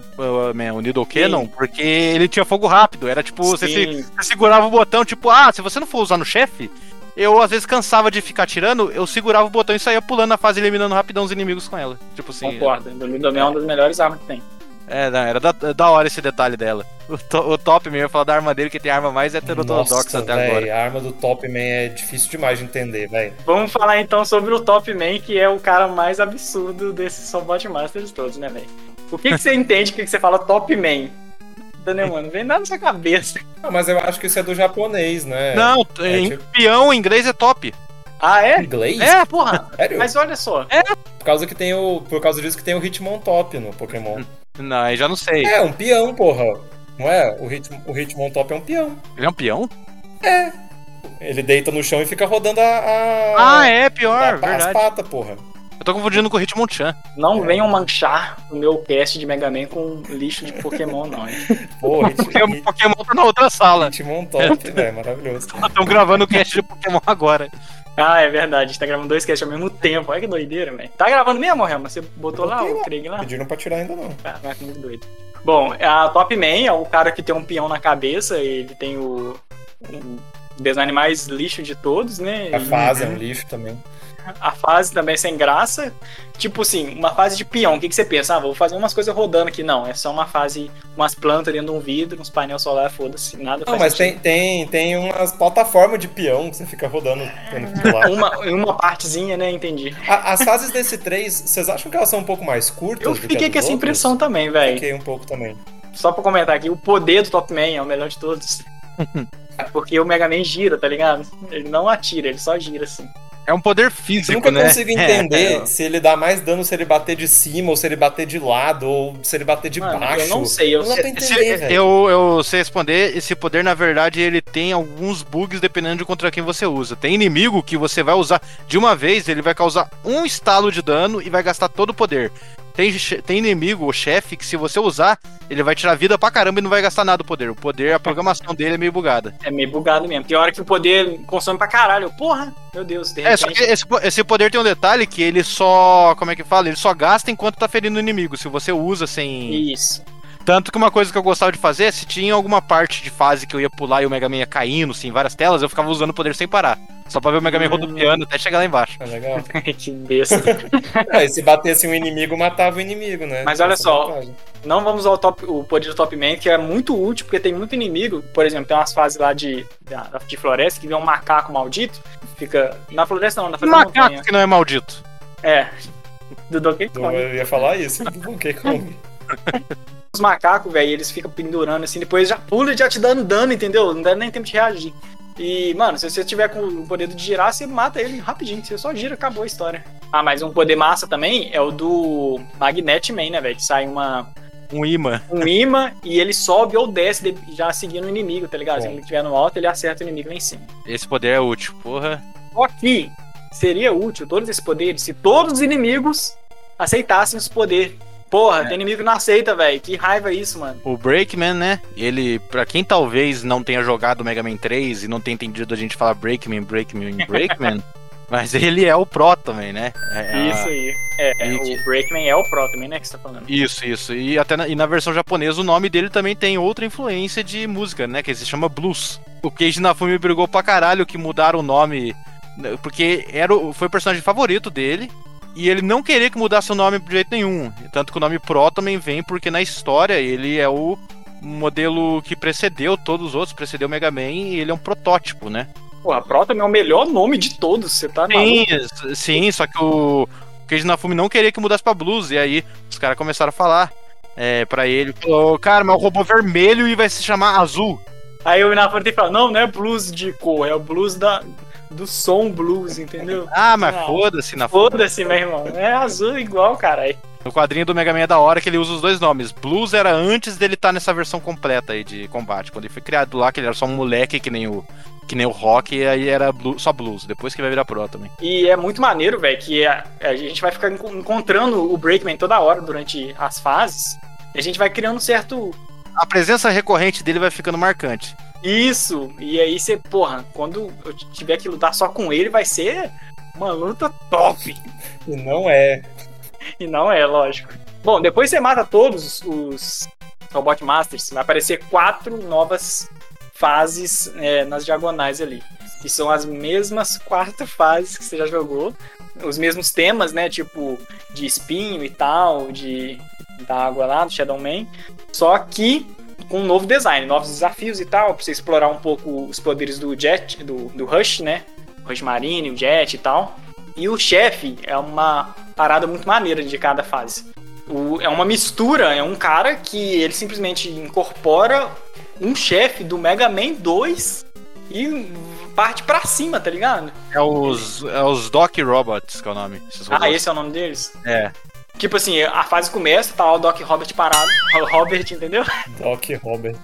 B: man, o Needle Cannon, porque ele tinha fogo rápido. Era tipo, você, se- você segurava o botão, tipo, ah, se você não for usar no chefe, eu às vezes cansava de ficar tirando, eu segurava o botão e saía pulando na fase, eliminando rapidão os inimigos com ela. Tipo assim.
A: Concordo. O Lidomel é uma das melhores armas que tem.
B: É, não, era da, da hora esse detalhe dela. O, to- o top mesmo, eu falar da arma dele, que tem a arma mais heterodoxa até agora.
C: véi, a arma do Top Man é difícil demais de entender, velho.
A: Vamos falar então sobre o Top Man, que é o cara mais absurdo desses Sobot Masters todos, né, velho? O que, que você entende que você fala Top Man? Entendeu, mano? Não vem nada na sua cabeça.
C: Não, mas eu acho que isso é do japonês, né?
B: Não,
C: é
B: em
C: tipo-
B: peão em inglês é top.
A: Ah, é?
C: Inglês?
B: É, porra.
C: Sério?
A: Mas olha só.
C: Por causa que tem o. Por causa disso que tem o Hitmontop no Pokémon.
B: Não, aí já não sei.
C: É, um peão, porra. Não é? O, Hit, o Hitmontop é um peão.
B: Ele é um peão?
C: Ele deita no chão e fica rodando a. a
B: Ah, é,
C: a-
B: pior,
C: as
B: verdade.
C: patas, porra.
B: Eu tô confundindo com o Hitmonchan.
A: Não venham manchar o meu cast de Mega Man com lixo de Pokémon, não, hein?
C: Pô, Hit,
B: Porque o Pokémon tá na outra sala.
C: Hitmontop, velho, maravilhoso.
B: Estão gravando o cast de Pokémon agora.
A: Ah, é verdade. A gente tá gravando dois casts ao mesmo tempo. Olha que doideira, velho. Tá gravando mesmo, Helma? Você botou lá o
C: lá.
A: Craig lá?
C: Pediram pra tirar ainda não.
A: Caraca, muito doido. Bom, a Top Man é o cara que tem um peão na cabeça, ele tem o. Um design mais lixo de todos, né?
C: A fase é um lixo também.
A: A fase também é sem graça. Tipo assim, uma fase de peão, o que, que você pensa? Ah, vou fazer umas coisas rodando aqui. Não, é só uma fase, umas plantas dentro de um vidro, uns painéis solares, foda-se, nada
C: Não,
A: faz
C: mas
A: sentido.
C: tem, tem, tem umas plataformas de peão que você fica rodando.
A: Uma, uma partezinha, né? Entendi.
C: A- As fases desse 3, vocês acham que elas são um pouco mais curtas?
A: Eu
C: do que
A: fiquei com essa
C: outros?
A: impressão também, velho.
C: Fiquei um pouco também.
A: Só pra comentar aqui, o poder do Top Man é o melhor de todos. Porque o Mega Man gira, tá ligado? Ele não atira, ele só gira assim.
B: É um poder
C: Eu
B: físico,
C: nunca
B: né?
C: consigo entender
B: É,
C: se ele dá mais dano se ele bater de cima, ou se ele bater de lado, ou se ele bater de
A: Mano,
C: baixo.
A: eu não sei, eu
C: Não dá
A: sei-
C: pra entender,
B: Se-
C: velho.
B: eu, eu sei responder, esse poder, na verdade, ele tem alguns bugs dependendo de contra quem você usa. Tem inimigo que você vai usar de uma vez, ele vai causar um estalo de dano e vai gastar todo o poder. Tem, tem inimigo, o chefe, que se você usar, ele vai tirar vida pra caramba e não vai gastar nada do poder. O poder, a programação dele é meio bugada.
A: É meio bugado mesmo. Tem hora que o poder consome pra caralho. Porra, meu Deus, de
B: É, só que
A: repente.
B: esse, esse poder tem um detalhe que ele só. Como é que fala? Ele só gasta enquanto tá ferindo o inimigo. Se você usa sem.
A: Isso.
B: Tanto que uma coisa que eu gostava de fazer, se tinha alguma parte de fase que eu ia pular e o Mega Man ia caindo, assim, em várias telas, eu ficava usando o poder sem parar. Só pra ver o Mega Man
A: Hum.
B: rodopiando até chegar lá embaixo.
C: É legal.
A: que besta.
C: É, e se batesse um inimigo, matava o inimigo, né?
A: Mas olha só,
C: vantagem.
A: Não vamos usar o, top, o poder do Top Man, que é muito útil, porque tem muito inimigo. Por exemplo, tem umas fases lá de, da- de floresta que vem um macaco maldito. Fica. Na floresta não, na
B: Um
A: floresta da montanha.
B: macaco que não é maldito.
A: É. Do Donkey
C: Eu
A: Kong.
C: ia falar isso, do Donkey Kong.
A: Os macacos, velho, eles ficam pendurando assim, depois já pula e já te dando dano, entendeu? Não dá nem tempo de reagir. E, mano, se você tiver com o poder de girar, você mata ele rapidinho. Você só gira, acabou a história. Ah, mas um poder massa também é o do Magnet Man, né, velho? Que sai uma,
B: Um imã.
A: um imã e ele sobe ou desce de- já seguindo o inimigo, tá ligado? Se
C: Bom.
A: ele estiver no alto, ele acerta o inimigo lá em cima.
B: Esse poder é útil, porra.
A: Só que seria útil todos esses poderes se todos os inimigos aceitassem os poderes. Porra, tem inimigo que não aceita, velho. Que raiva isso, mano.
B: O Breakman, né? Ele, pra quem talvez não tenha jogado Mega Man 3 e não tenha entendido a gente falar Breakman, Breakman, Breakman, mas ele é o Pro também, né? É- é
A: Isso aí. É,
B: E
A: o Breakman é o Pro também, né? Que você tá falando.
B: Isso, isso. E até na, e na versão japonesa o nome dele também tem outra influência de música, né? Que se chama Blues. O Keiji Inafune brigou pra caralho que mudaram o nome, né, porque era o, foi o personagem favorito dele. E ele não queria que mudasse o nome de jeito nenhum. Tanto que o nome Pro também vem porque na história ele é o modelo que precedeu todos os outros, precedeu o Mega Man e ele é um protótipo, né?
A: Pô, a Pro também é o melhor nome de todos, você tá
B: Sim, sim, só que o Keiji Nafumi não queria que mudasse pra Blues, e aí os caras começaram a falar é, pra ele, falou, cara, mas o robô vermelho e vai se chamar azul.
A: Aí o Inafune fala, não, não é blues de cor, é o blues da, do som blues, entendeu?
B: Ah, mas foda-se na
A: Foda-se, meu irmão. É azul igual, caralho.
B: No quadrinho do Mega Man é da hora que ele usa os dois nomes. Blues era antes dele estar tá nessa versão completa aí de combate. Quando ele foi criado lá, que ele era só um moleque que nem o, que nem o rock, e aí era blues, só blues. Depois que vai virar pro também.
A: E é muito maneiro, velho, que a, a, gente vai ficar encontrando o Breakman toda hora durante as fases. E a gente vai criando um certo.
B: A presença recorrente dele vai ficando marcante.
A: Isso, e aí você, porra, quando eu tiver que lutar só com ele, vai ser uma luta top.
C: E não é.
A: E não é, lógico. Bom, depois você mata todos os Robot Masters, vai aparecer quatro novas fases é, nas diagonais ali. Que são as mesmas quatro fases que você já jogou. Os mesmos temas, né? Tipo, de espinho e tal, de da água lá, do Shadow Man. Só que com um novo design, novos desafios e tal, pra você explorar um pouco os poderes do Jet, do, do Rush, né? O Rush Marine, o Jet e tal. E o chefe é uma parada muito maneira de cada fase. O, é uma mistura, é um cara que ele simplesmente incorpora um chefe do Mega Man 2 e parte pra cima, tá ligado?
B: É os, é os Doc Robots, que é o nome.
A: Ah, esse é o nome deles?
B: É.
A: Tipo assim, a fase começa, tá o Doc Robert parado. Robert, entendeu?
C: Doc Robert.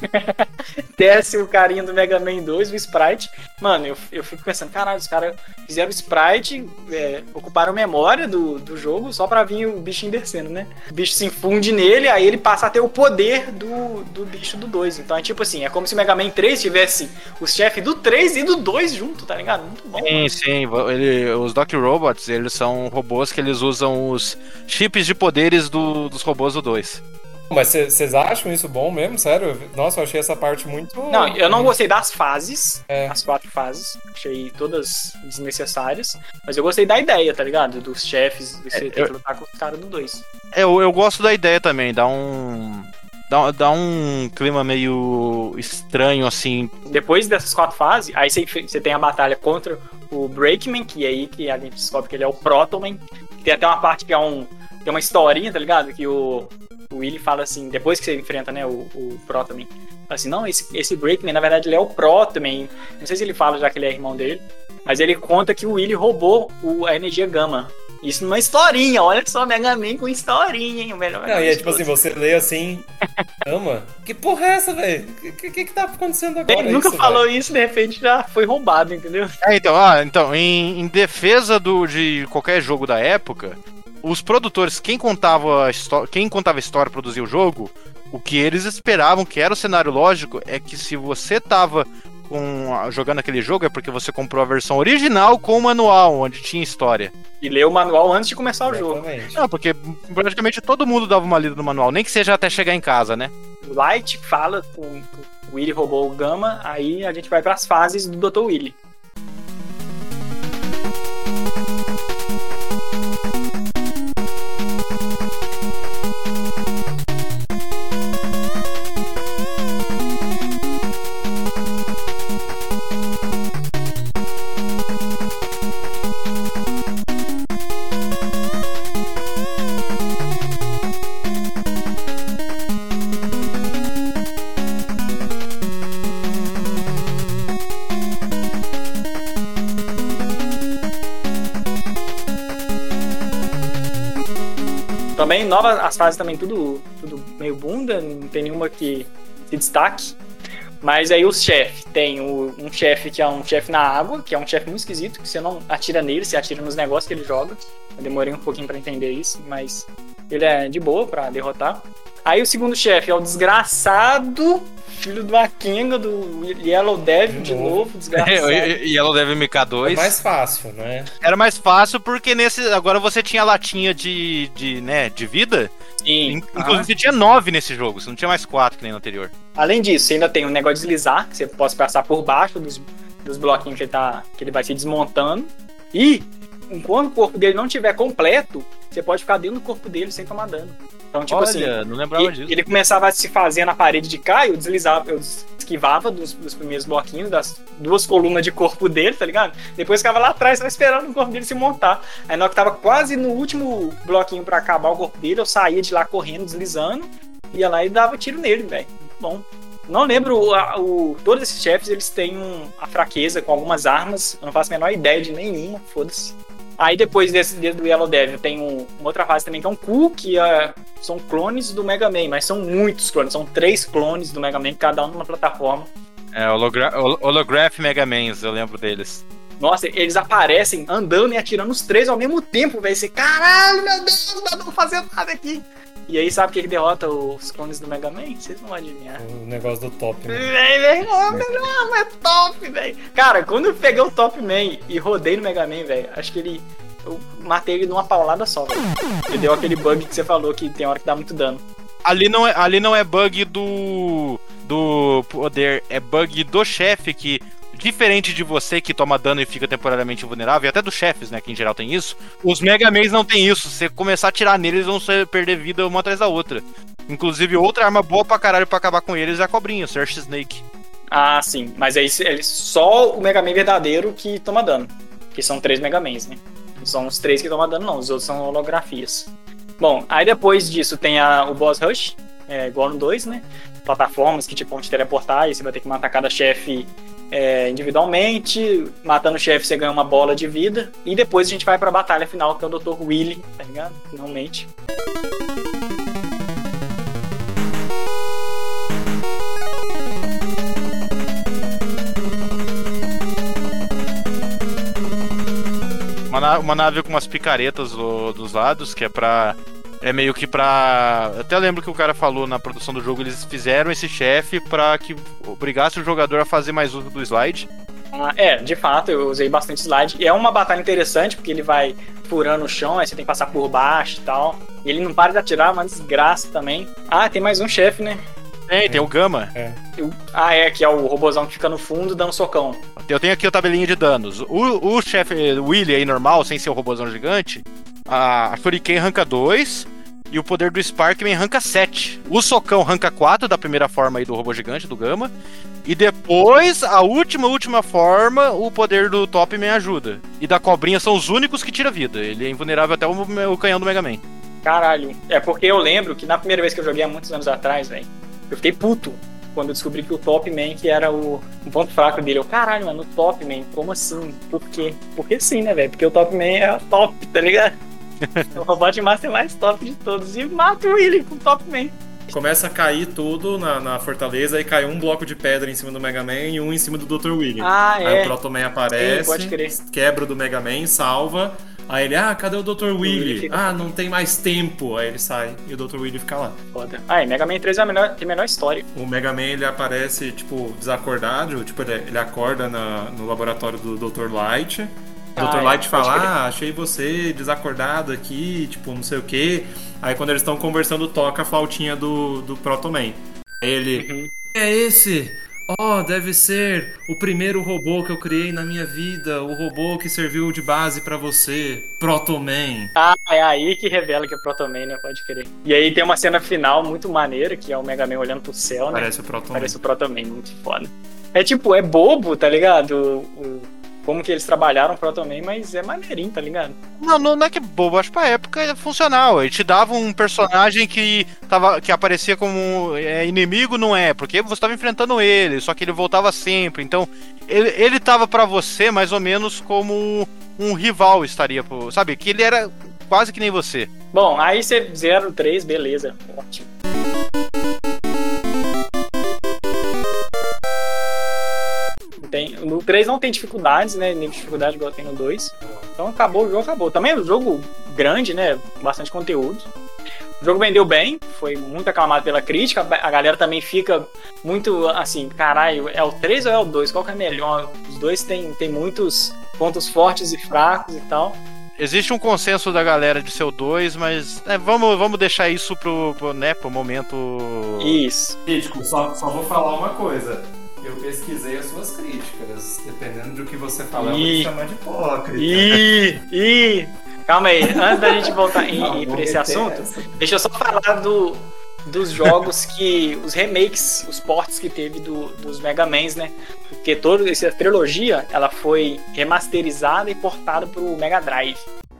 A: Desce o carinha do Mega Man 2, o Sprite. Mano, eu, eu fico pensando, caralho, os caras fizeram o Sprite, é, ocuparam memória do, do jogo só pra vir o bichinho descendo, né? O bicho se infunde nele, aí ele passa a ter o poder do, do bicho do 2. Então é tipo assim, é como se o Mega Man 3 tivesse os chefes do 3 e do 2 junto, tá ligado? Muito bom.
B: Sim, mano. sim. Ele, os Doc Robots, eles são robôs que eles usam os chips de poderes do, dos robôs do 2.
C: Mas vocês acham isso bom mesmo? Sério? Nossa, eu achei essa parte muito.
A: Não, eu não gostei das fases. É. As quatro fases. Achei todas desnecessárias. Mas eu gostei da ideia, tá ligado? Dos chefes, você é, ter que lutar com os caras do 2.
B: É, eu, eu gosto da ideia também. Dá um. Dá, dá um clima meio estranho, assim.
A: Depois dessas quatro fases, aí você, você tem a batalha contra o Breakman, que é aí que a gente descobre que ele é o Protoman. Tem até uma parte que é um. Tem uma historinha, tá ligado? Que o, o Willy fala assim, depois que você enfrenta, né, o, o Protoman, assim, não, esse, esse Breakman, na verdade, ele é o Protoman. Não sei se ele fala já que ele é irmão dele, mas ele conta que o Willy roubou o, a energia Gama. Isso numa historinha, olha só, Mega Man com historinha, hein? O melhor
C: Não, e é tipo assim, você lê assim, ama. Que porra é essa, velho? O que, que, que tá acontecendo agora?
A: Ele nunca isso, falou véio? isso, de repente já foi roubado, entendeu?
B: É, então, ah, então em, em defesa do, de qualquer jogo da época, os produtores, quem contava a história, quem contava a história, produzia o jogo, o que eles esperavam que era o cenário lógico é que se você tava com, jogando aquele jogo é porque você comprou a versão original com o manual, onde tinha história.
A: E leu o manual antes de começar o jogo.
B: Não, porque praticamente todo mundo dava uma lida no manual, nem que seja até chegar em casa, né?
A: O Light fala com o Willy roubou o Gama, aí a gente vai para as fases do Dr. Willy. As fases também tudo, tudo meio bunda, não tem nenhuma que se destaque. Mas aí os chefes, tem o, um chefe que é um chefe na água, que é um chefe muito esquisito, que você não atira nele, você atira nos negócios que ele joga. Eu demorei um pouquinho para entender isso, mas ele é de boa para derrotar. Aí o segundo chefe é o desgraçado filho do Akenga, do Yellow Devil de, de novo, novo desgraçado.
B: Yellow Devil MK2.
C: É mais fácil, né?
B: Era mais fácil porque nesse agora você tinha latinha de, de, né, de vida.
A: Sim.
B: Inclusive ah. você tinha nove nesse jogo, você não tinha mais quatro que nem no anterior.
A: Além disso, você ainda tem um negócio de deslizar, que você pode passar por baixo dos, dos bloquinhos que ele, tá, que ele vai se desmontando. E enquanto o corpo dele não estiver completo, você pode ficar dentro do corpo dele sem tomar dano. Então, tipo assim,
B: Olha, não lembrava
A: e-
B: disso.
A: ele começava a se fazer na parede de cá, eu deslizava, eu esquivava dos, dos primeiros bloquinhos, das duas colunas de corpo dele, tá ligado? Depois ficava lá atrás, esperando o corpo dele se montar. Aí na hora que tava quase no último bloquinho pra acabar o corpo dele, eu saía de lá correndo, deslizando, ia lá e dava tiro nele, velho. Muito Bom. Não lembro, o, o- todos esses chefes eles têm um- a fraqueza com algumas armas, eu não faço a menor ideia de nenhuma, foda-se. Aí depois desse, desse do Yellow Devil tem um- uma outra fase também que é um Ku, que é, são clones do Mega Man, mas são muitos clones, são três clones do Mega Man, cada um numa plataforma.
B: É, hologra holo- Holograph Mega Mans, eu lembro deles.
A: Nossa, eles aparecem andando e atirando os três ao mesmo tempo, velho. Você, caralho, meu Deus, não dá pra fazer nada aqui. E aí, sabe o que, que derrota os clones do Mega Man? Vocês não vão adivinhar.
C: O negócio do top, né?
A: Véi, véi, não, não, é top, velho. Cara, quando eu peguei o Top Man e rodei no Mega Man, velho, acho que ele. Eu matei ele numa paulada só, velho. Ele deu aquele bug que você falou que tem hora que dá muito dano.
B: Ali não é, ali não é bug do. do poder, é bug do chefe que. Diferente de você que toma dano e fica temporariamente vulnerável, e até dos chefes, né, que em geral tem isso, os Mega Mans não tem isso. Se você começar a atirar neles, vão perder vida uma atrás da outra. Inclusive, outra arma boa pra caralho pra acabar com eles é a cobrinha, Search Snake.
A: Ah, sim. Mas aí ele, só o Mega Man verdadeiro que toma dano. Que são três Mega Mans, né? Não são os três que tomam dano, não. Os outros são holografias. Bom, aí depois disso tem a, o Boss Rush, é, igual no 2, né? Plataformas que tipo, vão te teleportar e você vai ter que matar cada chefe é, individualmente. Matando o chefe você ganha uma bola de vida. E depois a gente vai pra batalha final, que é o Dr. Willy, tá ligado? Finalmente.
B: Uma, na- uma nave com umas picaretas do- dos lados, que é pra. É meio que pra. eu Até lembro que o cara falou na produção do jogo, eles fizeram esse chefe pra que obrigasse o jogador a fazer mais uso do slide.
A: Ah, é, de fato, eu usei bastante slide. E é uma batalha interessante, porque ele vai furando o chão, aí você tem que passar por baixo e tal. E ele não para de atirar, é uma desgraça também. Ah, tem mais um chefe, né?
B: Tem, tem o Gama.
A: Eu- Ah, é, que é o robozão que fica no fundo dando socão.
B: Eu tenho aqui a tabelinha de danos. O, o chefe Willy aí normal, sem ser o robôzão gigante, a, Shuriken ranca 2 e o poder do Sparkman ranca 7. O socão ranca 4 da primeira forma aí do robô gigante, do Gama. E depois, a última, última forma, o poder do Topman ajuda. E da cobrinha são os únicos que tira vida. Ele é invulnerável até o, o canhão do Mega Man.
A: Caralho. É porque eu lembro que na primeira vez que eu joguei há muitos anos atrás, velho, eu fiquei puto quando eu descobri que o Top Man que era o, ponto fraco dele. Eu, caralho, mano, o Top Man, como assim? Por quê? Porque sim, né, velho? Porque o Top Man é top, tá ligado? É o Robot Master mais top de todos. E mata o Willy com o Top Man.
C: Começa a cair tudo na, na fortaleza e cai um bloco de pedra em cima do Mega Man e um em cima do Dr. Willy.
A: Ah,
C: Aí
A: é.
C: o Proto Man aparece,
A: Sim,
C: quebra do Mega Man, salva. Aí ele, ah, cadê o Dr. Willy?
A: fica-
C: Ah, não tem mais tempo. Aí ele sai e o Dr. Willy fica lá.
A: Foda. Ah, e Mega Man 3 é a melhor, tem a melhor história.
C: O Mega Man ele aparece, tipo, desacordado, tipo, ele, ele acorda na- no laboratório do Dr. Light. O
A: Ah,
C: Dr.
A: é,
C: Light
A: pode
C: fala, ah, achei você desacordado aqui, tipo, não sei o que. Aí quando eles estão conversando, toca a flautinha do, do Proto Man. Ele,
A: Uhum.
C: é esse? Oh, deve ser o primeiro robô que eu criei na minha vida, o robô que serviu de base pra você, Proto Man.
A: Ah, é aí que revela que é Proto Man, né? Pode crer. E aí tem uma cena final muito maneira, que é o Mega Man olhando pro céu, né?
C: Parece o Proto Man.
A: Parece o Proto Man, muito foda. É tipo, é bobo, tá ligado? O, o- como que eles trabalharam o Proto Man, mas é maneirinho, tá ligado?
B: Não, não, não é que é bobo, acho que pra época é funcional. Ele te dava um personagem que, tava, que aparecia como é, inimigo, não é, porque você tava enfrentando ele, só que ele voltava sempre. Então, ele, ele tava pra você mais ou menos como um rival estaria, pro- sabe? Que ele era quase que nem você.
A: Bom, aí você 0, 3, beleza. Ótimo. Tem, no 3 não tem dificuldades, né? Nível de dificuldade igual tem no 2. Então acabou o jogo, acabou. Também é um jogo grande, né? Bastante conteúdo. O jogo vendeu bem, foi muito aclamado pela crítica. A galera também fica muito assim, caralho, é o 3 ou é o 2? Qual que é melhor? Os dois tem, tem muitos pontos fortes e fracos e tal.
B: Existe um consenso da galera de ser o 2, mas é, vamos, vamos deixar isso pro, pro, né, pro momento.
A: Isso.
C: Crítico, só, só vou falar uma coisa. Eu pesquisei as suas críticas. Dependendo do que você falar, eu vou te chamar de hipócrita.
A: Ih, ih. Calma aí, antes da gente voltar em,
C: Não,
A: pra esse assunto,
C: essa.
A: deixa eu só falar do, dos jogos que. os remakes, os ports que teve do, dos Mega Mans, né? Porque toda essa trilogia ela foi remasterizada e portada pro Mega Drive.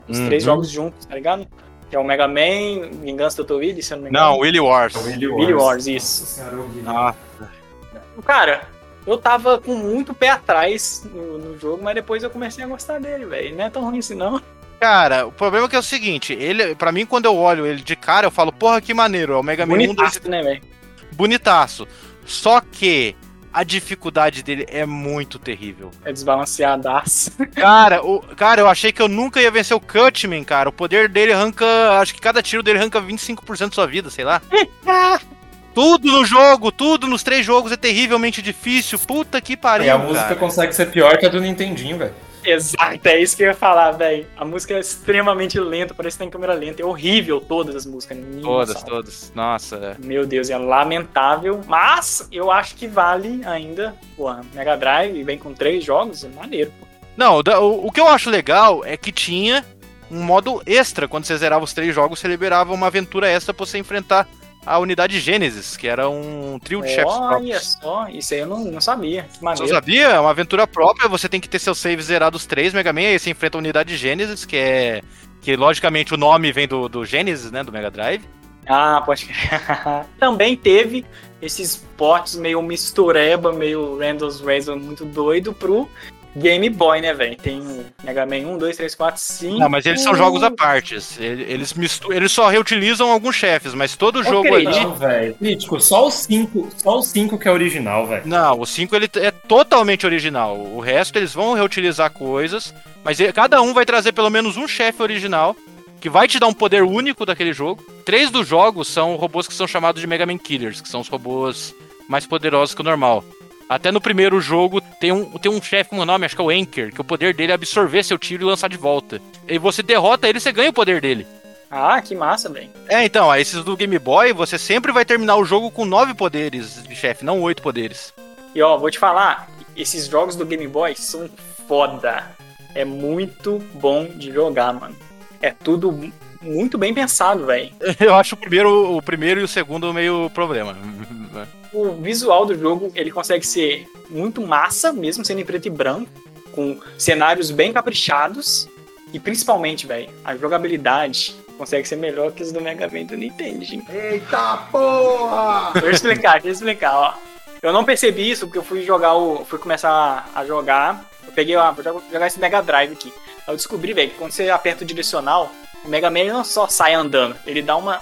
A: Os
B: Uhum.
A: três jogos juntos, tá ligado? Que é o Mega Man, Vingança do Toad, se eu não me engano.
B: Não, Willy Wars.
C: Willy
A: Willy Wars, isso.
C: Nossa senhora.
B: Ah,
A: Cara, eu tava com muito pé atrás no, no jogo, mas depois eu comecei a gostar dele, velho. Não é tão ruim assim, não.
B: Cara, o problema é que é o seguinte, ele, para mim quando eu olho ele de cara, eu falo, porra, que maneiro, é o Mega Man 1, 2
A: Bonitaço, né, velho?
B: bonitaço. Só que a dificuldade dele é muito terrível.
A: É desbalanceadaço.
B: Cara, o, cara, eu achei que eu nunca ia vencer o Cutman, cara. O poder dele arranca, acho que cada tiro dele arranca 25% da sua vida, sei lá. tudo no jogo, tudo nos três jogos é terrivelmente difícil. Puta que pariu,
C: E a música
B: cara.
C: consegue ser pior que a do Nintendinho, velho.
A: Exato, é isso que eu ia falar, velho. A música é extremamente lenta, parece que tá em câmera lenta. É horrível todas as músicas. ninguém
B: Todas,
A: sabe.
B: todas. Nossa, é.
A: Meu Deus, é lamentável. Mas eu acho que vale ainda. Porra, Mega Drive vem com três jogos, é maneiro. pô.
B: Não, o, o que eu acho legal é que tinha um modo extra. Quando você zerava os três jogos, você liberava uma aventura extra pra você enfrentar a unidade Gênesis, que era um trio de chefes
A: Olha só, isso aí eu não, não sabia. Que maneiro.
B: sabia? É uma aventura própria, você tem que ter seu save zerado os três Mega Man, aí você enfrenta a unidade Gênesis, que é. Que logicamente o nome vem do, do Genesis, né? Do Mega Drive.
A: Ah, pode crer. Também teve esses potes meio mistureba, meio Randall's Razor muito doido pro Game Boy, né, velho? Tem o Mega Man 1, 2, 3, 4, 5.
B: Não, mas eles são jogos à parte. Ele- Eles, mistu... eles só reutilizam alguns chefes, mas todo jogo
A: acredito.
B: ali.
C: Não, velho. Crítico, só o 5, só o 5 que é original, velho.
B: Não, o 5 ele é totalmente original. O resto eles vão reutilizar coisas, mas cada um vai trazer pelo menos um chefe original que vai te dar um poder único daquele jogo. Três dos jogos são robôs que são chamados de Mega Man Killers, que são os robôs mais poderosos que o normal. Até no primeiro jogo tem um, tem um chefe com o nome, acho que é o Anchor, que o poder dele é absorver seu tiro e lançar de volta. E você derrota ele, você ganha o poder dele.
A: Ah, que massa, velho.
B: É, então, aí esses do Game Boy, você sempre vai terminar o jogo com nove poderes de chefe, não oito poderes.
A: E ó, vou te falar, esses jogos do Game Boy são foda. É muito bom de jogar, mano. É tudo mu- muito bem pensado, velho.
B: Eu acho o primeiro, o primeiro e o segundo meio problema.
A: O visual do jogo, ele consegue ser muito massa, mesmo sendo em preto e branco, com cenários bem caprichados. E principalmente, velho, a jogabilidade consegue ser melhor que os do Mega Man do Nintendo. gente.
F: Eita porra!
A: Deixa eu explicar, deixa eu explicar, ó. Eu não percebi isso porque eu fui jogar o. fui começar a jogar. Eu peguei, ó, vou jogar- esse Mega Drive aqui. Eu descobri, velho, que quando você aperta o direcional, o Mega Man ele não só sai andando, ele dá uma,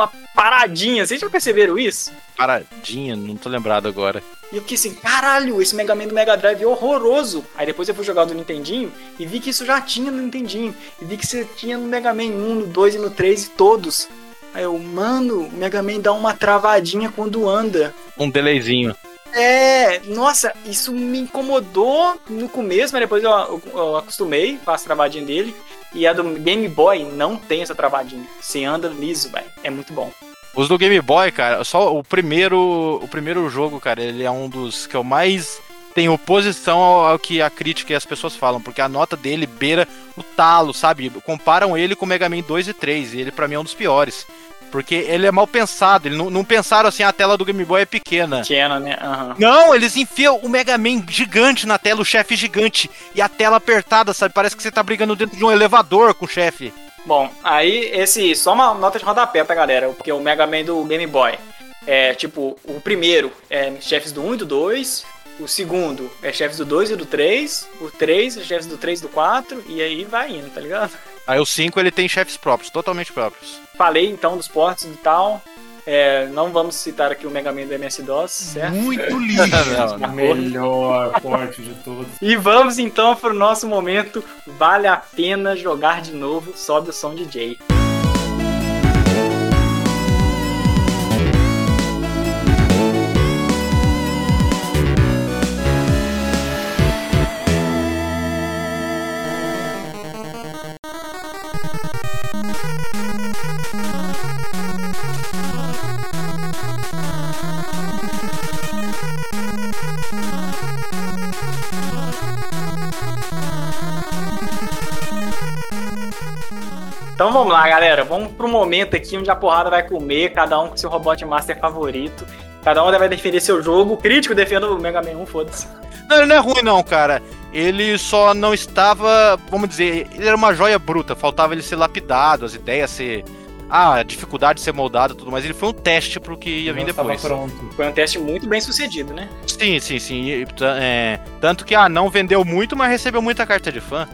A: uma paradinha. Vocês já perceberam isso?
B: Paradinha, não tô lembrado agora.
A: E eu fiquei assim, caralho, esse Mega Man do Mega Drive é horroroso. Aí depois eu fui jogar do Nintendinho e vi que isso já tinha no Nintendinho. E vi que você tinha no Mega Man 1, no 2 e no 3 e todos. Aí eu, mano, o Mega Man dá uma travadinha quando anda.
B: Um delayzinho.
A: É, nossa, isso me incomodou no começo, mas depois eu, eu- eu acostumei com as travadinhas dele. E a do Game Boy não tem essa travadinha. Você anda liso, velho. É muito bom.
B: Os do Game Boy, cara, só o primeiro, o primeiro jogo, cara, ele é um dos que eu mais tenho oposição ao, que a crítica e as pessoas falam, porque a nota dele beira o talo, sabe? Comparam ele com Mega Man 2 e 3, e ele pra mim é um dos piores. Porque ele é mal pensado, ele não, não pensaram assim, a tela do Game Boy é pequena.
A: Pequena, né? Aham.
B: Não, eles enfiam o Mega Man gigante na tela, o chefe gigante, e a tela apertada, sabe? Parece que você tá brigando dentro de um elevador com o chefe.
A: Bom, aí esse. Só uma nota de rodapé, tá, galera? Porque o Mega Man do Game Boy é tipo: o primeiro é chefes do 1 e do 2. O segundo é chefes do 2 e do 3. O 3 é chefes do 3 e do 4. E aí vai indo, tá ligado?
B: Aí o 5 ele tem chefes próprios, totalmente próprios.
A: Falei então dos ports e tal. É, não vamos citar aqui o Mega Man do MS-DOS, certo?
F: Muito lindo.
C: O melhor porte de todos.
A: E vamos então pro nosso momento. Vale a pena jogar de novo. Sobe o som DJ. Vamos lá, galera. Vamos pro momento aqui onde a porrada vai comer, cada um com seu Robot Master favorito. Cada um vai defender seu jogo. O crítico defenda o Mega Man 1, foda-se.
B: Não, ele não é ruim, não, cara. Ele só não estava, vamos dizer, ele era uma joia bruta. Faltava ele ser lapidado, as ideias ser. Ah, a dificuldade de ser moldado e tudo mais. Ele foi um teste pro que ia vir depois.
C: pronto.
A: Foi um teste muito bem sucedido, né?
B: Sim, sim, sim. E, é, tanto que, ah, não vendeu muito, mas recebeu muita carta de fã.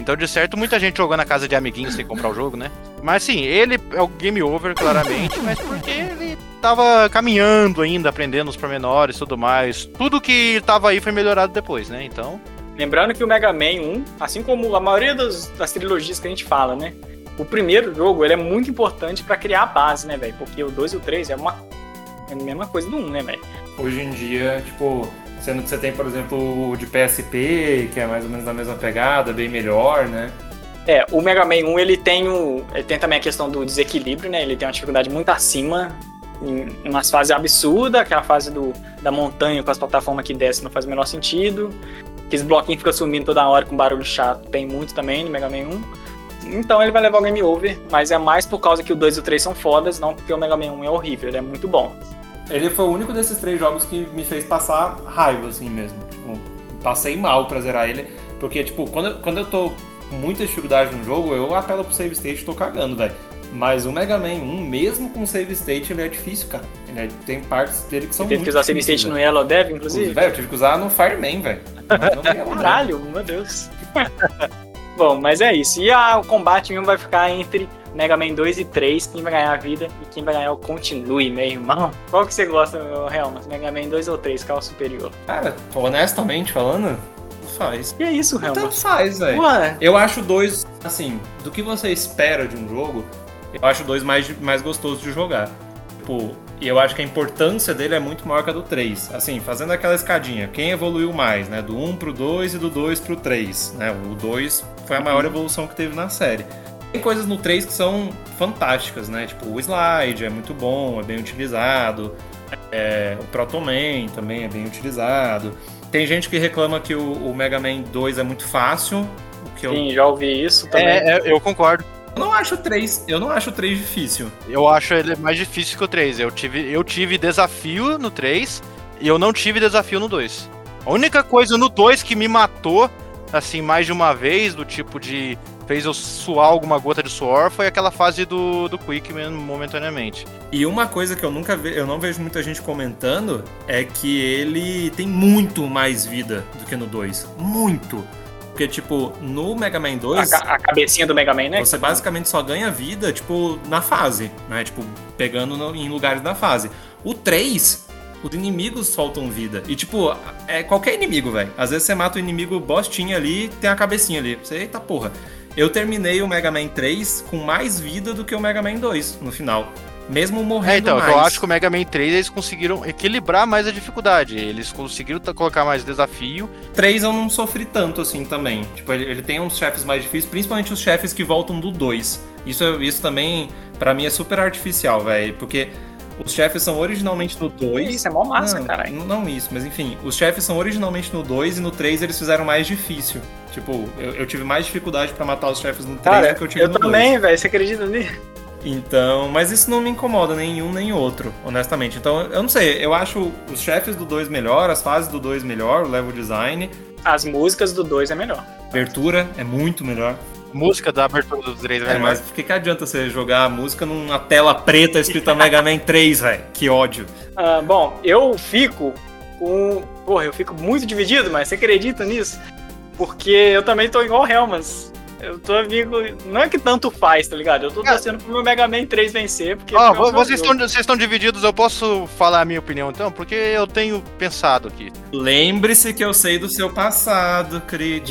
B: Então, de certo, muita gente jogou na casa de amiguinhos sem comprar o jogo, né? Mas sim, ele é o game over, claramente, mas porque ele tava caminhando ainda, aprendendo os pormenores e tudo mais. Tudo que tava aí foi melhorado depois, né? Então.
A: Lembrando que o Mega Man 1, assim como a maioria das, das trilogias que a gente fala, né? O primeiro jogo ele é muito importante pra criar a base, né, velho? Porque o 2 e o 3 é uma. É a mesma coisa do 1, né, velho?
C: Hoje em dia, tipo, sendo que você tem, por exemplo, o de PSP, que é mais ou menos da mesma pegada, bem melhor, né?
A: É, o Mega Man 1 ele tem, o, ele tem também a questão do desequilíbrio, né? Ele tem uma dificuldade muito acima, em umas fases absurdas, aquela fase do, da montanha com as plataformas que descem não faz o menor sentido. Aqueles bloquinhos ficam sumindo toda hora com barulho chato, tem muito também no Mega Man 1. Então ele vai levar o game over, mas é mais por causa que o 2 e o 3 são fodas, não porque o Mega Man 1 é horrível, ele é muito bom.
C: Ele foi o único desses três jogos que me fez passar raiva, assim mesmo. Tipo, passei mal pra zerar ele. Porque, tipo, quando, eu- quando eu tô com muita dificuldade no jogo, eu apelo pro save state e tô cagando, velho. Mas o Mega Man 1, mesmo com save state, ele é difícil, cara. Ele é- tem partes dele que são
A: Você teve
C: muito
A: que usar save state no
C: velho.
A: Yellow Dev, inclusive?
C: Velho, eu tive que usar no Fireman, velho. Não.
A: Caralho, meu Deus. Bom, mas é isso. E a- o combate mesmo vai ficar entre Mega Man 2 e 3, quem vai ganhar a vida e quem vai ganhar o continue, meu irmão. Qual que você gosta, meu Helmas? Mega Man 2 ou 3, qual é o superior?
C: Cara, honestamente falando, faz.
A: E é isso,
C: Tanto
A: Helmas.
C: faz, velho. Eu acho dois, assim, do que você espera de um jogo, eu acho dois mais, mais gostoso de jogar. Tipo, e eu acho que a importância dele é muito maior que a do 3. Assim, fazendo aquela escadinha, quem evoluiu mais, né? Do 1 pro 2 e do 2 pro 3, né? O 2 foi a maior evolução que teve na série. Tem coisas no 3 que são fantásticas, né? Tipo, o slide é muito bom, é bem utilizado. É, o Proton Man também é bem utilizado. Tem gente que reclama que o, o Mega Man 2 é muito fácil, o que eu
A: sim, já ouvi isso também.
B: É, é, eu concordo.
C: Eu não acho o 3, eu não acho o 3 difícil.
B: Eu acho ele mais difícil que o 3. Eu tive, eu tive desafio no 3 e eu não tive desafio no 2. A única coisa no 2 que me matou, assim, mais de uma vez, do tipo de. fez eu suar alguma gota de suor, foi aquela fase do, do Quick mesmo, momentaneamente.
C: E uma coisa que eu nunca ve, eu não vejo muita gente comentando é que ele tem muito mais vida do que no 2. Muito. Porque, tipo, no Mega Man
A: A,
C: 2,
A: ca- a cabecinha do Mega Man, né?
C: você basicamente só ganha vida, tipo, na fase, né? Tipo, pegando no- em lugares da fase. O 3, os inimigos soltam vida. E, tipo, é qualquer inimigo, velho. Às vezes você mata o inimigo bostinha ali tem a cabecinha ali. Você, eita porra. Eu terminei o Mega Man 3 com mais vida do que o Mega Man 2 no final. Mesmo morrendo
B: É, então,
C: mais.
B: eu acho que o Mega Man 3 eles conseguiram equilibrar mais a dificuldade. Eles conseguiram colocar mais desafio.
C: 3 eu não sofri tanto assim também. Tipo, ele, ele tem uns chefes mais difíceis, principalmente os chefes que voltam do 2. Isso, isso também, pra mim, é super artificial, velho. Porque os chefes são originalmente no 2.
A: Isso, é mó massa,
C: não,
A: caralho.
C: Não, isso, mas enfim, os chefes são originalmente no 2 e no 3 eles fizeram mais difícil. Tipo, eu, eu tive mais dificuldade pra matar os chefes no 3
A: Cara,
C: do que eu tive
A: eu
C: no 2.
A: também, velho. Você acredita nisso?
C: Então, mas isso não me incomoda nem um nem outro, honestamente. Então, eu não sei, eu acho os chefes do 2 melhor, as fases do 2 melhor, o level design,
A: As músicas do 2 é melhor.
C: a abertura é muito melhor.
B: Música da abertura do 3,
C: É,
B: velho.
C: mas o que, que adianta você jogar a música numa tela preta escrita Mega Man 3, velho? Que ódio.
A: Ah, bom, eu fico com. Porra, eu fico muito dividido, mas você acredita nisso? Porque eu também tô igual o Helmas. Eu tô amigo. Não é que tanto faz, tá ligado? Eu tô
B: Cara-
A: torcendo pro meu Mega Man 3 vencer, porque.
B: Ó,
A: meu
B: vocês estão, vocês estão divididos, eu posso falar a minha opinião então? Porque eu tenho pensado aqui.
C: Lembre-se que eu sei do seu passado, crítico.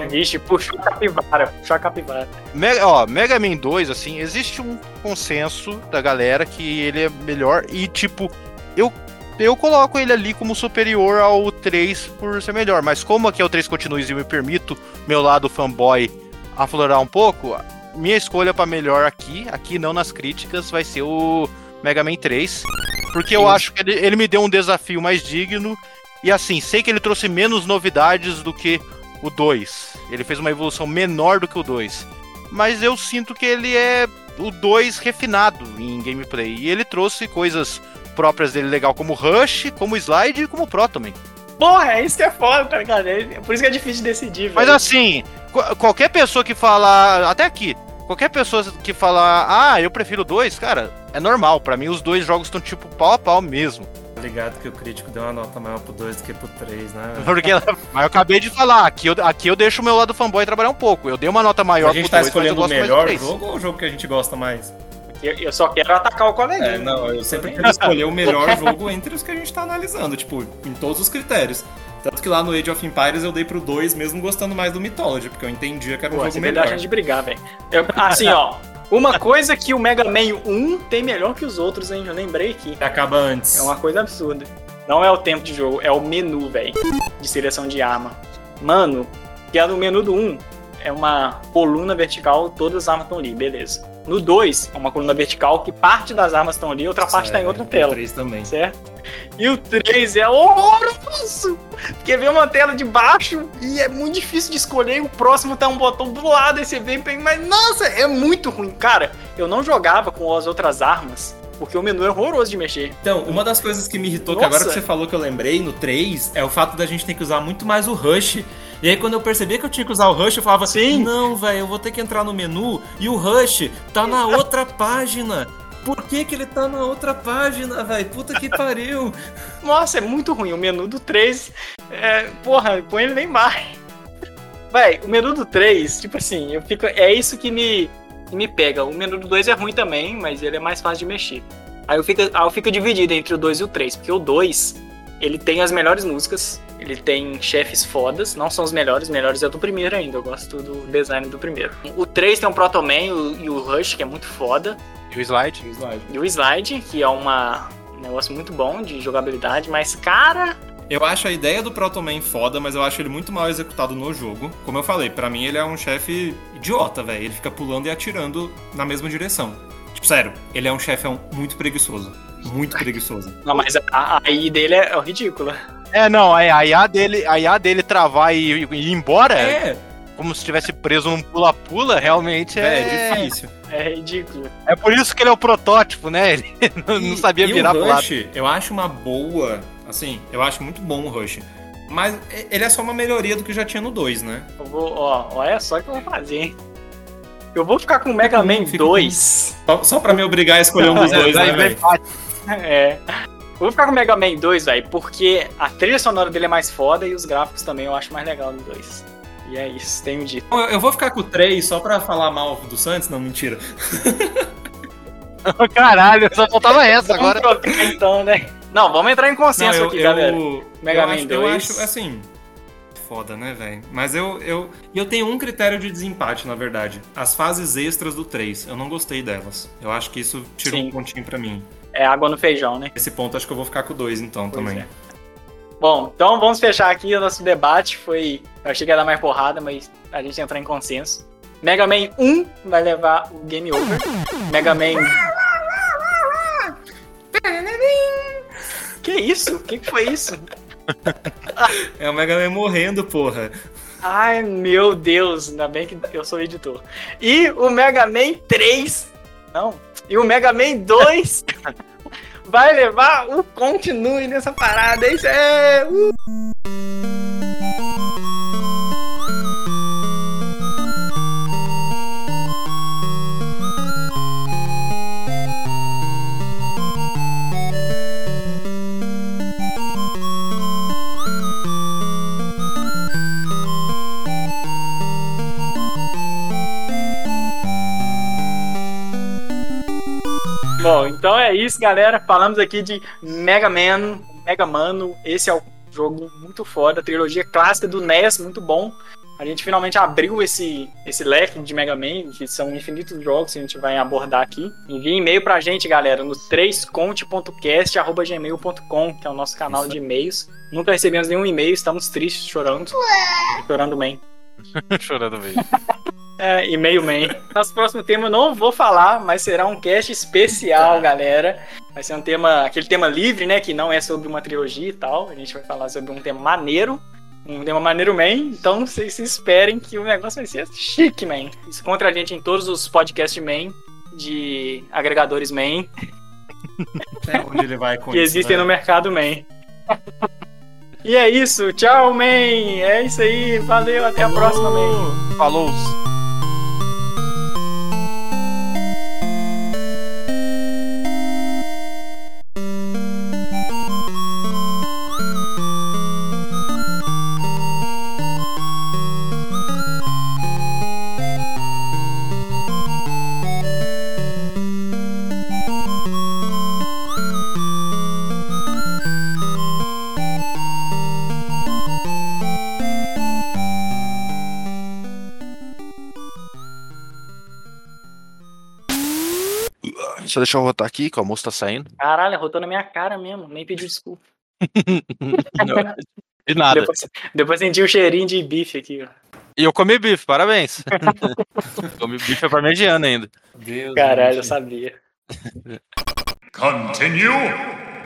A: Vixe, vixe, puxou a capivara, puxou a capivara.
B: Mega, ó, Mega Man 2, assim, existe um consenso da galera que ele é melhor e, tipo, eu, eu coloco ele ali como superior ao 3 por ser melhor, mas como aqui é o 3 continues e eu me permito meu lado fanboy aflorar um pouco, minha escolha pra melhor aqui, aqui não nas críticas, vai ser o Mega Man 3, porque eu
C: Sim.
B: acho que ele, ele me deu um desafio mais digno e, assim, sei que ele trouxe menos novidades do que o 2. Ele fez uma evolução menor do que o 2. mas eu sinto que ele é o 2 refinado em gameplay. E ele trouxe coisas próprias dele legal, como Rush, como Slide e como Pro também.
A: Porra, é isso que é foda, tá ligado? É por isso que é difícil decidir, velho.
B: Mas assim, qu- qualquer pessoa que fala. Até aqui. Qualquer pessoa que fala, ah, eu prefiro dois, cara, é normal. Pra mim, os dois jogos estão tipo pau a pau mesmo.
C: Tá ligado que o crítico deu uma nota maior pro 2 do que pro 3, né? velho?
B: Porque, mas eu acabei de falar, aqui eu, aqui eu deixo o meu lado fanboy trabalhar um pouco. Eu dei uma nota maior
C: a gente
B: pro
C: tá
B: dois,
C: escolhendo o melhor jogo ou o jogo que a gente gosta mais?
A: Eu, eu só quero atacar o coleguinha.
C: É, não, eu sempre quero escolher o melhor jogo entre os que a gente tá analisando, tipo, em todos os critérios. Tanto que lá no Age of Empires eu dei pro 2, mesmo gostando mais do Mythology, porque eu entendia que era um
A: Pô,
C: jogo
A: vai
C: melhor.
A: a gente brigar, velho. Assim, ó. Uma coisa que o Mega Man 1 tem melhor que os outros, hein? Eu lembrei aqui.
C: Que acaba antes.
A: É uma coisa absurda. Não é o tempo de jogo, é o menu, velho. De seleção de arma. Mano, que é no menu do 1 é uma coluna vertical, todas as armas estão ali, beleza. No 2 é uma coluna vertical que parte das armas estão ali, outra parte tá em outra tela.
C: 3 também.
A: certo? E o 3 é horroroso! Porque vê uma tela de baixo e é muito difícil de escolher. E o próximo tá um botão do lado, aí você vem e mas nossa, é muito ruim. Cara, eu não jogava com as outras armas, porque o menu é horroroso de mexer.
C: Então, uma das coisas que me irritou, que
A: Nossa.
C: agora que você falou que eu lembrei, no 3, é o fato da gente ter que usar muito mais o Rush. E aí, quando eu percebi que eu tinha que usar o Rush, eu falava
A: Sim.
C: Não, velho, eu vou ter que entrar no menu e o Rush tá na outra página. Por que, que ele tá na outra página, velho? Puta que pariu.
A: Nossa, é muito ruim. O menu do 3, é, porra, põe ele nem mais. Véi, o menu do 3, tipo assim, eu fico, é isso que me, que me pega. O menu do 2 é ruim também, mas ele é mais fácil de mexer. Aí eu fico, aí eu fico dividido entre o 2 e o 3, porque o 2, ele tem as melhores músicas, ele tem chefes fodas, não são os melhores, melhores é o do primeiro ainda, eu gosto do design do primeiro. O 3 tem o Proto Man o- e o Rush, que é muito foda,
B: E o slide?
A: e o Slide, que é uma, um negócio muito bom de jogabilidade, mas cara,
C: Eu acho a ideia do Proto Man foda, mas eu acho ele muito mal executado no jogo. Como eu falei, pra mim ele é um chefe idiota, velho. Ele fica pulando e atirando na mesma direção. Tipo, sério, ele é um chefão muito preguiçoso. Muito preguiçoso.
A: Não, mas a, a AI dele é, é ridícula.
B: É, não, é, a IA dele, a IA dele travar e, e ir embora,
C: É,
B: como se estivesse preso num pula-pula, realmente
C: é,
B: é.
C: difícil.
A: É ridículo.
B: É por isso que ele é o protótipo, né? Ele não, não sabia
C: e
B: virar
C: o
B: pro lado.
C: Eu acho uma boa. Assim, eu acho muito bom o Rush. Mas ele é só uma melhoria do que já tinha no 2, né?
A: Eu vou, ó, olha só o que eu vou fazer, hein? Eu vou ficar com o Mega Man
C: fica
A: 2.
C: Só, só pra me obrigar a escolher um dos dois,
B: Vai-
C: né, velho?
A: É. Eu vou ficar com o Mega Man 2, velho, porque a trilha sonora dele é mais foda e os gráficos também eu acho mais legal no 2. E é isso, tenho dito.
C: Eu, eu vou ficar com o 3 só pra falar mal do Santos? Não, mentira.
B: Caralho, só faltava essa agora.
A: Vamos trocar então, né? Não, vamos entrar em consenso
C: Não, eu,
A: aqui,
C: eu-
A: galera. Mega
C: eu
A: Man
C: acho,
A: 2.
C: Eu acho, assim... Foda, né, velho? Mas eu, eu... E eu tenho um critério de desempate, na verdade. As fases extras do 3. Eu não gostei delas. Eu acho que isso tira
A: Sim.
C: um pontinho pra mim.
A: É água no feijão, né?
C: Esse ponto acho que eu vou ficar com o 2, então,
A: Pois
C: também.
A: é. Bom, então vamos fechar aqui o nosso debate. Foi. Eu achei que ia dar mais porrada, mas a gente entrou em consenso. Mega Man 1 vai levar o Game Over. Mega Man. Que isso? O que, que foi isso?
C: É o Mega Man morrendo, porra.
A: Ai meu Deus, ainda bem que eu sou editor. E o Mega Man 3. Não. E o Mega Man 2 vai levar o continue nessa parada. Isso é. uh. Isso, galera. Falamos aqui de Mega Man, Mega Mano. Esse é o jogo muito foda, trilogia clássica do NES, muito bom. A gente finalmente abriu esse, esse leque de Mega Man, que são infinitos jogos que a gente vai abordar aqui. Envie e-mail pra gente, galera, no 3conte.cast.gmail.com, que é o nosso canal de e-mails. Nunca recebemos nenhum e-mail, estamos tristes, chorando. Chorando bem.
B: Chorando mesmo.
A: É, e-mail man. Nosso próximo tema eu não vou falar, mas será um cast especial, galera. Vai ser um tema, aquele tema livre, né? Que não é sobre uma trilogia e tal. A gente vai falar sobre um tema maneiro. um tema maneiro man, então vocês se esperem que o negócio vai ser chique, man. Isso contra a gente em todos os podcasts man, de agregadores man,
C: Até onde ele vai com
A: que
C: isso,
A: existem
C: né?
A: no mercado man. E é isso, tchau, man! É isso aí, valeu, até a próxima, man!
B: Falou! Deixa eu deixar eu rotar aqui, que o almoço tá saindo.
A: Caralho, arrotou na minha cara mesmo, nem pedi desculpa.
B: Não, de nada.
A: Depois, depois senti o cheirinho de bife aqui, ó.
B: E eu comi bife, parabéns. comi bife é parmegiana ainda.
C: Deus,
A: Caralho, eu
C: gente.
A: sabia.
F: Continue